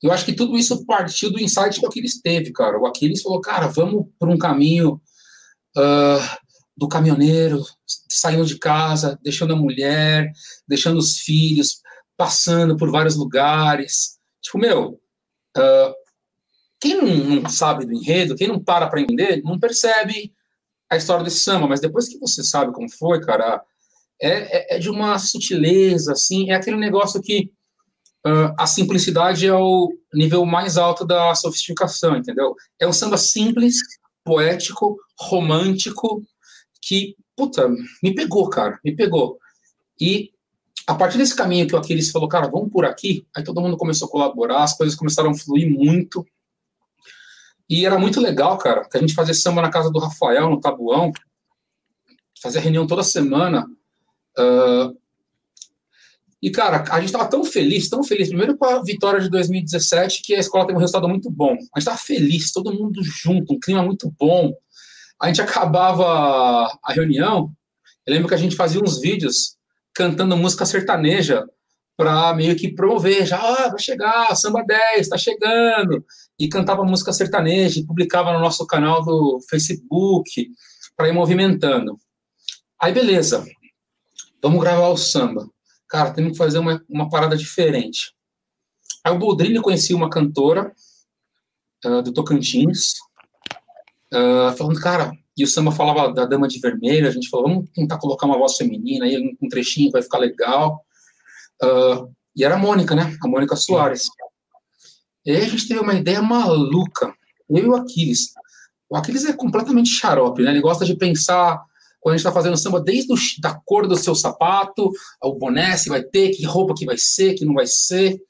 Eu acho que tudo isso partiu do insight que o Aquiles teve, cara. O Aquiles falou, cara, vamos por um caminho uh, do caminhoneiro, saindo de casa, deixando a mulher, deixando os filhos, passando por vários lugares. Tipo, meu, uh, quem não, não, sabe do enredo, quem não para para entender, não percebe a história desse samba, mas depois que você sabe como foi, cara, é, é, é de uma sutileza, assim, é aquele negócio que uh, a simplicidade é o nível mais alto da sofisticação, entendeu? É um samba simples, poético, romântico, que, puta, me pegou, cara, me pegou. E a partir desse caminho que o Aquiles falou, cara, vamos por aqui, aí todo mundo começou a colaborar, as coisas começaram a fluir muito. E era muito legal, cara, que a gente fazia samba na casa do Rafael, no Tabuão, fazia reunião toda semana, Uh, e, cara, a gente estava tão feliz, tão feliz, primeiro com a vitória de 2017, que a escola teve um resultado muito bom. A gente estava feliz, todo mundo junto, um clima muito bom. A gente acabava a reunião, eu lembro que a gente fazia uns vídeos cantando música sertaneja para meio que promover, já ah, vai chegar, samba 10, está chegando, e cantava música sertaneja, e publicava no nosso canal do Facebook, para ir movimentando. Aí, beleza, Vamos gravar o samba. Cara, temos que fazer uma, uma parada diferente. Aí o Boldrini conhecia uma cantora uh, do Tocantins, uh, falando, cara, e o samba falava da Dama de Vermelho, a gente falou, vamos tentar colocar uma voz feminina aí, um trechinho vai ficar legal. Uh, e era a Mônica, né? A Mônica Soares. E aí a gente teve uma ideia maluca, eu e o Aquiles. O Aquiles é completamente xarope, né? Ele gosta de pensar quando a gente está fazendo samba, desde o, da cor do seu sapato, o boné, se vai ter, que roupa que vai ser, que não vai ser.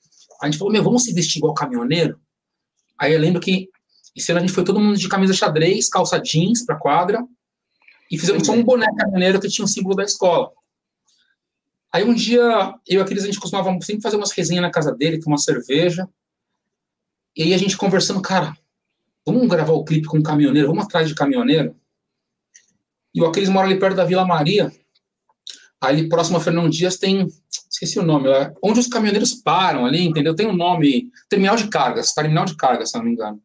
A gente falou, meu, vamos se vestir igual caminhoneiro? Aí eu lembro que esse ano a gente foi todo mundo de camisa xadrez, calça jeans pra quadra, e fizemos só um boné caminhoneiro que tinha o um símbolo da escola. Aí um dia, eu e a Cris, a gente costumava sempre fazer umas resenhas na casa dele, com uma cerveja, e aí a gente conversando, cara, vamos gravar o clipe com um caminhoneiro, vamos atrás de caminhoneiro? E o Aquiles mora ali perto da Vila Maria, aí próximo a Fernão Dias tem, esqueci o nome, lá, onde os caminhoneiros param ali, entendeu? Tem um nome, terminal de cargas, terminal de cargas, se não me engano.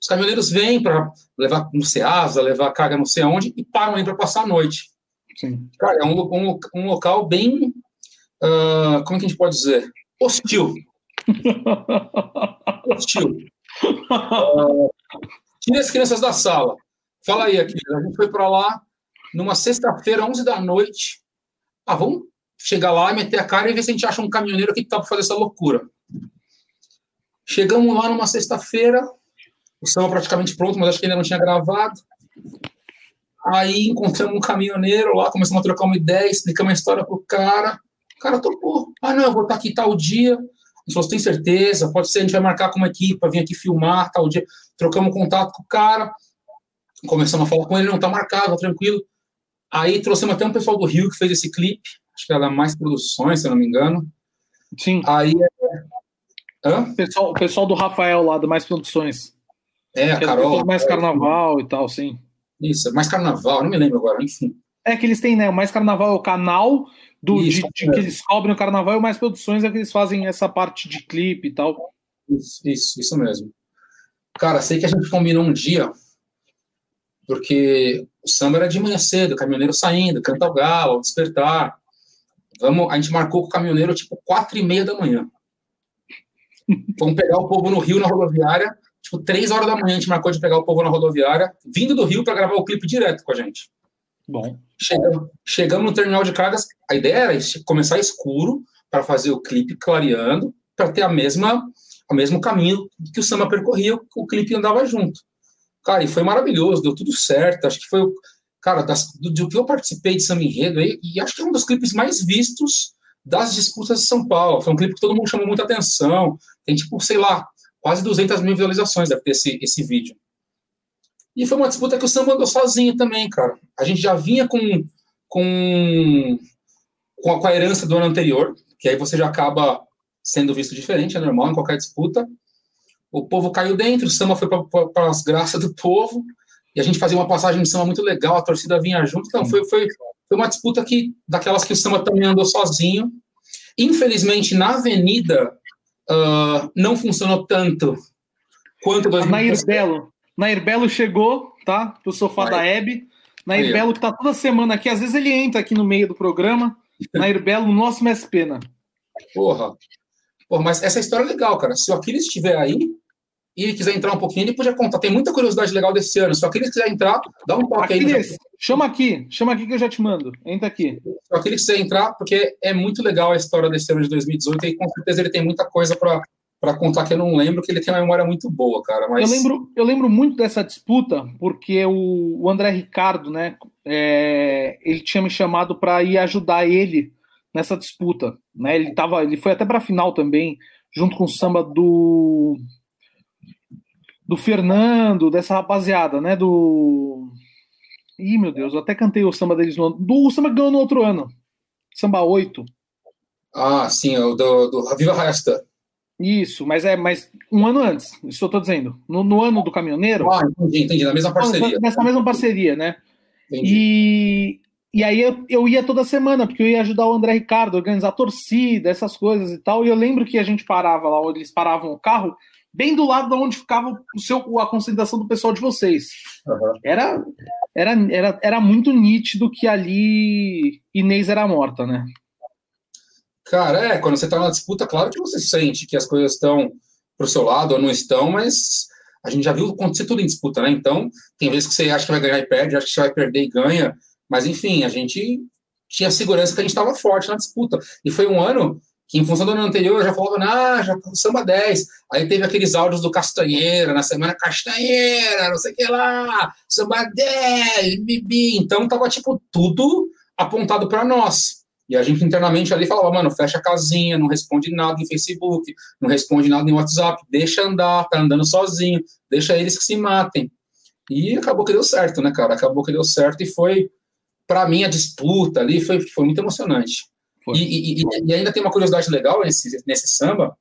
Os caminhoneiros vêm para levar no Ceasa, levar carga não sei aonde, e param ali para passar a noite. Sim. Cara, é um, um, um local bem, uh, como é que a gente pode dizer? Hostil. Hostil. Uh, tira as crianças da sala. Fala aí, aqui. A gente foi para lá numa sexta-feira, 11 da noite. Ah, vamos chegar lá meter a cara e ver se a gente acha um caminhoneiro que tá para fazer essa loucura. Chegamos lá numa sexta-feira, o samba praticamente pronto, mas acho que ainda não tinha gravado. Aí encontramos um caminhoneiro lá, começamos a trocar uma ideia, explicamos a história pro cara. O cara topou. Ah, não, eu vou estar aqui tal dia. Gente falou, tem certeza? Pode ser, a gente vai marcar com uma equipe para vir aqui filmar tal dia. Trocamos contato com o cara. Começamos a falar com ele, não tá marcado, tá tranquilo. Aí trouxemos até um pessoal do Rio que fez esse clipe. Acho que era Mais Produções, se eu não me engano. Sim. Aí. Hã? O pessoal, o pessoal do Rafael lá, do Mais Produções. É, a Carol. Mais carnaval e tal, sim. Isso, mais carnaval, não me lembro agora, enfim. É que eles têm, né? O Mais Carnaval é o canal do, isso, de, de que eles cobrem o carnaval e o Mais Produções é que eles fazem essa parte de clipe e tal. Isso, isso, isso mesmo. Cara, sei que a gente combinou um dia, porque o samba era de manhã cedo, o caminhoneiro saindo, canta o galo, ao despertar. Vamos, a gente marcou com o caminhoneiro tipo quatro e meia da manhã. Vamos pegar o povo no Rio, na rodoviária, Tipo, três horas da manhã a gente marcou de pegar o povo na rodoviária, vindo do Rio para gravar o clipe direto com a gente. Bom. Chegamos, chegamos no terminal de cargas, a ideia era começar escuro para fazer o clipe clareando, para ter a mesma, o mesmo caminho que o samba percorria, o clipe andava junto. Cara, e foi maravilhoso, deu tudo certo. Acho que foi, cara, das, do, do que eu participei de Samba Enredo, aí, e acho que é um dos clipes mais vistos das disputas de São Paulo. Foi um clipe que todo mundo chamou muita atenção. Tem, tipo, sei lá, quase 200 mil visualizações deve ter esse, esse vídeo. E foi uma disputa que o samba andou sozinho também, cara. A gente já vinha com, com, com, a, com a herança do ano anterior, que aí você já acaba sendo visto diferente, é normal em qualquer disputa. O povo caiu dentro, o samba foi para as graças do povo, e a gente fazia uma passagem de samba muito legal, a torcida vinha junto. Então, foi, foi, foi uma disputa que, daquelas que o samba também andou sozinho. Infelizmente, na avenida, uh, não funcionou tanto quanto a Nair Belo. Nair Belo chegou, tá? Pro sofá Vai. da Hebe. Nair Aí, Belo, que tá toda semana aqui, às vezes ele entra aqui no meio do programa. Nair Belo, nosso mestre pena. Porra. Porra, mas essa história é legal, cara. Se o Aquiles estiver aí, e quiser entrar um pouquinho, ele podia contar. Tem muita curiosidade legal desse ano. Se o Aquiles quiser entrar, dá um toque aí. Chama aqui, chama aqui que eu já te mando. Entra aqui. Se o Aquiles quiser entrar, porque é muito legal a história desse ano de 2018 e com certeza ele tem muita coisa para para contar que eu não lembro, que ele tem uma memória muito boa, cara. Mas... Eu, lembro, eu lembro muito dessa disputa, porque o, o André Ricardo, né, é, ele tinha me chamado para ir ajudar ele nessa disputa. Né? Ele, tava, ele foi até para a final também, junto com o samba do do Fernando, dessa rapaziada, né? Do. Ih, meu Deus, eu até cantei o samba deles no ano. Do o samba que ganhou no outro ano. Samba 8. Ah, sim, o do, do Viva Resta. Isso, mas é mas um ano antes, isso eu tô dizendo. No, no ano do caminhoneiro. Ah, entendi, entendi, na mesma parceria. Nessa mesma parceria, né? Entendi. E, e aí eu, eu ia toda semana, porque eu ia ajudar o André Ricardo, organizar torcida, essas coisas e tal. E eu lembro que a gente parava lá, eles paravam o carro, bem do lado de onde ficava o seu, a concentração do pessoal de vocês. Uhum. Era, era, era, era muito nítido que ali Inês era morta, né? Cara, é, quando você tá na disputa, claro que você sente que as coisas estão pro seu lado ou não estão, mas a gente já viu acontecer tudo em disputa, né? Então, tem vezes que você acha que vai ganhar e perde, acha que você vai perder e ganha, mas enfim, a gente tinha segurança que a gente estava forte na disputa. E foi um ano que, em função do ano anterior, já falava, ah, já tá samba 10. Aí teve aqueles áudios do Castanheira, na semana Castanheira, não sei o que lá, samba 10, bibi. Então, tava, tipo, tudo apontado para nós. E a gente internamente ali falava, mano, fecha a casinha, não responde nada em Facebook, não responde nada em WhatsApp, deixa andar, tá andando sozinho, deixa eles que se matem. E acabou que deu certo, né, cara? Acabou que deu certo e foi, para mim, a disputa ali foi, foi muito emocionante. E, e, e, ainda tem uma curiosidade legal nesse, nesse samba,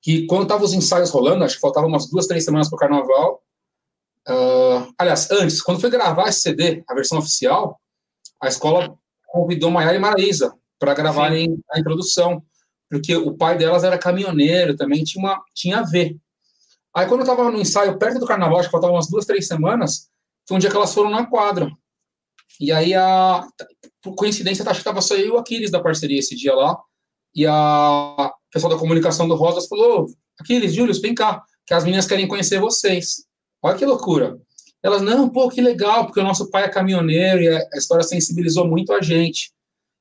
que quando estavam os ensaios rolando, acho que faltavam umas duas, três semanas para o carnaval. Uh, aliás, antes, quando foi gravar esse CD, a versão oficial, a escola convidou Maiara e Maraísa para gravarem Sim. a introdução, porque o pai delas era caminhoneiro, também tinha, uma, tinha a ver. Aí, quando eu estava no ensaio, perto do carnaval, acho que faltavam umas duas, três semanas, foi um dia que elas foram na quadra. E aí, a, por coincidência, acho que estava só eu e o Aquiles da parceria esse dia lá, e a pessoal da comunicação do Rosas falou, Aquiles, Júlio, vem cá, que as meninas querem conhecer vocês. Olha que loucura. Elas, não, pô, que legal, porque o nosso pai é caminhoneiro e a história sensibilizou muito a gente.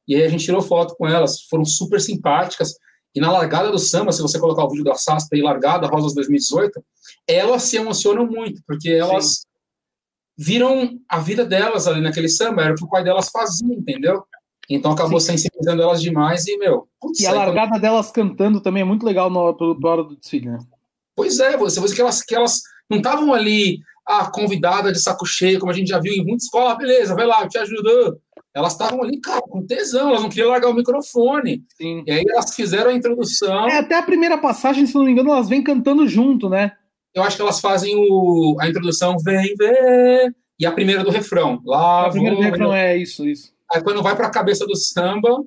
E aí a gente tirou foto com elas, foram super simpáticas. E na largada do samba, se você colocar o vídeo da Saspa e largada, Rosas 2018, elas se emocionam muito, porque elas Sim. Viram a vida delas ali naquele samba, era o que o pai delas fazia, entendeu? Então acabou Sim. sensibilizando elas demais e, meu. Putz, e a largada delas cantando também é muito legal na hora do desfile, né? Pois é, você vê que elas, que elas não estavam ali a convidada de saco cheio, como a gente já viu em muita escola, beleza, vai lá, eu te ajudo. Elas estavam ali, cara, com tesão, elas não queriam largar o microfone. Sim. E aí elas fizeram a introdução. É, até a primeira passagem, se não me engano, elas vêm cantando junto, né? Eu acho que elas fazem o, a introdução, vem ver, e a primeira do refrão. Lá, a primeira do refrão é isso, isso. Aí quando vai para a cabeça do samba,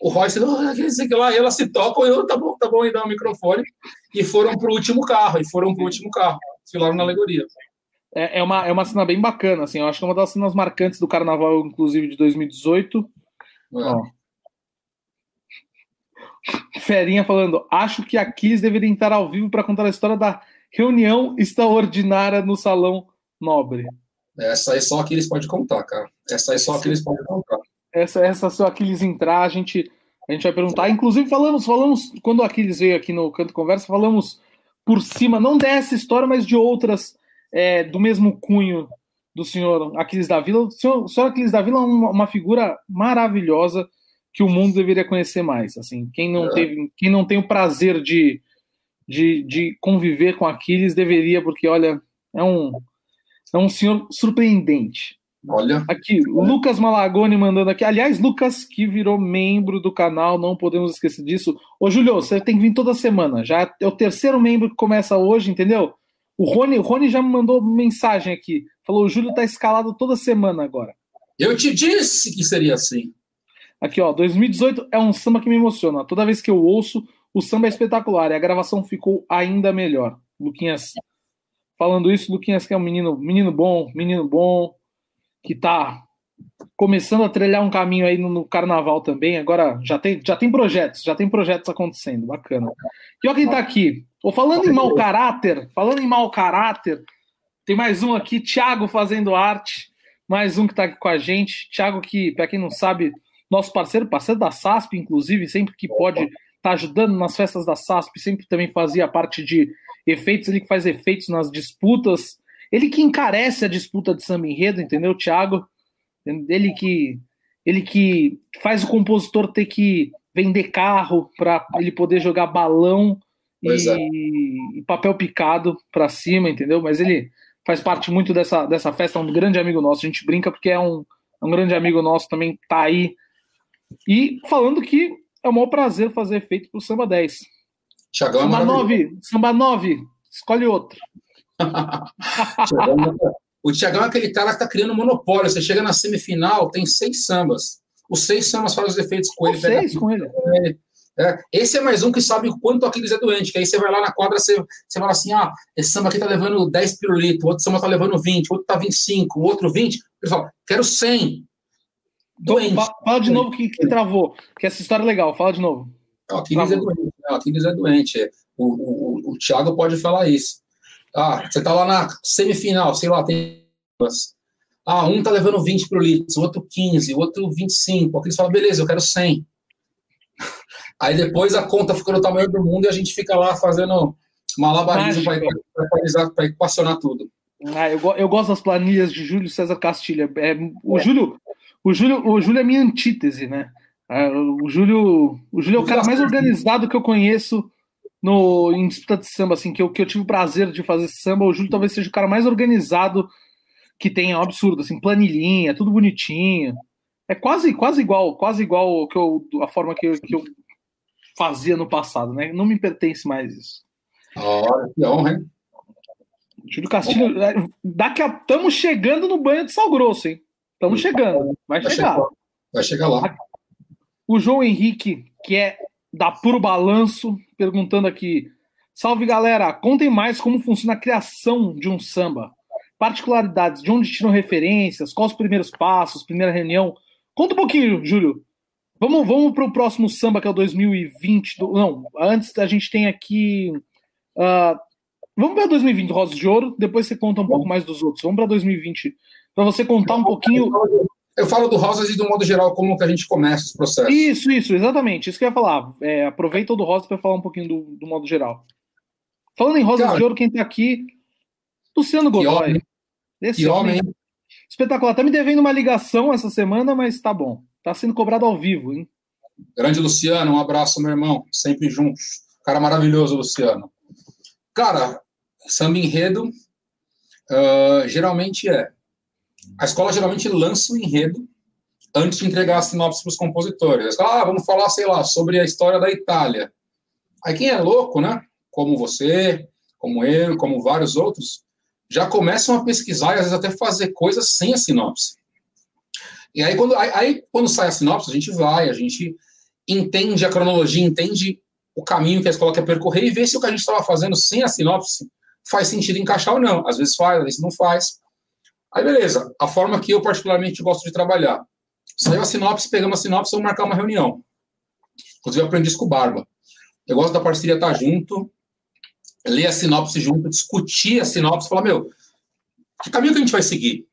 o Royce, que lá, e elas se tocam, e eu, tá bom, tá bom, e dá o microfone, e foram pro último carro, e foram pro último carro, filaram na alegoria é, é, uma, é uma cena bem bacana, assim. Eu acho que é uma das cenas marcantes do carnaval, inclusive, de 2018. É. Ferinha falando, acho que a Kiss deveria estar ao vivo para contar a história da reunião extraordinária no Salão Nobre. Essa aí só Aquiles pode contar, cara. Essa aí só Aquiles pode contar. Essa, essa só Aquiles entrar, a gente, a gente vai perguntar. Inclusive, falamos, falamos, quando o Aquiles veio aqui no Canto Conversa, falamos por cima, não dessa história, mas de outras é, do mesmo cunho do senhor Aquiles da Vila. O senhor, o senhor Aquiles da Vila é uma, uma, figura maravilhosa que o mundo deveria conhecer mais. Assim, quem não, é. teve, quem não tem o prazer de, de, de conviver com Aquiles deveria, porque, olha, é um, é um senhor surpreendente. Olha. Aqui, Lucas Malagoni mandando aqui. Aliás, Lucas, que virou membro do canal, não podemos esquecer disso. Ô, Julio, você tem que vir toda semana. Já é o terceiro membro que começa hoje, entendeu? O Rony, o Rony já me mandou mensagem aqui. Falou: o Júlio tá escalado toda semana agora. Eu te disse que seria assim. Aqui, ó, 2018 é um samba que me emociona. Toda vez que eu ouço, o samba é espetacular e a gravação ficou ainda melhor. Luquinhas, falando isso, Luquinhas que é um menino, menino bom, menino bom, que tá começando a trilhar um caminho aí no, no, carnaval também. Agora já tem, já tem projetos, já tem projetos acontecendo, bacana. E olha quem tá aqui. Ou falando em mau caráter, falando em mau caráter, tem mais um aqui, Thiago fazendo arte, mais um que tá aqui com a gente. Thiago, que, para quem não sabe, nosso parceiro, parceiro da SASP, inclusive, sempre que pode tá ajudando nas festas da SASP, sempre também fazia parte de efeitos, ele que faz efeitos nas disputas. Ele que encarece a disputa de samba enredo, entendeu, Thiago? Ele que ele que faz o compositor ter que vender carro para ele poder jogar balão e, é. e, papel picado para cima, entendeu? Mas ele faz parte muito dessa, dessa festa, é um grande amigo nosso. A gente brinca porque é um, é um grande amigo nosso também, tá aí. E falando que é um maior prazer fazer efeito pro Samba 10. Chagão é Samba 9, Samba 9, escolhe outro. O Tiagão é aquele cara que está criando monopólio. Você chega na semifinal, tem seis sambas. Os seis sambas fazem os efeitos com ele. Seis com ele. É, esse é mais um que sabe o quanto Aquiles é doente. Que aí você vai lá na quadra, você, você fala assim: ah, esse samba aqui tá levando 10 pirulitos, outro samba tá levando 20, o outro tá 25, o outro 20. Ele fala: quero 100. Doente. Fala, fala de novo que, que, travou, que essa história é legal, fala de novo. O Aquiles é doente, né? o Aquiles é doente. O, o, o, Thiago pode falar isso. Ah, você tá lá na semifinal, sei lá, tem. Ah, um tá levando 20 pro litro, o outro 15, o outro 25. O Aquiles fala, beleza, eu quero 100. Aí depois a conta fica no tamanho do mundo e a gente fica lá fazendo malabarismo para equacionar tudo. Ah, eu, eu, gosto das planilhas de Júlio César Castilha. É, o, é. Júlio, o, Júlio, o Júlio é minha antítese, né? É, o Júlio, o Júlio é o cara mais organizado que eu conheço no, em disputa de samba, assim, que eu, que eu tive o prazer de fazer samba. O Júlio talvez seja o cara mais organizado que tem, é um absurdo, assim, planilhinha, tudo bonitinho. É quase, quase igual, quase igual que eu, a forma que eu, que eu fazia no passado, né? Não me pertence mais isso. Olha, que honra, hein? Júlio Castilho, é, daqui a estamos chegando no banho de sal grosso, hein? Estamos chegando, vai, vai chegar. chegar. Vai chegar lá. O João Henrique, que é da Puro Balanço, perguntando aqui: Salve galera, contem mais como funciona a criação de um samba. Particularidades, de onde tiram referências, quais os primeiros passos, primeira reunião. Conta um pouquinho, Júlio. Vamos, vamos para o próximo samba, que é o 2020. Do, não, antes a gente tem aqui. Uh, vamos para 2020, Rosas de Ouro, depois você conta um pouco mais dos outros. Vamos para 2020, para você contar um pouquinho. Eu falo do Rosas e do modo geral, como que a gente começa os processos. Isso, isso, exatamente. Isso que eu ia falar. É, aproveita o do Rosas para falar um pouquinho do, do, modo geral. Falando em Rosas Cara, de Ouro, quem está aqui, Luciano Godoy. Esse que homem. homem. Espetacular. Tá me devendo uma ligação essa semana, mas tá bom. Tá sendo cobrado ao vivo, hein? Grande Luciano, um abraço, meu irmão. Sempre juntos. Cara maravilhoso, Luciano. Cara, samba enredo uh, geralmente é. A escola geralmente lança o enredo antes de entregar a sinopse para os compositores. Ah, vamos falar, sei lá, sobre a história da Itália. Aí quem é louco, né? Como você, como eu, como vários outros, já começam a pesquisar e às vezes até fazer coisas sem a sinopse. E aí quando, aí, aí, quando sai a sinopse, a gente vai, a gente entende a cronologia, entende o caminho que a escola quer percorrer e vê se o que a gente estava fazendo sem a sinopse faz sentido encaixar ou não. Às vezes faz, às vezes não faz. Aí beleza, a forma que eu particularmente gosto de trabalhar. Saiu a sinopse, pegamos a sinopse, vamos marcar uma reunião. Inclusive eu aprendi isso com o Barba. Eu gosto da parceria estar junto, ler a sinopse junto, discutir a sinopse, falar, meu, que caminho que a gente vai seguir?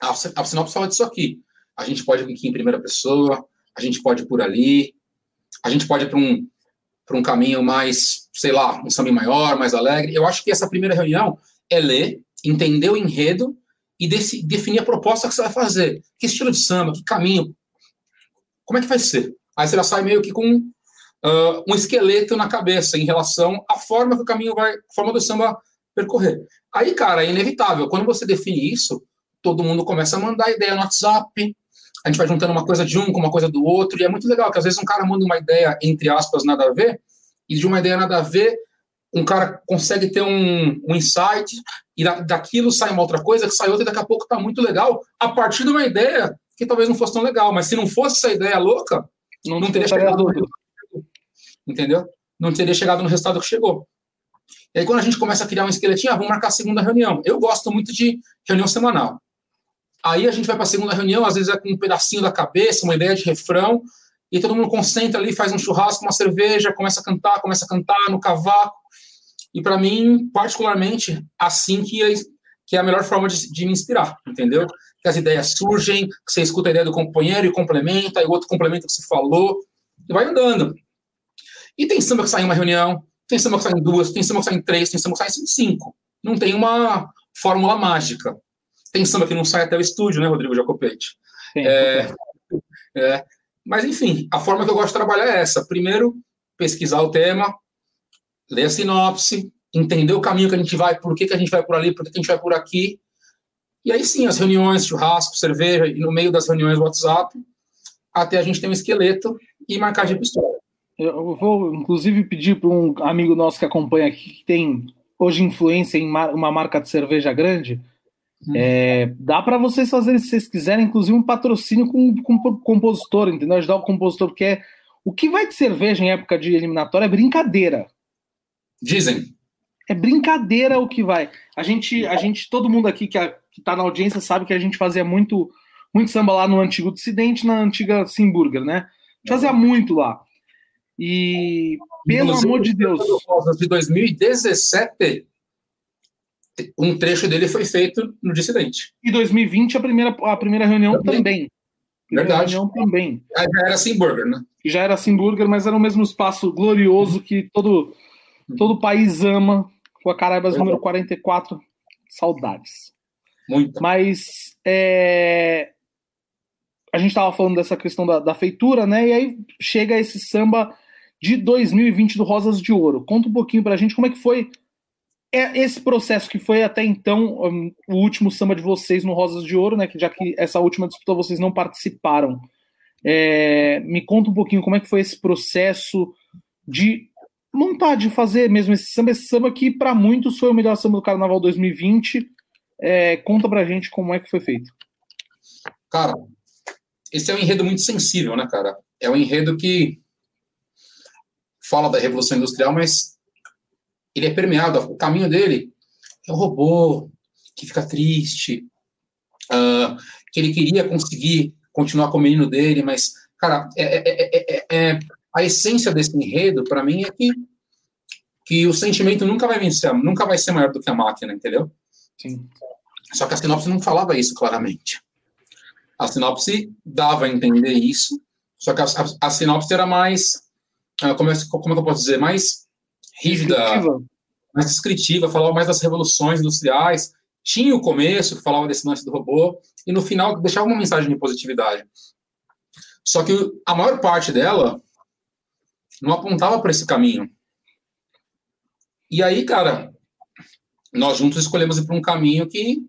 A, sinopse fala disso aqui. A gente pode ir aqui em primeira pessoa, a gente pode ir por ali, a gente pode ir para um, um caminho mais, sei lá, um samba maior, mais alegre. Eu acho que essa primeira reunião é ler, entender o enredo e definir a proposta que você vai fazer. Que estilo de samba, que caminho, como é que vai ser? Aí você já sai meio que com uh, um esqueleto na cabeça em relação à forma que o caminho vai, forma do samba percorrer. Aí, cara, é inevitável. Quando você define isso, todo mundo começa a mandar ideia no WhatsApp, a gente vai juntando uma coisa de um com uma coisa do outro, e é muito legal que às vezes um cara manda uma ideia, entre aspas, nada a ver, e de uma ideia nada a ver, um cara consegue ter um, um insight, e daquilo sai uma outra coisa, que sai outra, e daqui a pouco tá muito legal, a partir de uma ideia que talvez não fosse tão legal, mas se não fosse essa ideia louca, não, não teria chegado entendeu? Não teria chegado no resultado que chegou. E aí, quando a gente começa a criar um esqueletinho, ah, vamos marcar a segunda reunião. Eu gosto muito de reunião semanal. Aí a gente vai para a segunda reunião, às vezes é com um pedacinho da cabeça, uma ideia de refrão, e todo mundo concentra ali, faz um churrasco, uma cerveja, começa a cantar, começa a cantar no cavaco. E para mim, particularmente, assim que é, que é a melhor forma de, de, me inspirar, entendeu? Que as ideias surgem, que você escuta a ideia do companheiro e complementa, e o outro complementa o que você falou, e vai andando. E tem samba que sai em uma reunião, tem samba que sai em duas, tem samba que sai em três, tem samba que sai em cinco. Não tem uma fórmula mágica. Tem samba que não sai até o estúdio, né, Rodrigo Jacopete? É, é, mas, enfim, a forma que eu gosto de trabalhar é essa. Primeiro, pesquisar o tema, ler a sinopse, entender o caminho que a gente vai, por que, que a gente vai por ali, por que, que a gente vai por aqui. E aí sim, as reuniões, churrasco, cerveja, e no meio das reuniões WhatsApp, até a gente ter um esqueleto e marcar de pistola. Eu vou, inclusive, pedir para um amigo nosso que acompanha aqui, que tem hoje influência em uma marca de cerveja grande. É, dá para vocês fazerem, se vocês quiserem, inclusive, um patrocínio com, com o compositor, entendeu? Ajudar o compositor, porque é, o que vai de cerveja em época de eliminatória é brincadeira. Dizem. É brincadeira o que vai. A gente, a gente todo mundo aqui que está na audiência sabe que a gente fazia muito muito samba lá no antigo Dissidente, na antiga Simburger, né? Fazia muito lá. E, pelo Inclusive, amor de Deus. De 2017, um trecho dele foi feito no Dissidente. E 2020, a primeira, a primeira reunião também. também. Verdade. Reunião também. Já era Simburger, né? Já era Simburger, mas era o mesmo espaço glorioso que todo, todo país ama. Com a Caraibas número 44. Saudades. Muito. Mas é, a gente estava falando dessa questão da, da, feitura, né? E aí chega esse samba de 2020 do Rosas de Ouro. Conta um pouquinho para a gente como é que foi é, esse processo que foi até então um, o último samba de vocês no Rosas de Ouro, né? Que já que essa última disputa vocês não participaram. É, me conta um pouquinho como é que foi esse processo de montar, de fazer mesmo esse samba, esse samba que para muitos foi o melhor samba do Carnaval 2020. É, conta pra gente como é que foi feito. Cara, esse é um enredo muito sensível, né, cara? É um enredo que fala da Revolução Industrial, mas ele é permeado. O caminho dele é o robô que fica triste, uh, que ele queria conseguir continuar com o menino dele, mas, cara, é, é, é, a essência desse enredo, para mim, é que, que o sentimento nunca vai vencer, nunca vai ser maior do que a máquina, entendeu? Sim. Só que a sinopse não falava isso claramente. A sinopse dava a entender isso, só que a, a, a sinopse era mais, uh, como, é, como é que eu posso dizer, mais rígida, descritiva. mais descritiva, falava mais das revoluções industriais. Tinha o começo, que falava desse lance do robô, e no final deixava uma mensagem de positividade. Só que a maior parte dela não apontava para esse caminho. E aí, cara, nós juntos escolhemos ir para um caminho que,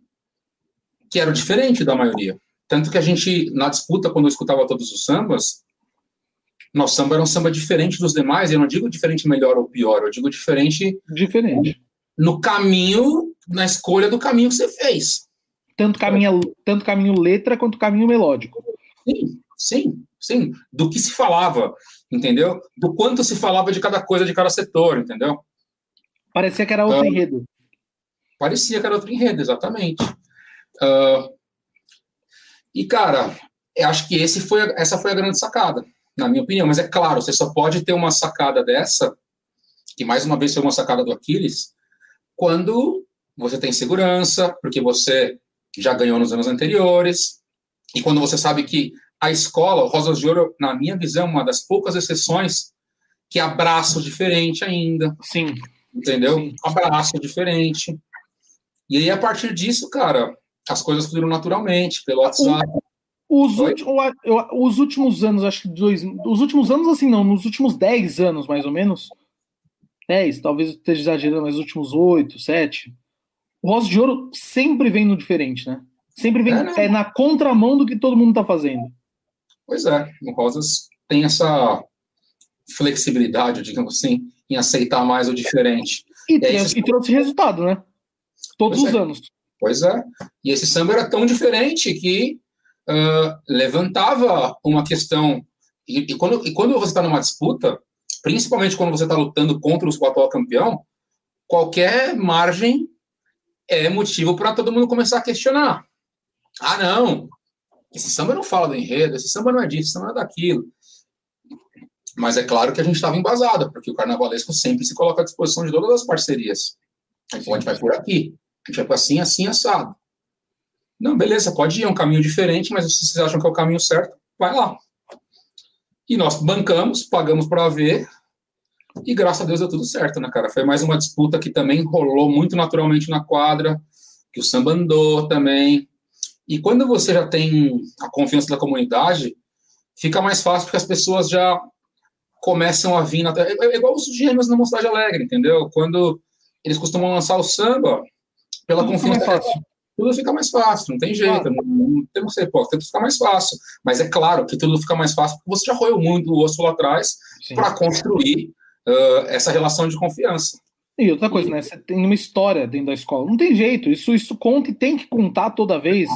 que era diferente da maioria. Tanto que a gente, na disputa, quando eu escutava todos os sambas, nosso samba era um samba diferente dos demais, eu não digo diferente melhor ou pior, eu digo diferente. Diferente. No caminho, na escolha do caminho que você fez. Tanto caminho, tanto caminho letra quanto caminho melódico. Sim, sim, sim. Do que se falava, entendeu? Do quanto se falava de cada coisa, de cada setor, entendeu? Parecia que era outro uh, enredo. Parecia que era outro enredo, exatamente. Uh, e, cara, acho que esse foi, essa foi a grande sacada, na minha opinião. Mas é claro, você só pode ter uma sacada dessa, que mais uma vez foi uma sacada do Aquiles, quando você tem segurança, porque você já ganhou nos anos anteriores, e quando você sabe que a escola, o Rosas de Ouro, na minha visão, é uma das poucas exceções que abraça o diferente ainda. Sim. Entendeu? Sim. Abraço diferente. E aí, a partir disso, cara, as coisas fluíram naturalmente, pelo WhatsApp. Os, os, últimos anos, acho que dois. Os últimos anos, assim, não, nos últimos 10 anos, mais ou menos. 10, talvez eu esteja exagerando, mas os últimos 8, 7. O Rosa de Ouro sempre vem no diferente, né? Sempre vem é, né? é na contramão do que todo mundo tá fazendo. Pois é, o Rosas tem essa flexibilidade, digamos assim, em aceitar mais o diferente. E, e, e trouxe resultado, né? Todos os é. anos. Pois é. E esse samba era tão diferente que uh, levantava uma questão. E, e, quando, e quando você está numa disputa, principalmente quando você está lutando contra o atual campeão, qualquer margem é motivo para todo mundo começar a questionar. Ah, não, esse samba não fala do enredo, esse samba não é disso, esse samba não é daquilo. Mas é claro que a gente estava embasado, porque o carnavalesco sempre se coloca à disposição de todas as parcerias. Então a gente vai por aqui. A gente vai assim, assim, assado. Não, beleza, pode ir, é um caminho diferente, mas se vocês acham que é o caminho certo, vai lá. E nós bancamos, pagamos para ver, e graças a Deus deu tudo certo, né, cara? Foi mais uma disputa que também rolou muito naturalmente na quadra, que o samba andou também. E quando você já tem a confiança da comunidade, fica mais fácil porque as pessoas já começam a vir. Na... É, é igual os gêmeos na Mocidade Alegre, entendeu? Quando eles costumam lançar o samba, pela tudo confiança. Fácil. Tudo fica mais fácil, não tem jeito. Claro. Não, não temos ser tudo fica mais fácil. Mas é claro que tudo fica mais fácil porque você já roeu muito o osso lá atrás para construir uh, essa relação de confiança. E outra coisa, né? Você tem uma história dentro da escola. Não tem jeito. Isso, isso conta e tem que contar toda vez.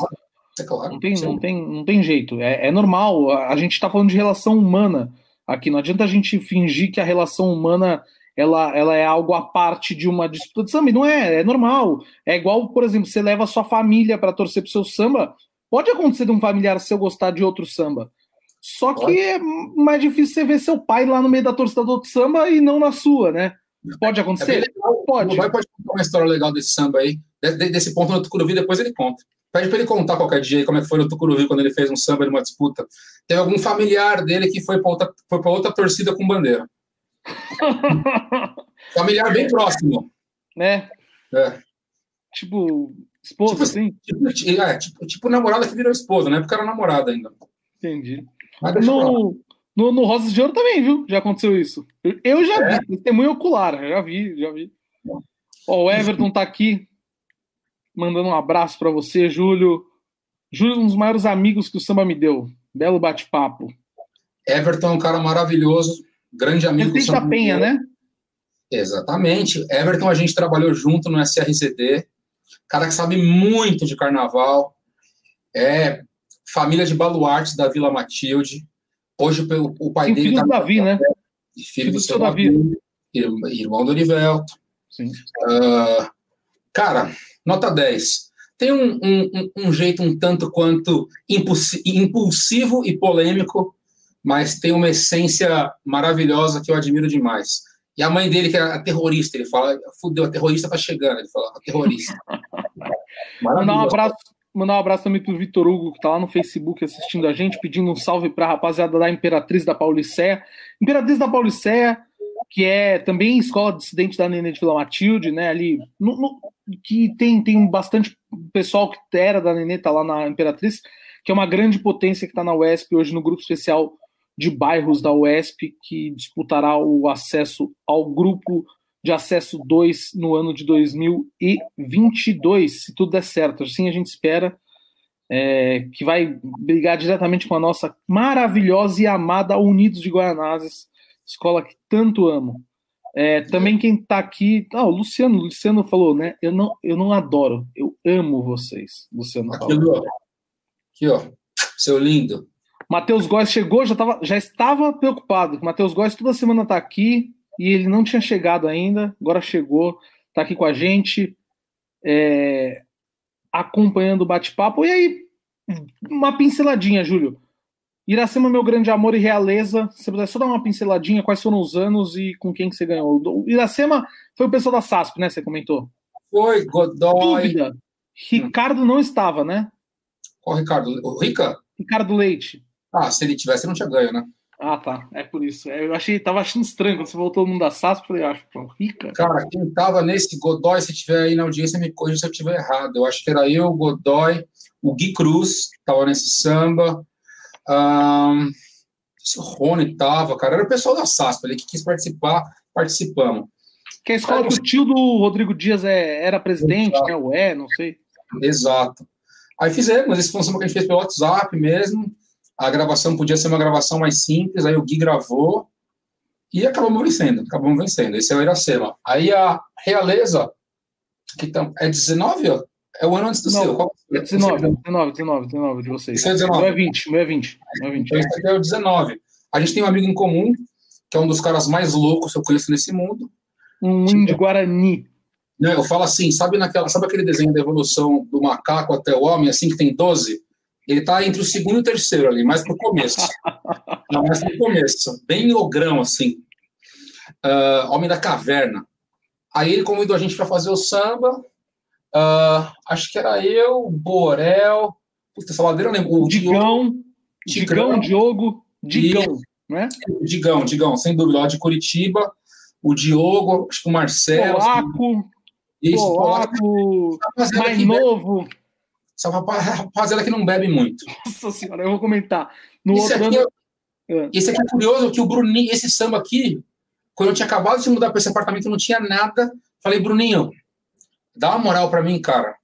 É claro. Não tem, não tem, não tem jeito. É, é normal. A gente está falando de relação humana aqui. Não adianta a gente fingir que a relação humana ela, ela é algo à parte de uma disputa de samba. E não é, é normal. É igual, por exemplo, você leva a sua família para torcer pro seu samba. Pode acontecer de um familiar seu gostar de outro samba. Só que é mais difícil você ver seu pai lá no meio da torcida do outro samba e não na sua, né? Pode É acontecer? legal. Pode. O pai pode contar uma história legal desse samba aí. De- de- Desse ponto no Tucuruvi, depois ele conta. Pede pra ele contar qualquer dia aí como é que foi no Tucuruvi quando ele fez um samba numa disputa. Teve algum familiar dele que foi pra outra, foi outra torcida com bandeira. Familiar bem próximo. né? É. Tipo, esposa, Tipo assim? Tipo, é, tipo, tipo namorada que virou esposa, né? Porque era namorada ainda. Entendi. No, no, no Rosas de Ouro também, viu? Já aconteceu isso. Eu, eu já vi, testemunho ocular, já vi, já vi. Ó, o Everton tá aqui, mandando um abraço pra você, Júlio. Júlio, um dos maiores amigos que o samba me deu. Belo bate-papo. Everton é um cara maravilhoso, grande amigo do Presidente da Penha, né? Exatamente. Everton, a gente trabalhou junto no SRCD. Cara que sabe muito de carnaval. É família de baluartes da Vila Matilde. Hoje o, o pai Sim, dele filho tá do Davi, né? filho do seu Davi, irmão irmão do Orivelto. Sim. Ah, cara, nota 10. Tem um, um- um- jeito um tanto quanto impulsi- impulsivo e polêmico, mas tem uma essência maravilhosa que eu admiro demais. E a mãe dele, que é a terrorista, ele fala: fudeu, a terrorista tá chegando. Ele fala: a terrorista. Mandar um abraço, mandar um abraço também pro Vitor Hugo, que tá lá no Facebook assistindo a gente, pedindo um salve pra rapaziada da Imperatriz da Pauliceia. Imperatriz da Pauliceia, que é também escola dissidente da Nenê de Vila Matilde, né? Ali, no- no- que tem, tem bastante pessoal que era da Nenê, tá lá na Imperatriz, que é uma grande potência que tá na UESP hoje no grupo especial de bairros da UESP, que disputará o acesso ao grupo de acesso 2 no ano de 2022, se tudo der certo. Assim a gente espera é, que vai brigar diretamente com a nossa maravilhosa e amada Unidos de Guaianazes, escola que tanto amo. É, também quem está aqui, ah, o Luciano, o Luciano falou, né? Eu não, eu não adoro, eu amo vocês. Luciano Aqui. Aqui, ó. Seu lindo. Matheus Góes chegou, já, tava, já estava preocupado. O Matheus Góes toda semana está aqui e ele não tinha chegado ainda, agora chegou, está aqui com a gente, é, acompanhando o bate-papo. E aí, uma pinceladinha, Júlio. Iracema, meu grande amor e realeza. Se você puder só dar uma pinceladinha, quais foram os anos e com quem que você ganhou? O Iracema foi o pessoal da SASP, né? Você comentou. Foi, Godoy. Dúvida. Ricardo não estava, né? Qual Ricardo? O Rica? Ricardo Leite. Ah, se ele tivesse, não tinha ganho, né? Ah, tá. É por isso. É, Eu achei, tava achando estranho quando você voltou no mundo da SASP. Falei, acho, pô, rica. Cara, quem tava nesse Godoy, se tiver aí na audiência, me corrija se eu tiver errado. Eu acho que era eu, o Godoy, o Gui Cruz, tava nesse samba. Ahn, se o Rony tava, cara. Era o pessoal da SASP ali que quis participar, participamos. Que a escola que o tio do Rodrigo Dias é, era presidente, né? Ou é, não sei. Exato. Aí fizemos, esse foi um samba que a gente fez pelo WhatsApp mesmo. A gravação podia ser uma gravação mais simples, aí o Gui gravou e acabamos vencendo, acabamos vencendo. Esse é o Iracema. Aí a Realeza, que tam, é 19, ó? É o ano antes do Não, seu. É 19, 19, 19, 19 de vocês. É 19. O meu é 20, o meu é 20. o meu é 20. Então, esse aqui é o 19. A gente tem um amigo em comum, que é um dos caras mais loucos que eu conheço nesse mundo. Um índio Guarani. Né, Eu falo assim, sabe, naquela, sabe aquele desenho da evolução do macaco até o homem, assim, que tem 12? Ele tá entre o segundo e o terceiro ali, mais pro começo. Não, mais pro começo. Bem ogrão, assim. Ah, homem da caverna. Aí ele convidou a gente para fazer o samba. Ah, acho que era eu, o Borel. Puta, essa ladeira eu lembro. O Diogo, Digão, Digão, Diogo, Digão, né? o Digão, Digão, sem dúvida, lá de Curitiba. O Diogo, acho que o Marcelo. Polaco, Isso, o Polaco. Polaco, Rapaziada mais que bebe- novo. Essa rapa- rapaziada que não bebe muito. Nossa senhora, eu vou comentar. No Esse aqui, ano. é, esse aqui é curioso, que o Bruninho, esse samba aqui, quando eu tinha acabado de mudar para esse apartamento, não tinha nada. Falei, Bruninho, dá uma moral para mim, cara.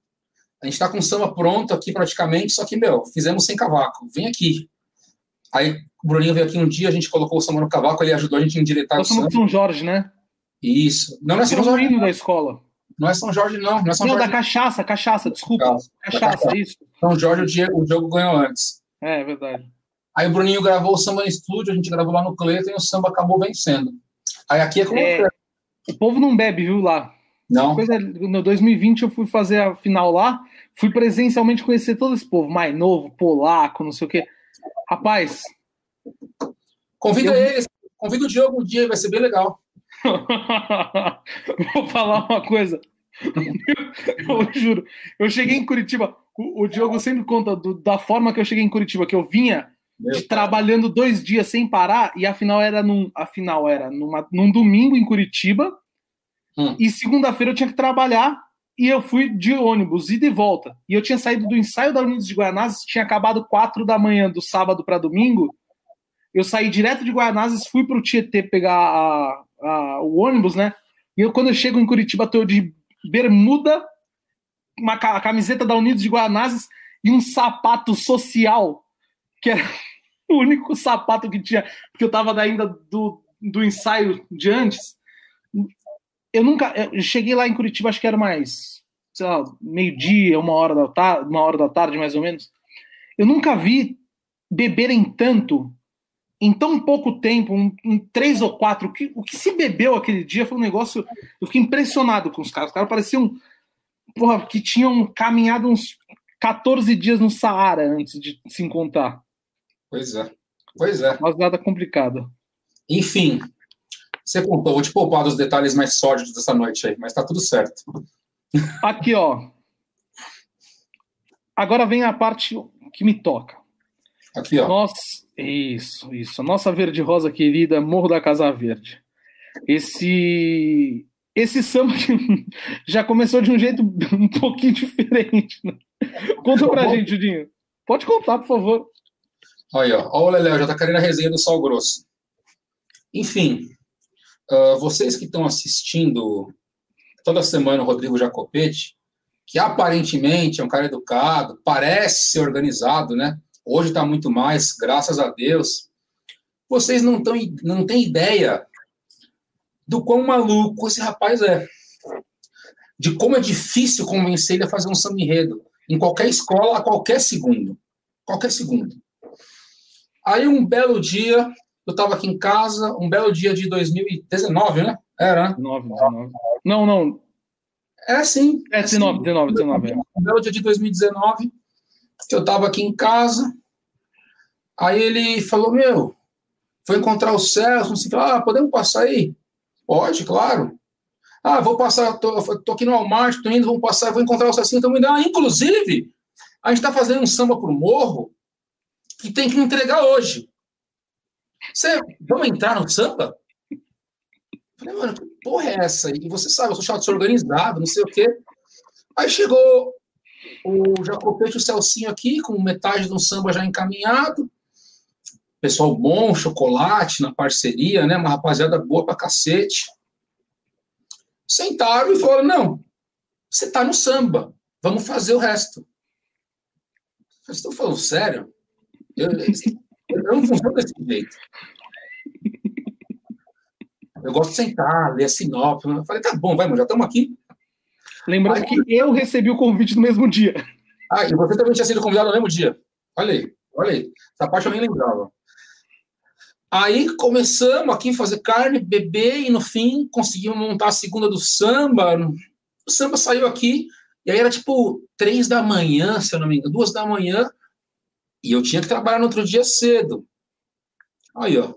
A gente tá com o samba pronto aqui praticamente, só que, meu, fizemos sem cavaco. Vem aqui. Aí o Bruninho veio aqui um dia, a gente colocou o samba no cavaco, ele ajudou a gente a endireitar o Nós somos samba. São Jorge, né? Isso. Não, é São Virou um Jorge, hino da escola. Não é São Jorge, não. Não é São Não, da Jorge. cachaça, cachaça, desculpa. Cachaça. Cachaça, isso. São Jorge, o Diego- o jogo ganhou antes. É, é verdade. Aí o Bruninho gravou o samba no estúdio, a gente gravou lá no Cleiton e o samba acabou vencendo. Aí aqui é como. É. O povo não bebe, viu, lá. Não. Coisa, no 2020 eu fui fazer a final lá, Fui presencialmente conhecer todo esse povo, mais novo, polaco, não sei o quê. Rapaz. Convida eu... eles, convida o Diogo um dia, vai ser bem legal. Vou falar uma coisa. Eu, eu, juro, eu cheguei em Curitiba. O, o Diogo sempre conta do, da forma que eu cheguei em Curitiba, que eu vinha de, trabalhando dois dias sem parar, e afinal era num, afinal era numa, num domingo em Curitiba, hum. e segunda-feira eu tinha que trabalhar, e eu fui de ônibus, ida e volta. E eu tinha saído do ensaio da Unidos de Guanazes, tinha acabado quatro da manhã do sábado para domingo. Eu saí direto de Guanazes, fui para o Tietê pegar a, a, o ônibus, né? E eu, quando eu chego em Curitiba, tô de bermuda, uma a camiseta da Unidos de Guanazes e um sapato social, que era o único sapato que tinha, porque eu tava ainda do, do ensaio de antes. Eu nunca. Eu cheguei lá em Curitiba, acho que era mais, sei lá, meio-dia, uma hora da tarde, uma hora da tarde, mais ou menos. Eu nunca vi beberem tanto em tão pouco tempo, um, em três ou quatro, o que, o que se bebeu aquele dia foi um negócio. Eu fiquei impressionado com os caras. Os caras pareciam porra, que tinham caminhado uns 14 dias no Saara antes de se encontrar. Pois é. Pois é. Mas nada complicado. Enfim, você contou, vou te poupar dos detalhes mais sórdidos dessa noite aí, mas tá tudo certo. Aqui, ó. Agora vem a parte que me toca. Aqui, ó. Nossa, isso, isso. Nossa verde rosa querida, Morro da Casa Verde. Esse esse samba já começou de um jeito um pouquinho diferente. Né? Conta pra gente, Judinho. Pode contar, por favor. Aí, ó. Ó o Leléo, já tá querendo a resenha do Sal Grosso. Enfim, uh, vocês que estão assistindo toda semana o Rodrigo Jacopete, que aparentemente é um cara educado, parece ser organizado, né? Hoje está muito mais, graças a Deus. Vocês não, tão, não têm ideia do quão maluco esse rapaz é. De como é difícil convencer ele a fazer um samba enredo. Em qualquer escola, a qualquer segundo. Qualquer segundo. Aí, um belo dia, eu estava aqui em casa, um belo dia de 2019, né? Era, né? 19, 19. Não, não. É assim. É 19, 19, 19. Um belo dia de 2019, que eu estava aqui em casa. Aí ele falou: Meu, foi encontrar o Celso, não sei. Ah, podemos passar aí? Pode, claro. Ah, vou passar, tô, tô aqui no Walmart, tô indo, vou passar, vou encontrar o estamos indo. Ah, inclusive, a gente está fazendo um samba pro morro que tem que entregar hoje. Você, vamos entrar no samba? Falei, mano, que porra é essa? E você sabe, eu sou chato ser organizado, não sei o quê. Aí chegou o Jacopete o Celcinho aqui, com metade do samba já encaminhado pessoal bom, chocolate na parceria, né? Uma rapaziada boa pra cacete. Sentaram e falaram: não, você tá no samba, vamos fazer o resto. Vocês estão falando sério? Eu, eu não funciono desse jeito. Eu gosto de sentar, ler a sinopse. Eu falei, tá bom, vai, mano, já estamos aqui. Lembrando aí, que eu recebi o convite no mesmo dia. Ah, e você também tinha sido convidado no mesmo dia. Olha aí, olha aí. Essa parte eu nem lembrava. Aí começamos aqui a fazer carne, beber, e no fim conseguimos montar a segunda do samba. O samba saiu aqui, e aí era tipo três da manhã, se eu não me engano, duas da manhã, e eu tinha que trabalhar no outro dia cedo. Aí, ó.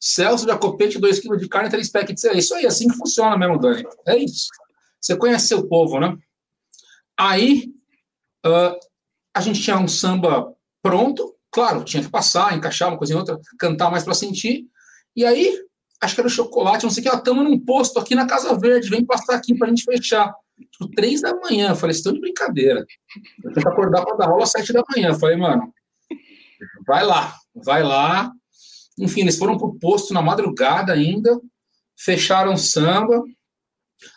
Celso Jacopete, dois quilos de carne, três packs de É isso aí, assim que funciona mesmo, Dani. É isso. Você conhece seu povo, né? Aí, uh, a gente tinha um samba pronto, Claro, tinha que passar, encaixar uma coisa em outra, cantar mais para sentir. E aí, acho que era o chocolate, não sei o que, ela estamos num posto aqui na Casa Verde, vem passar aqui para a gente fechar. Tipo, três da manhã. Eu falei, estão de brincadeira. Eu tenho que acordar para dar aula às sete da manhã. Eu falei, mano, vai lá, vai lá. Enfim, eles foram pro posto na madrugada ainda, fecharam samba,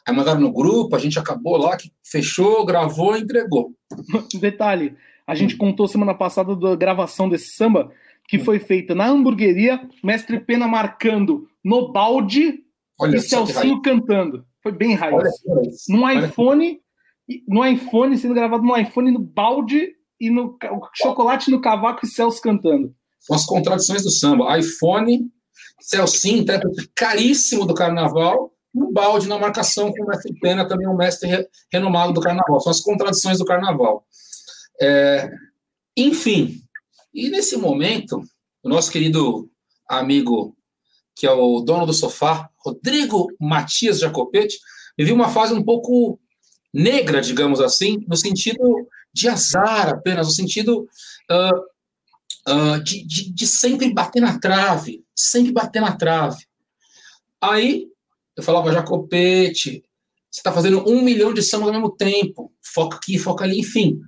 aí mandaram no grupo, a gente acabou lá, que fechou, gravou e entregou. Detalhe, a gente contou semana passada da gravação desse samba, que foi feita na hamburgueria, Mestre Pena marcando no balde Olha e Celcinho cantando. Foi bem raiz. Num iPhone, no iPhone, sendo gravado no iPhone, no balde e no chocolate no cavaco e Celso cantando. São as contradições do samba. iPhone, Celcinho, intérprete caríssimo do carnaval, no balde na marcação com o mestre Pena, também um mestre renomado do carnaval. São as contradições do carnaval. É, enfim, e nesse momento, o nosso querido amigo, que é o dono do sofá, Rodrigo Matias Jacopete, vivia uma fase um pouco negra, digamos assim, no sentido de azar apenas, no sentido uh, uh, de, de, de sempre bater na trave, sempre bater na trave. Aí eu falava, Jacopete, você está fazendo um milhão de sambas ao mesmo tempo, foca aqui, foca ali, enfim.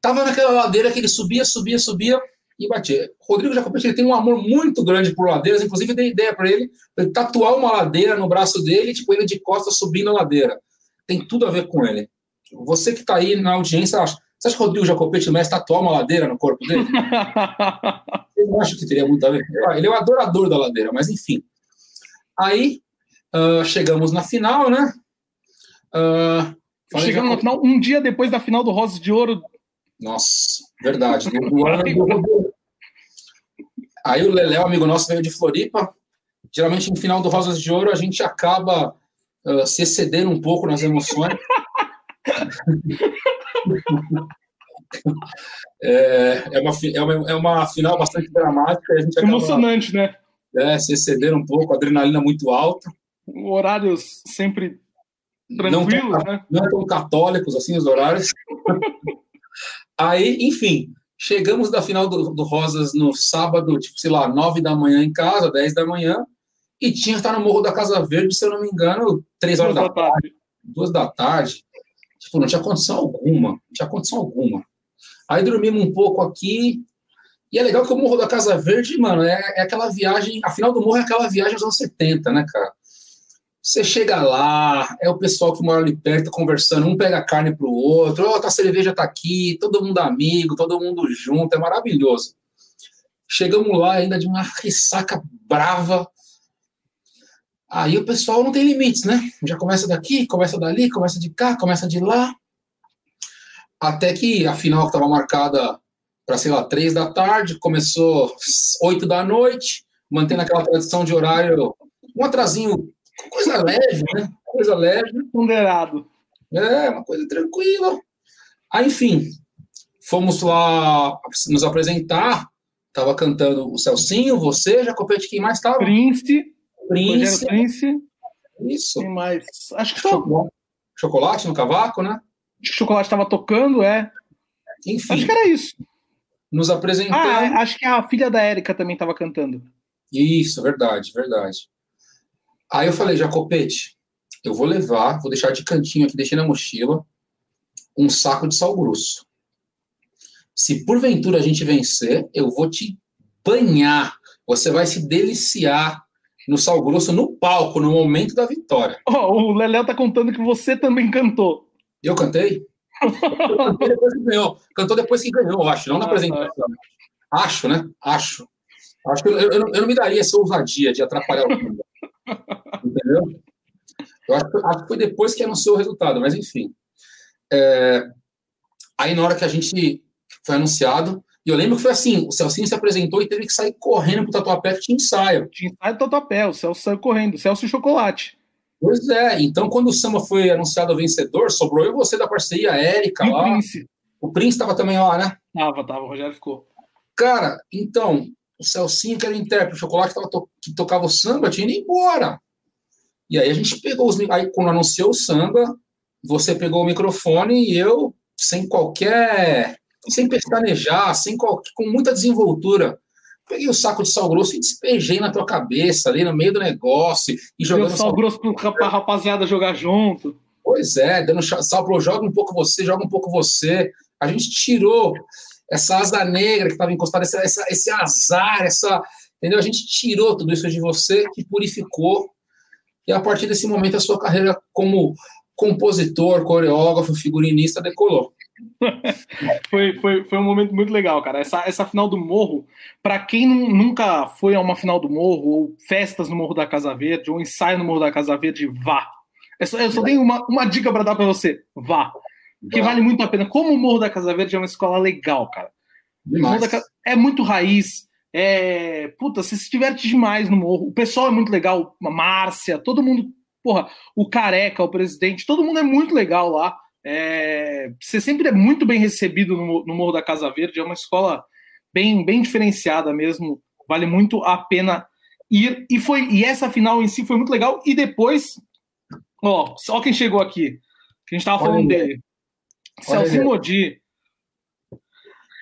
Tava naquela ladeira que ele subia, subia, subia e batia. Rodrigo Jacopete ele tem um amor muito grande por ladeiras, inclusive dei ideia para ele, ele tatuar uma ladeira no braço dele, tipo ele de costas subindo a ladeira. Tem tudo a ver com ele. Você que está aí na audiência, acha, você acha que o Rodrigo Jacopete merece tatuar uma ladeira no corpo dele? Eu não acho que teria muito a ver. Ele é um adorador da ladeira, mas enfim. Aí uh, chegamos na final, né? Uh, chegamos na final um dia depois da final do Rosas de Ouro. Nossa, verdade. do... Aí o Leléo, amigo nosso, veio de Floripa. Geralmente no final do Rosas de Ouro a gente acaba uh, se excedendo um pouco nas emoções. é, é, uma, é, uma, é uma final bastante dramática. A gente acaba, Emocionante, né? É, se exceder um pouco, adrenalina muito alta. Horários sempre tranquilos, não tão, né? Não tão católicos assim os horários. Aí, enfim, chegamos da final do, do, Rosas no sábado, tipo, sei lá, nove da manhã em casa, dez da manhã, e tinha que estar no Morro da Casa Verde, se eu não me engano, três horas da tarde, duas da tarde. Tipo, não tinha condição alguma, não tinha condição alguma. Aí dormimos um pouco aqui, e é legal que o Morro da Casa Verde, mano, é, é aquela viagem, a final do morro é aquela viagem dos anos 70, né, cara? Você chega lá, é o pessoal que mora ali perto conversando, um pega carne pro outro, oh, a cerveja tá aqui, todo mundo amigo, todo mundo junto, é maravilhoso. Chegamos lá ainda de uma ressaca brava. Aí o pessoal não tem limites, né? Já começa daqui, começa dali, começa de cá, começa de lá. Até que a final que estava marcada para, sei lá, três da tarde, começou oito da noite, mantendo aquela tradição de horário, um atrasinho Coisa leve, né? Coisa leve. Ponderado. É, uma coisa tranquila. Aí, enfim, fomos lá nos apresentar. Tava cantando o Celcinho, você, Jacopete, quem mais tava? Prince. Prince. Prince. Isso. Quem mais? Acho que só. Chocolate no cavaco, né? Chocolate estava tocando, é. Enfim. Acho que era isso. Nos apresentamos. Ah, acho que a filha da Érica também estava cantando. Isso, verdade, verdade. Aí eu falei, Jacopete, eu vou levar, vou deixar de cantinho aqui, deixei na mochila, um saco de sal grosso. Se porventura a gente vencer, eu vou te banhar. Você vai se deliciar no sal grosso no palco, no momento da vitória. Oh, o Leléo tá contando que você também cantou. Eu cantei? eu cantei depois que ganhou. Cantou depois que ganhou, eu acho, não na ah, apresentação. Tá. Acho, né? Acho. Acho que eu, eu, eu, não me daria essa ousadia de atrapalhar o mundo. Entendeu? Eu acho, acho, que foi depois que anunciou o resultado, mas enfim. É, aí na hora que a gente foi anunciado, e eu lembro que foi assim, o Celcinho se apresentou e teve que sair correndo pro Tatuapé que tinha ensaio. Tinha ensaio do Tatuapé, o Celso saiu correndo, o Celso e Chocolate. Pois é, então quando o Samba foi anunciado vencedor, sobrou eu e você da parceria, a Érica e lá. o Prince. O Prince estava também lá, né? Tava, tava, o Rogério ficou. Cara, então, o Celcinho, que era o intérprete, o Chocolate tava to que tocava o samba, tinha ido embora. E aí a gente pegou os. Aí quando anunciou o samba, você pegou o microfone e eu, sem qualquer. sem pestanejar, sem qualquer, com muita desenvoltura, peguei o saco de sal grosso e despejei na tua cabeça, ali no meio do negócio. E jogando sal, sal grosso pra rapaziada jogar junto. Pois é, dando sal pro joga um pouco você, joga um pouco você. A gente tirou essa asa negra que estava encostada, essa, essa, esse azar, essa. Entendeu? A gente tirou tudo isso de você, que purificou. E a partir desse momento, a sua carreira como compositor, coreógrafo, figurinista decolou. foi, foi, foi um momento muito legal, cara. Essa, essa final do Morro, para quem nunca foi a uma final do Morro, ou festas no Morro da Casa Verde, ou ensaio no Morro da Casa Verde, vá. Eu só, eu só tenho uma, uma dica para dar para você: vá que vale muito a pena. Como o Morro da Casa Verde é uma escola legal, cara. Da, é muito raiz, É, puta, você se diverte demais no morro. O pessoal é muito legal, a Márcia, todo mundo, porra, o Careca, o presidente, todo mundo é muito legal lá. É, você sempre é muito bem recebido no, no Morro da Casa Verde, é uma escola bem, bem diferenciada mesmo, vale muito a pena ir. E, foi, e essa final em si foi muito legal. E depois, ó, só quem chegou aqui, que a gente tava falando dele, Celcinho Modi.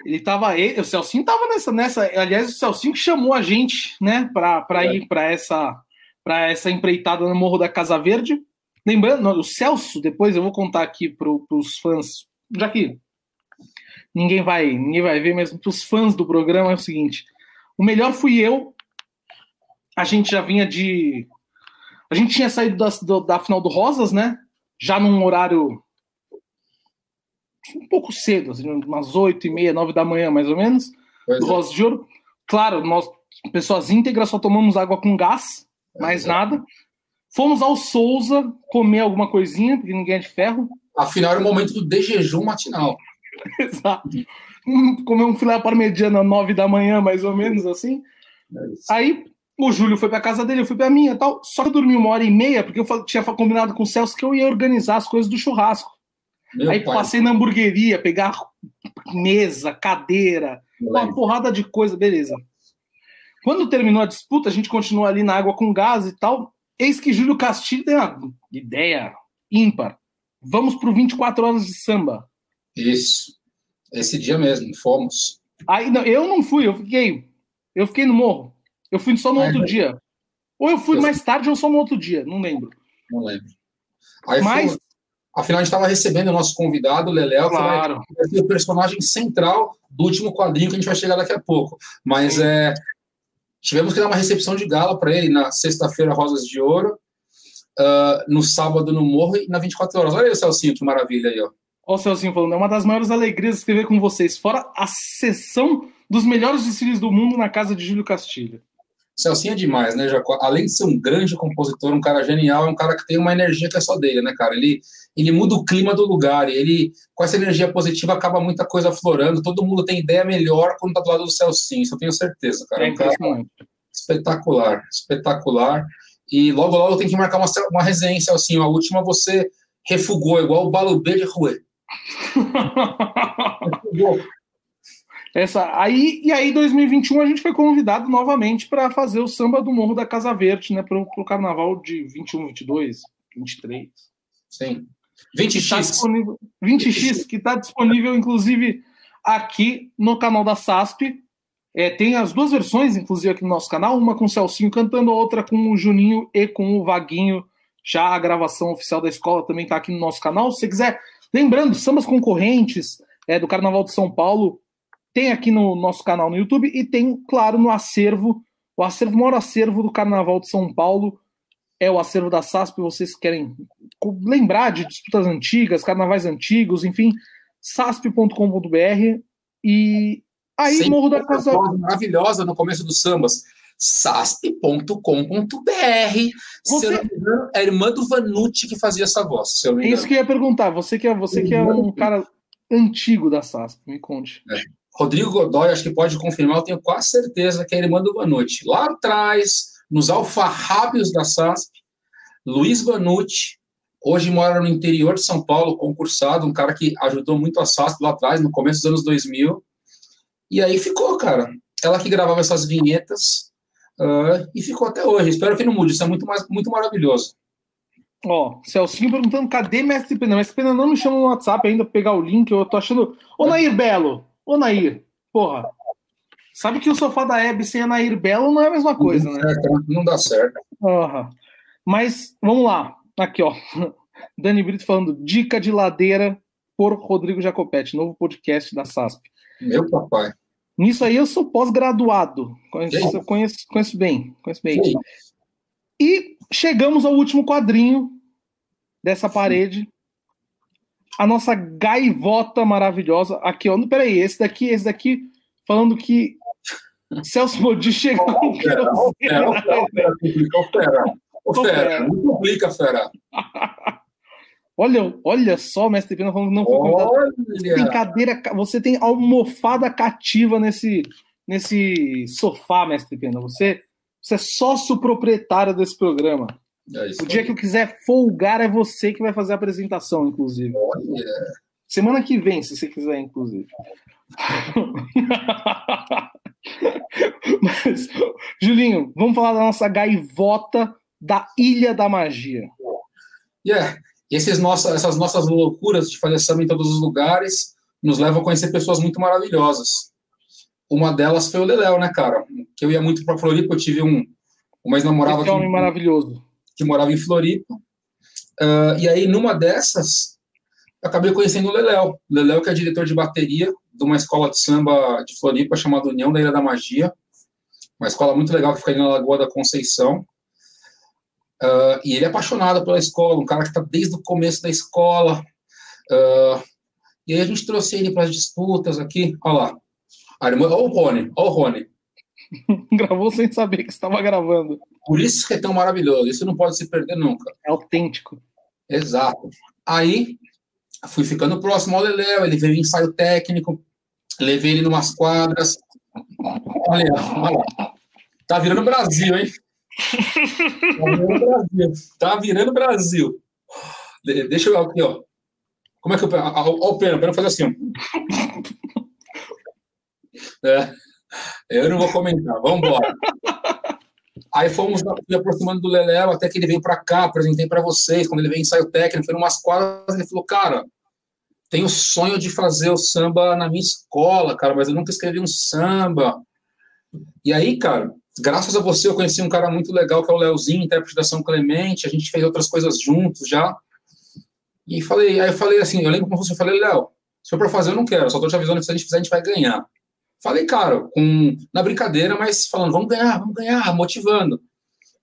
Ele tava, ele, o Celcinho tava nessa, nessa, aliás, o Celcinho que chamou a gente, né, para é. ir para essa para essa empreitada no Morro da Casa Verde. Lembrando, o Celso, depois eu vou contar aqui para os fãs, já que ninguém vai, ninguém vai ver, mas para os fãs do programa é o seguinte: o melhor fui eu. A gente já vinha de. A gente tinha saído da, da final do Rosas, né? Já num horário um pouco cedo, assim, umas oito e meia, nove da manhã, mais ou menos, pois do é. Rosas de Ouro. Claro, nós, pessoas íntegras, só tomamos água com gás, mais é. nada. Fomos ao Souza comer alguma coisinha, porque ninguém é de ferro. Afinal, era o momento do de jejum matinal. Exato. Comer um filé parmegiana às nove da manhã, mais ou menos, assim. É Aí o Júlio foi para casa dele, eu fui para minha tal. Só que eu dormi uma hora e meia, porque eu tinha combinado com o Celso que eu ia organizar as coisas do churrasco. Meu Aí pai. passei na hamburgueria, pegar mesa, cadeira, uma porrada de coisa, beleza. Quando terminou a disputa, a gente continuou ali na água com gás e tal. Eis que Júlio Castilho tem uma ideia ímpar. Vamos para o 24 horas de samba. Isso. Esse dia mesmo, fomos. Aí não, eu não fui, eu fiquei. Eu fiquei no morro. Eu fui só no Aí, outro dia. Ou eu fui eu... mais tarde ou só no outro dia, não lembro. Não lembro. Aí Mas. Fomos... Afinal, a gente estava recebendo o nosso convidado, o Leléo, claro. que vai ser o personagem central do último quadrinho que a gente vai chegar daqui a pouco. Mas é, Tivemos que dar uma recepção de gala para ele na sexta-feira, Rosas de Ouro, uh, no sábado no Morro e na 24 horas. Olha aí o Celcinho, que maravilha aí, ó. Olha o Celcinho falando, é uma das maiores alegrias escrever com vocês, fora a sessão dos melhores desfiles do mundo na casa de Júlio Castilho. Celcinho é demais, né, Jacó? Além de ser um grande compositor, um cara genial, é um cara que tem uma energia que é só dele, né, cara? Ele, ele muda o clima do lugar, ele, com essa energia positiva, acaba muita coisa florando, todo mundo tem ideia melhor quando tá do lado do Celcinho, isso eu tenho certeza, cara. É, um cara espetacular, espetacular. E logo, logo tem que marcar uma, uma resenha, Celcinho. A última você refugou, igual o Balubê de Rue. refugou. Essa, aí, e aí, 2021, a gente foi convidado novamente para fazer o samba do Morro da Casa Verde, né? Para o carnaval de 21, 22, 23. Sim. 20x. Tá 20x, que está disponível, inclusive, aqui no canal da SASP. É, tem as duas versões, inclusive, aqui no nosso canal, uma com o Celcinho cantando, a outra com o Juninho e com o Vaguinho. Já a gravação oficial da escola também está aqui no nosso canal. Se você quiser, lembrando, sambas concorrentes é, do Carnaval de São Paulo tem aqui no nosso canal no YouTube e tem, claro, no acervo. O acervo, o maior acervo do Carnaval de São Paulo é o acervo da SASP. Vocês querem lembrar de disputas antigas, carnavais antigos, enfim, sasp.com.br. E aí, Sempre Morro da Casa. Maravilhosa no começo dos sambas sasp.com.br. Você... É a irmã do Vanucci que fazia essa voz. Se eu é isso que eu ia perguntar. Você que é, você que é um cara antigo da SASP, me conte. É. Rodrigo Godoy, acho que pode confirmar, eu tenho quase certeza que é a irmã do Vanucci. Lá atrás, nos alfarrábios da SASP, Luiz Vanucci, hoje mora no interior de São Paulo, concursado, um cara que ajudou muito a SASP lá atrás, no começo dos anos 2000. E aí ficou, cara. Ela que gravava essas vinhetas uh, e ficou até hoje. Espero que não mude, isso é muito, mais, muito maravilhoso. Ó, Celcinho perguntando cadê Mestre Pena? Mestre Pena não me chama no WhatsApp ainda pra pegar o link, eu tô achando. Ô, Nair Belo, Ô, Nair, porra. Sabe que o sofá da Hebe sem a Nair Belo não é a mesma coisa, não né? Certo, não dá certo. Uhum. Mas, vamos lá. Aqui, ó. Dani Brito falando dica de ladeira por Rodrigo Jacopetti, novo podcast da SASP. Meu papai. Nisso aí eu sou pós-graduado. Conheço, conheço, conheço, bem. Conheço bem. Sim. E chegamos ao último quadrinho dessa parede a nossa gaivota maravilhosa. Aqui, ó. Peraí, esse daqui, esse daqui, falando que Celso Modi chega com fera, fera, não complica, fera. Olha, olha só, mestre Pena falando que não foi convidado. Você tem cadeira, você tem almofada cativa nesse, nesse sofá, mestre Pena. Você, você é sócio proprietário desse programa. É o dia que eu quiser folgar, é você que vai fazer a apresentação, inclusive. Olha. Semana que vem, se você quiser, inclusive. Mas, Julinho, vamos falar da nossa gaivota da Ilha da Magia. Yeah. Esses nossa, essas nossas loucuras de fazer samba em todos os lugares nos levam a conhecer pessoas muito maravilhosas. Uma delas foi o Leléo, né, cara? Que eu ia muito para Floripa, eu tive um, uma ex-namorada. Que homem maravilhoso. Que morava em Floripa. Uh, e aí, numa dessas, acabei conhecendo o Leléo. Leléo, que é diretor de bateria de uma escola de samba de Floripa chamada União da Ilha da Magia. Uma escola muito legal que fica ali na Lagoa da Conceição. Uh, e ele é apaixonado pela escola, um cara que está desde o começo da escola. Uh, e aí a gente trouxe ele para as disputas aqui. Olha lá. Olha o Rony, olha o Rony. Gravou sem saber que estava gravando. Por isso que é tão maravilhoso. Isso não pode se perder nunca. É autêntico. Exato. Aí fui ficando próximo ao Leléo, ele veio em ensaio técnico, levei ele numas quadras. Olha, olha. Tá virando Brasil, hein? Tá virando Brasil. Tá virando Brasil. Deixa eu aqui, ó. Como é que eu. Olha o Pena, o Pena faz assim. É, eu não vou comentar, vamos embora. Aí fomos me aproximando do Leléo, até que ele veio para cá, apresentei para vocês. Quando ele veio ensaio técnico, foi umas quadras, ele falou: Cara, tenho o sonho de fazer o samba na minha escola, cara, mas eu nunca escrevi um samba. E aí, cara, graças a você, eu conheci um cara muito legal, que é o Leozinho, intérprete da São Clemente, a gente fez outras coisas juntos já. E falei, aí eu falei assim, eu lembro como você, falei, Léo, se for para fazer, eu não quero, só tô te avisando que se a gente fizer, a gente vai ganhar. Falei, cara, com, na brincadeira, mas falando, vamos ganhar, vamos ganhar, motivando.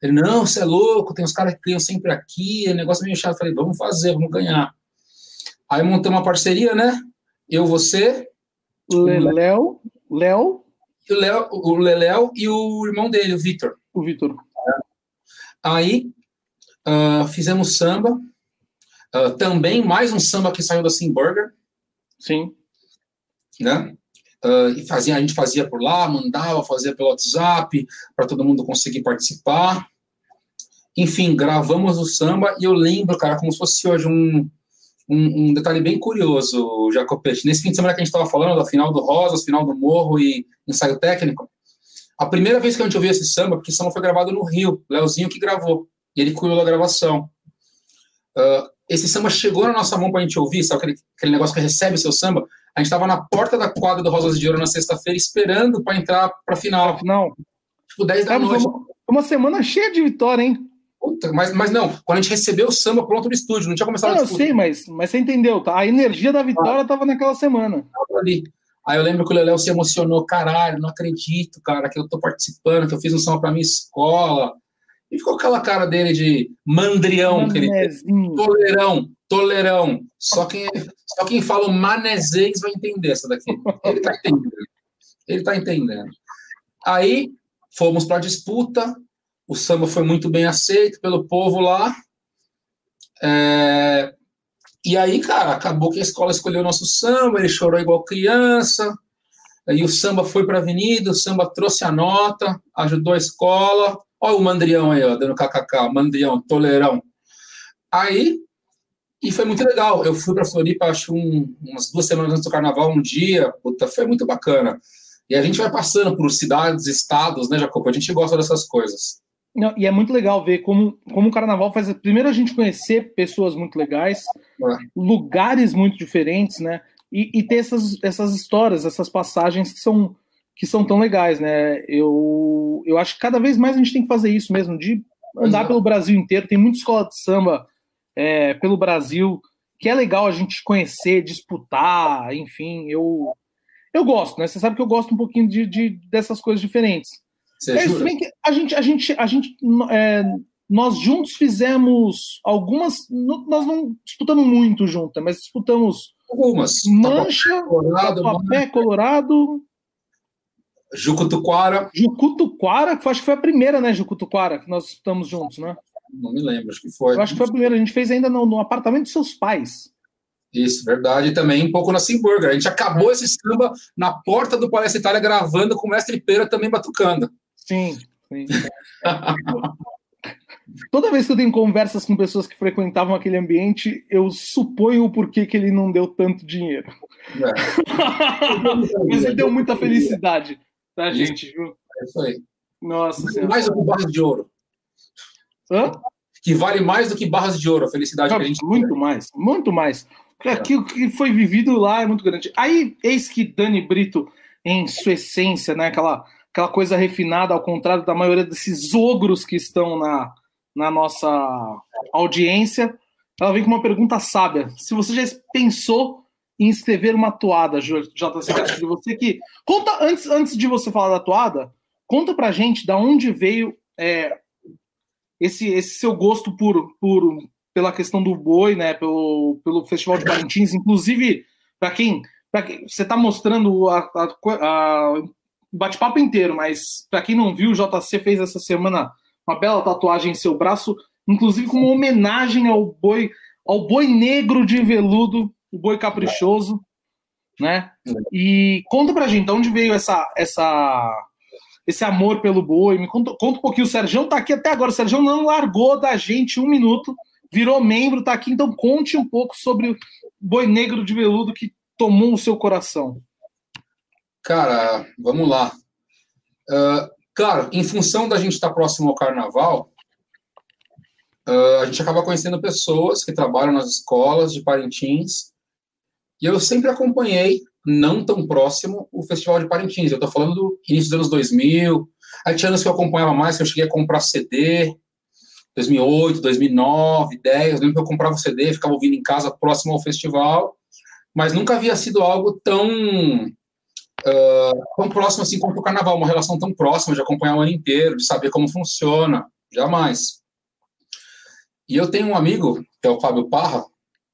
Ele, não, você é louco, tem os caras que ganham sempre aqui, é negócio meio chato. Falei, vamos fazer, vamos ganhar. Aí montei uma parceria, né? Eu, você. Léo, Léo o Léo, o Leléo e o irmão dele, o Vitor. O Vitor. Aí uh, fizemos samba. Uh, também mais um samba que saiu da Simburger. Sim. Né? Uh, e fazia, a gente fazia por lá, mandava, fazia pelo WhatsApp, para todo mundo conseguir participar. Enfim, gravamos o samba e eu lembro, cara, como se fosse hoje um, um, um detalhe bem curioso, Jacopete. Nesse fim de semana que a gente estava falando, da final do Rosas, final do Morro e ensaio técnico, a primeira vez que a gente ouviu esse samba, porque o samba foi gravado no Rio, Leozinho que gravou, e ele cuidou da gravação. Uh, esse samba chegou na nossa mão para a gente ouvir, sabe aquele, aquele negócio que recebe seu samba? A gente estava na porta da quadra do Rosas de Ouro na sexta-feira, esperando para entrar para a final. Não. Tipo, 10 da noite. Uma, uma semana cheia de vitória, hein? Puta, mas, mas não, quando a gente recebeu o samba pronto no estúdio, não tinha começado não, a Eu sei, mas, mas você entendeu, tá? A energia da vitória estava naquela semana. Tava ali. Aí eu lembro que o Leléo se emocionou, caralho, não acredito, cara, que eu tô participando, que eu fiz um samba pra minha escola. E ficou aquela cara dele de mandrião, que ele tolerão, tolerão. Só quem, só quem fala o manezês vai entender essa daqui. Ele tá entendendo. Ele tá entendendo. Aí fomos pra disputa, o samba foi muito bem aceito pelo povo lá. É... E aí, cara, acabou que a escola escolheu o nosso samba, ele chorou igual criança. Aí o samba foi para a avenida, o samba trouxe a nota, ajudou a escola. Olha o mandrião aí, ó, dando kkk, mandrião, tolerão. Aí, e foi muito legal. Eu fui para Floripa, acho, um, umas duas semanas antes do carnaval, um dia. Puta, foi muito bacana. E a gente vai passando por cidades, estados, né, Jacob? A gente gosta dessas coisas. Não, e é muito legal ver como, como o carnaval faz. Primeiro a gente conhecer pessoas muito legais, é. lugares muito diferentes, né? E, e, ter essas, essas histórias, essas passagens que são, que são tão legais, né? Eu, eu acho que cada vez mais a gente tem que fazer isso mesmo, de andar é. pelo Brasil inteiro. Tem muita escola de samba é, pelo Brasil que é legal a gente conhecer, disputar, enfim. Eu, eu gosto, né? Você sabe que eu gosto um pouquinho de, de dessas coisas diferentes. Você é, jura? que a gente, a gente, a gente é, nós juntos fizemos algumas. Nós não disputamos muito junto, mas disputamos algumas. Mancha, Colorado, Papé Colorado. Jucutuquara. Jucutuquara, que acho que foi a primeira, né, Jucutuquara, que nós disputamos juntos, né? Não me lembro, acho que foi. Eu acho que foi a primeira. A gente fez ainda no, no apartamento dos seus pais. Isso, verdade. Também um pouco na Simburger. A gente acabou esse samba na porta do Palestra Itália gravando com o mestre Pera também batucando. Sim, sim. Toda vez que eu tenho conversas com pessoas que frequentavam aquele ambiente, eu suponho o porquê que ele não deu tanto dinheiro. É. Mas ele deu muita felicidade pra gente, viu? É isso aí. Nossa Mais do que barras de ouro. Hã? Que vale mais do que barras de ouro, a felicidade que a gente Muito mais, muito mais. Aquilo que foi vivido lá é muito grande. Aí, eis que Dani Brito, em sua essência, né, aquela, aquela coisa refinada, ao contrário da maioria desses ogros que estão na, na nossa audiência, ela vem com uma pergunta sábia. Se você já pensou em escrever uma toada, JC Castilho, você que. Conta, antes, antes de você falar da toada, conta pra gente da onde veio é, esse, esse seu gosto por, por, pela questão do boi, né? Pelo, pelo Festival de Parintins, inclusive, para quem, pra quem. Você está mostrando a, a, a bate-papo inteiro, mas para quem não viu, o JC fez essa semana uma bela tatuagem em seu braço, inclusive com uma homenagem ao boi, ao boi negro de veludo, o boi caprichoso, né? E conta pra gente, de onde veio essa, essa, esse amor pelo boi? Me conta, conta um pouquinho. O Sérgio tá aqui até agora. O Sérgio não largou da gente um minuto, virou membro, tá aqui. Então conte um pouco sobre o boi negro de veludo que tomou o seu coração. Cara, vamos lá. Uh, Claro, em função da gente estar próximo ao carnaval, uh, a gente acaba conhecendo pessoas que trabalham nas escolas de Parintins, e eu sempre acompanhei, não tão próximo, o Festival de Parintins. Eu estou falando do início dos anos 2000, aí tinha anos que eu acompanhava mais, que eu cheguei a comprar CD, 2008, 2009, 10, eu lembro que eu comprava CD, ficava ouvindo em casa próximo ao festival, mas nunca havia sido algo tão uh, tão próximo assim quanto o carnaval, uma relação tão próxima de acompanhar o ano inteiro, de saber como funciona, jamais. E eu tenho um amigo, que é o Fábio Parra,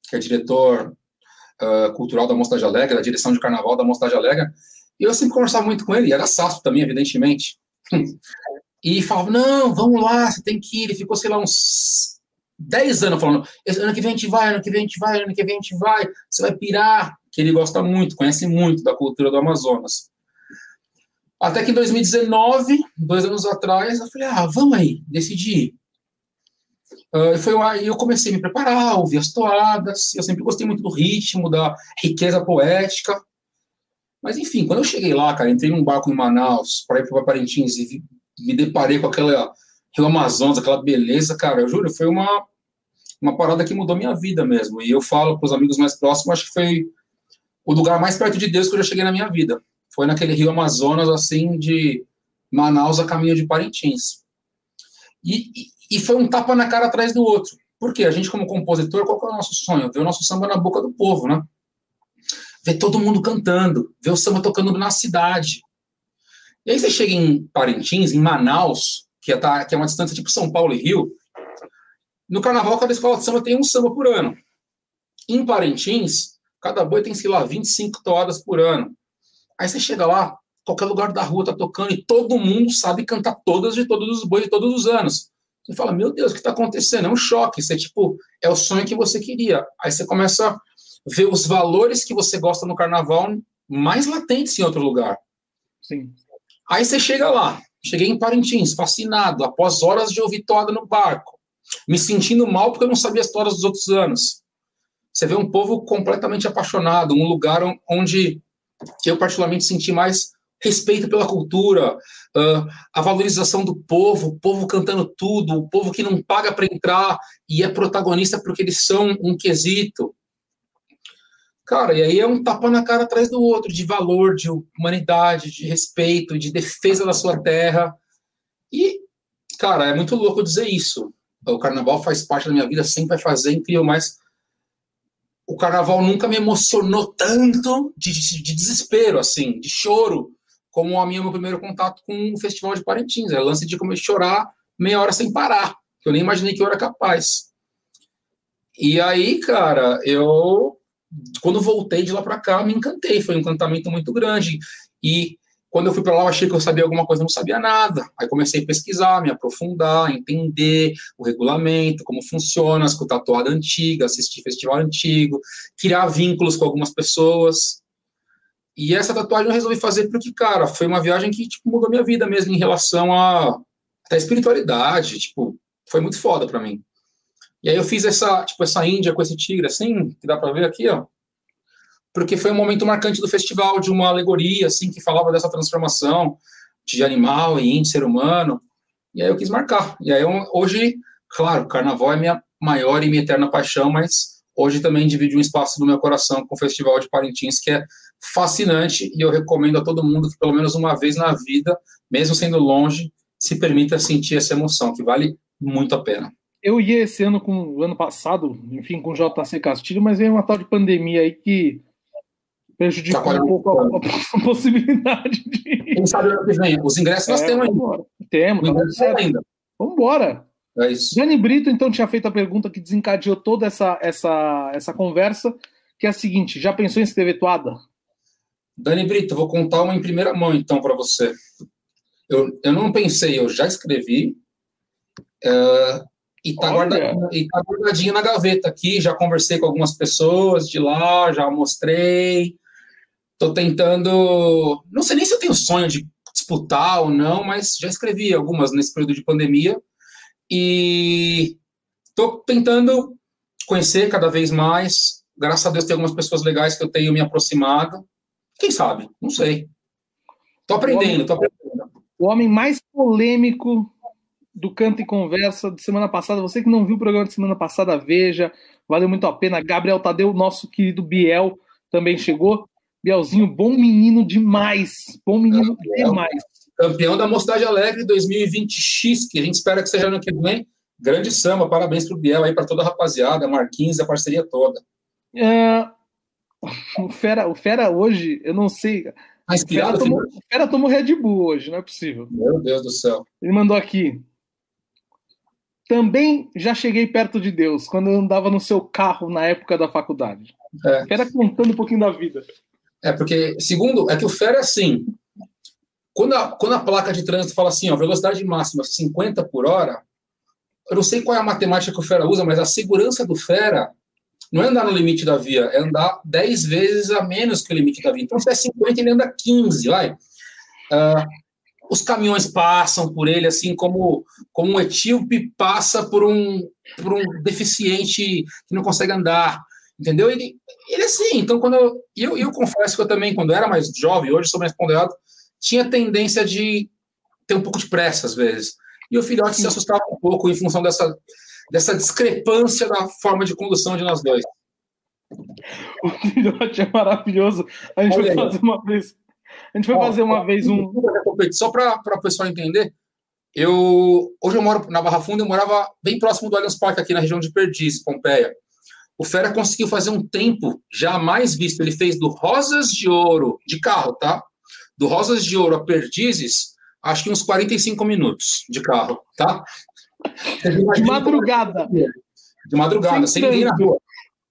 que é diretor uh, cultural da Mocidade Alegre, da direção de carnaval da Mocidade Alegre, e eu sempre conversava muito com ele, era saço também, evidentemente. E falava, não, vamos lá, você tem que ir. Ele ficou, sei lá, uns 10 anos falando, ano que vem a gente vai, ano que vem a gente vai, ano que vem a gente vai, você vai pirar que ele gosta muito, conhece muito da cultura do Amazonas. Até que em 2019, dois anos atrás, eu falei, ah, vamos aí, decidi. Uh, foi eu comecei a me preparar, ouvir as toadas, eu sempre gostei muito do ritmo, da riqueza poética. Mas, enfim, quando eu cheguei lá, cara, entrei num barco em Manaus para ir para Parintins e me deparei com aquela Rio Amazonas, aquela beleza, cara, eu juro, foi uma, uma parada que mudou minha vida mesmo. E eu falo para os amigos mais próximos, acho que foi o lugar mais perto de Deus que eu já cheguei na minha vida. Foi naquele rio Amazonas, assim, de Manaus a caminho de Parintins. E, e, e foi um tapa na cara atrás do outro. Porque a gente, como compositor, qual é o nosso sonho? Ver o nosso samba na boca do povo, né? Ver todo mundo cantando, ver o samba tocando na cidade. E aí você chega em Parintins, em Manaus, que é, tá, que é uma distância tipo São Paulo e Rio. No carnaval, cada escola de samba tem um samba por ano. Em Parintins, Cada boi tem, sei lá, 25 toadas por ano. Aí você chega lá, qualquer lugar da rua tá tocando e todo mundo sabe cantar todas de todos os bois de todos os anos. Você fala, meu Deus, o que está acontecendo? É um choque. Você, tipo, é o sonho que você queria. Aí você começa a ver os valores que você gosta no carnaval mais latentes em outro lugar. Sim. Aí você chega lá. Cheguei em Parintins, fascinado, após horas de ouvir toada no barco, me sentindo mal porque eu não sabia as toadas dos outros anos você vê um povo completamente apaixonado, um lugar onde eu particularmente senti mais respeito pela cultura, uh, a valorização do povo, o povo cantando tudo, o povo que não paga para entrar e é protagonista porque eles são um quesito. Cara, e aí é um tapa na cara atrás do outro, de valor, de humanidade, de respeito, de defesa da sua terra. E, cara, é muito louco dizer isso. O carnaval faz parte da minha vida, sempre vai fazer, incrível, mas o carnaval nunca me emocionou tanto de, de, de, desespero, assim, de choro, como a minha meu primeiro contato com o Festival de Parintins. É lance de começar a chorar meia hora sem parar, que eu nem imaginei que eu era capaz. E aí, cara, eu quando voltei de lá para cá, me encantei, foi um encantamento muito grande. E Quando eu fui para lá, eu achei que eu sabia alguma coisa, não sabia nada. Aí comecei a pesquisar, me aprofundar, entender o regulamento, como funciona, escutar toada antiga, assistir festival antigo, criar vínculos com algumas pessoas. E essa tatuagem eu resolvi fazer porque, cara, foi uma viagem que tipo, mudou minha vida mesmo em relação a até espiritualidade, tipo, foi muito foda para mim. E aí eu fiz essa, tipo, essa Índia com esse tigre assim, que dá para ver aqui, ó porque foi um momento marcante do festival, de uma alegoria, assim, que falava dessa transformação de animal e índio, ser humano, e aí eu quis marcar. E aí eu, hoje, claro, carnaval é minha maior e minha eterna paixão, mas hoje também divide um espaço no meu coração com o Festival de Parintins, que é fascinante, e eu recomendo a todo mundo que pelo menos uma vez na vida, mesmo sendo longe, se permita sentir essa emoção, que vale muito a pena. Eu ia esse ano com o ano passado, enfim, com o JC Castilho, mas veio uma tal de pandemia aí que prejudicou tá um pouco a, a, possibilidade de. Quem sabe ano que vem? Os ingressos nós é, temos ainda. Temos, temos ainda. Vamos embora. É isso. Dani Brito, então, tinha feito a pergunta que desencadeou toda essa, essa, essa conversa, que é a seguinte: já pensou em escrever toada? Dani Brito, vou contar uma em primeira mão, então, para você. Eu, eu não pensei, eu já escrevi. Uh, e está guardadinho, tá guardadinho na gaveta aqui. Já conversei com algumas pessoas de lá, já mostrei. Estou tentando. Não sei nem se eu tenho sonho de disputar ou não, mas já escrevi algumas nesse período de pandemia. E estou tentando conhecer cada vez mais. Graças a Deus, tem algumas pessoas legais que eu tenho me aproximado. Quem sabe? Não sei. Estou aprendendo, estou aprendendo. O homem mais polêmico do Canto e Conversa de semana passada. Você que não viu o programa de semana passada, veja. Valeu muito a pena. Gabriel Tadeu, nosso querido Biel, também chegou. Bielzinho, bom menino demais. Bom menino demais. Campeão da Mocidade Alegre 2020X, que a gente espera que seja ano que vem. Grande samba, parabéns pro Biel aí, para toda a rapaziada, Marquinhos, a parceria toda. É... O, Fera, o Fera hoje, eu não sei. Inspirado, o, Fera tomou, o Fera tomou Red Bull hoje, não é possível. Meu Deus do céu. Ele mandou aqui. Também já cheguei perto de Deus, quando eu andava no seu carro na época da faculdade. É. Fera contando um pouquinho da vida. É, porque, segundo, é que o Fera é assim. Quando a, quando a placa de trânsito fala assim, ó, velocidade máxima 50 por hora, eu não sei qual é a matemática que o Fera usa, mas a segurança do Fera não é andar no limite da via, é andar 10 vezes a menos que o limite da via. Então, se é 50, ele anda 15, vai. Uh, os caminhões passam por ele, assim como, como um etíope passa por um, por um deficiente que não consegue andar, entendeu? Ele, ele é assim, então quando eu, eu, eu confesso que eu também, quando eu era mais jovem, hoje sou mais ponderado, tinha tendência de ter um pouco de pressa às vezes. E o filhote se assustava um pouco em função dessa, dessa discrepância da forma de condução de nós dois. O filhote é maravilhoso. A gente Olha vai fazer uma vez a gente vai fazer uma vez um. Só para o pessoal entender, eu hoje eu moro na Barra Funda, eu morava bem próximo do Allianz Parque, aqui na região de Perdiz, Pompeia. O Fera conseguiu fazer um tempo jamais visto. Ele fez do Rosas de Ouro, de carro, tá? Do Rosas de Ouro a Perdizes, acho que uns 45 minutos de carro, tá? De madrugada. De madrugada, sem, sem ninguém na rua.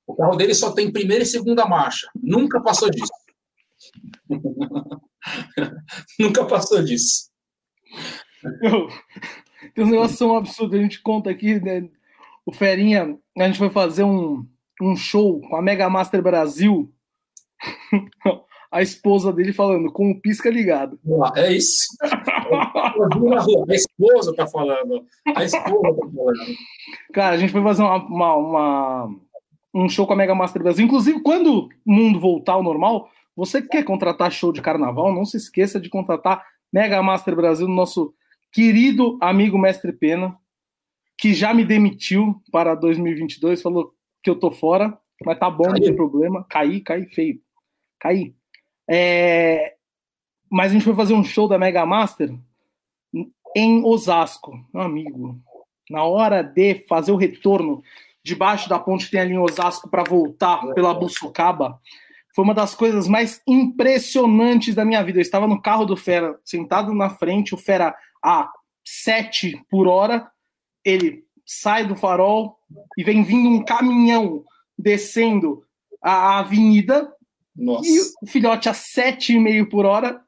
O carro dele só tem primeira e segunda marcha. Nunca passou disso. Nunca passou disso. Eu, tem um negócio tão absurdo. A gente conta aqui, né? o Ferinha, a gente foi fazer um, um show com a Mega Master Brasil. a esposa dele falando, com o pisca ligado. É isso. A esposa tá falando. A esposa tá falando. Cara, a gente foi fazer uma, uma, uma, um show com a Mega Master Brasil. Inclusive, quando o mundo voltar ao normal, você que quer contratar show de carnaval, não se esqueça de contratar Mega Master Brasil, nosso querido amigo Mestre Pena, que já me demitiu para 2022, falou que eu tô fora, mas tá bom, não tem problema. Caí, caí feio. Caí. É... Mas a gente foi fazer um show da Mega Master em Osasco, meu amigo. Na hora de fazer o retorno, debaixo da ponte tem ali em Osasco para voltar pela Buçocaba foi uma das coisas mais impressionantes da minha vida. Eu estava no carro do Fera, sentado na frente, o Fera a 7 por hora, ele sai do farol e vem vindo um caminhão descendo a avenida. Nossa. E o filhote a 7,5 por hora.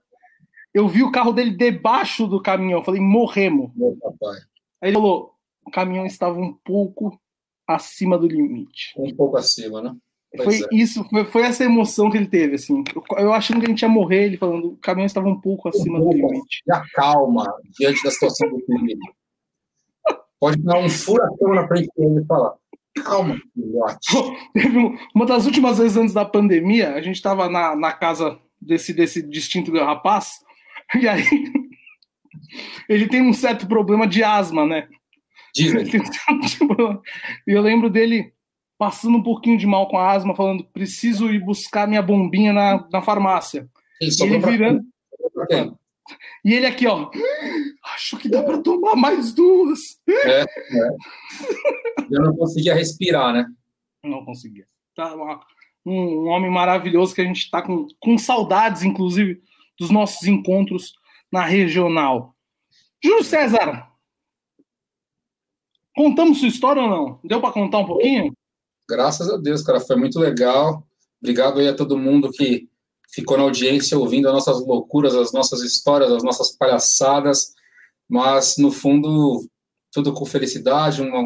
Eu vi o carro dele debaixo do caminhão. Eu falei, morremos. Meu papai. Aí ele falou, o caminhão estava um pouco acima do limite. Um pouco acima, né? Pois foi é. isso, foi, foi, essa emoção que ele teve, assim. Eu, eu achando que a gente ia morrer, ele falando, o caminhão estava um pouco acima um pouco, do limite. E a calma diante da situação do perigo. Pode dar um furacão na frente dele e falar. Calma, filhote. Uma das últimas vezes antes da pandemia, a gente estava na, na casa desse, desse distinto rapaz, e aí ele tem um certo problema de asma, né? E eu lembro dele passando um pouquinho de mal com a asma, falando: preciso ir buscar minha bombinha na, na farmácia. Isso, ele virando. E ele aqui, ó. Acho que dá para tomar mais duas. É, é. Eu não conseguia respirar, né? Não conseguia. Tá um, um homem maravilhoso que a gente está com, com saudades, inclusive, dos nossos encontros na regional. Júlio César, contamos sua história ou não? Deu para contar um pouquinho? Graças a Deus, cara, foi muito legal. Obrigado aí a todo mundo que ficou na audiência ouvindo as nossas loucuras, as nossas histórias, as nossas palhaçadas, mas no fundo tudo com felicidade, uma,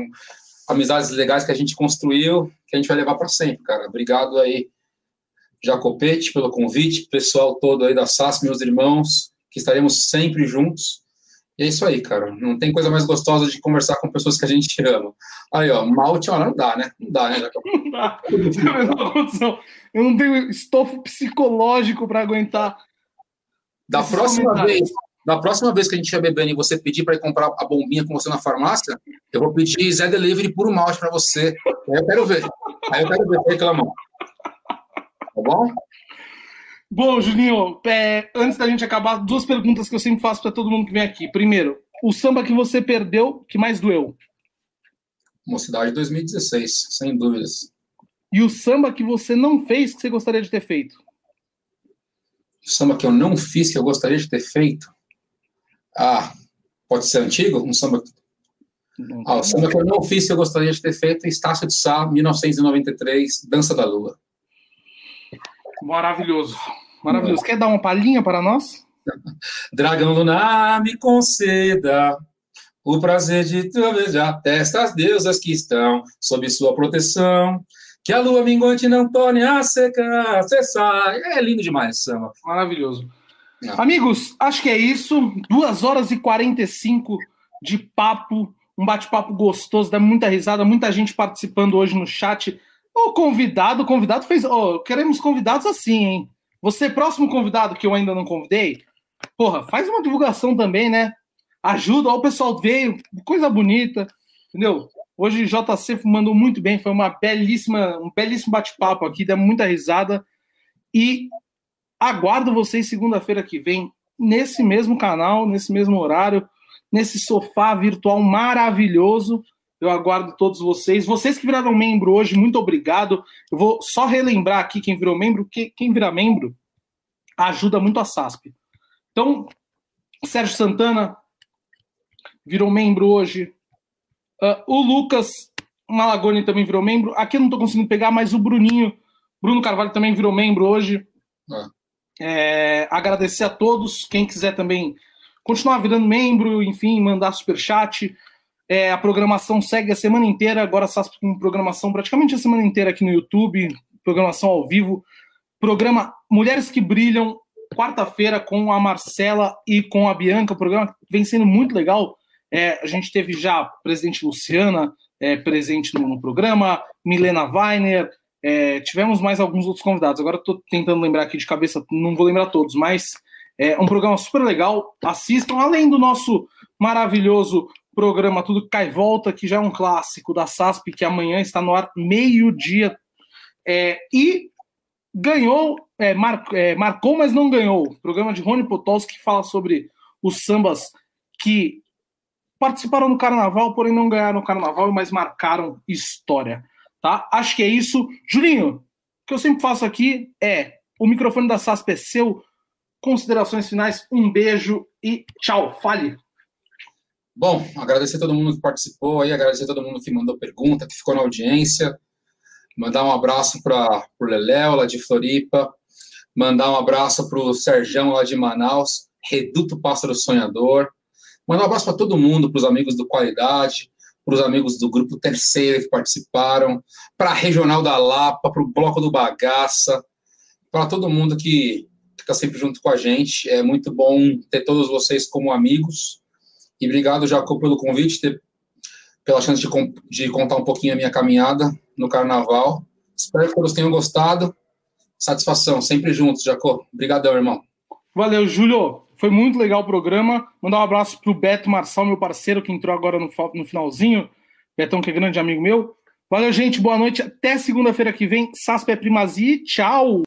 amizades legais que a gente construiu, que a gente vai levar para sempre, cara. Obrigado aí, Jacopete, pelo convite, pessoal todo aí da SAS, meus irmãos, que estaremos sempre juntos. E é isso aí, cara. Não tem coisa mais gostosa de conversar com pessoas que a gente ama. Aí, ó, malte, ó, não dá, né? Não dá, né? Não dá. Eu não tenho estofo psicológico para aguentar. Da próxima vez, da próxima vez que a gente estiver bebendo e você pedir para ir comprar a bombinha com você na farmácia, eu vou pedir Zé Delivery por um malte para você. Aí eu quero ver. Aí eu quero ver reclamar. Tá bom? Bom, Julinho, é, antes da gente acabar, duas perguntas que eu sempre faço para todo mundo que vem aqui. Primeiro, o samba que você perdeu, que mais doeu? Mocidade 2016, sem dúvidas. E o samba que você não fez, que você gostaria de ter feito? O samba que eu não fiz, que eu gostaria de ter feito? Ah, pode ser antigo? Um samba. Ah, o samba que eu não fiz, que eu gostaria de ter feito, Estácio de Sá, 1993, Dança da Lua. Maravilhoso. Maravilhoso. Quer dar uma palhinha para nós? Dragão lunar, me conceda o prazer de beijar testas deusas que estão sob sua proteção. Que a lua minguante não torne a secar, cessar. É lindo demais, Samba. Maravilhoso. Não. Amigos, acho que é isso. Duas horas e 45 de papo. Um bate-papo gostoso, dá muita risada, muita gente participando hoje no chat. O convidado, convidado fez. Oh, queremos convidados assim, hein? Você, próximo convidado que eu ainda não convidei, porra, faz uma divulgação também, né? Ajuda, ó, o pessoal veio, coisa bonita, entendeu? Hoje o JC mandou muito bem, foi uma belíssima, um belíssimo bate-papo aqui, dá muita risada. E aguardo vocês segunda-feira que vem, nesse mesmo canal, nesse mesmo horário, nesse sofá virtual maravilhoso eu aguardo todos vocês. Vocês que viraram membro hoje, muito obrigado. Eu vou só relembrar aqui quem virou membro, que quem vira membro ajuda muito a SASP. Então, Sérgio Santana virou membro hoje. Uh, o Lucas Malagoni também virou membro. Aqui eu não estou conseguindo pegar, mas o Bruninho, Bruno Carvalho também virou membro hoje. Ah. É, agradecer a todos. Quem quiser também continuar virando membro, enfim, mandar superchat. chat é, a programação segue a semana inteira, agora com programação praticamente a semana inteira aqui no YouTube, programação ao vivo. Programa Mulheres que Brilham, quarta-feira com a Marcela e com a Bianca. O programa vem sendo muito legal. É, a gente teve já a presidente Luciana é, presente no, no, programa, Milena Weiner, é, tivemos mais alguns outros convidados. Agora estou tentando lembrar aqui de cabeça, não vou lembrar todos, mas é um programa super legal. Assistam, além do nosso maravilhoso programa Tudo Cai Volta, que já é um clássico da SASP, que amanhã está no ar meio-dia. É, e ganhou, é, mar, é, marcou, mas não ganhou. Programa de Rony Potolski que fala sobre os sambas que participaram do carnaval, porém não ganharam o carnaval, mas marcaram história. Tá? Acho que é isso. Julinho, o que eu sempre faço aqui é o microfone da SASP é seu. Considerações finais, um beijo e tchau. Fale. Bom, agradecer a todo mundo que participou aí, agradecer a todo mundo que mandou pergunta, que ficou na audiência. Mandar um abraço para o Leléo, lá de Floripa. Mandar um abraço para o Serjão, lá de Manaus. Reduto Pássaro Sonhador. Mandar um abraço para todo mundo, para os amigos do Qualidade, para os amigos do Grupo Terceiro que participaram, para a Regional da Lapa, para o Bloco do Bagaça, para todo mundo que está sempre junto com a gente. É muito bom ter todos vocês como amigos. E obrigado, Jacob, pelo convite, ter, pela chance de, de contar um pouquinho a minha caminhada no Carnaval. Espero que todos tenham gostado. Satisfação, sempre juntos, Jacob. Obrigadão, irmão. Valeu, Júlio. Foi muito legal o programa. Mandar um abraço pro Beto Marçal, meu parceiro, que entrou agora no, no finalzinho. Betão, que é grande amigo meu. Valeu, gente. Boa noite. Até segunda-feira que vem. Saspe é primazia. Tchau.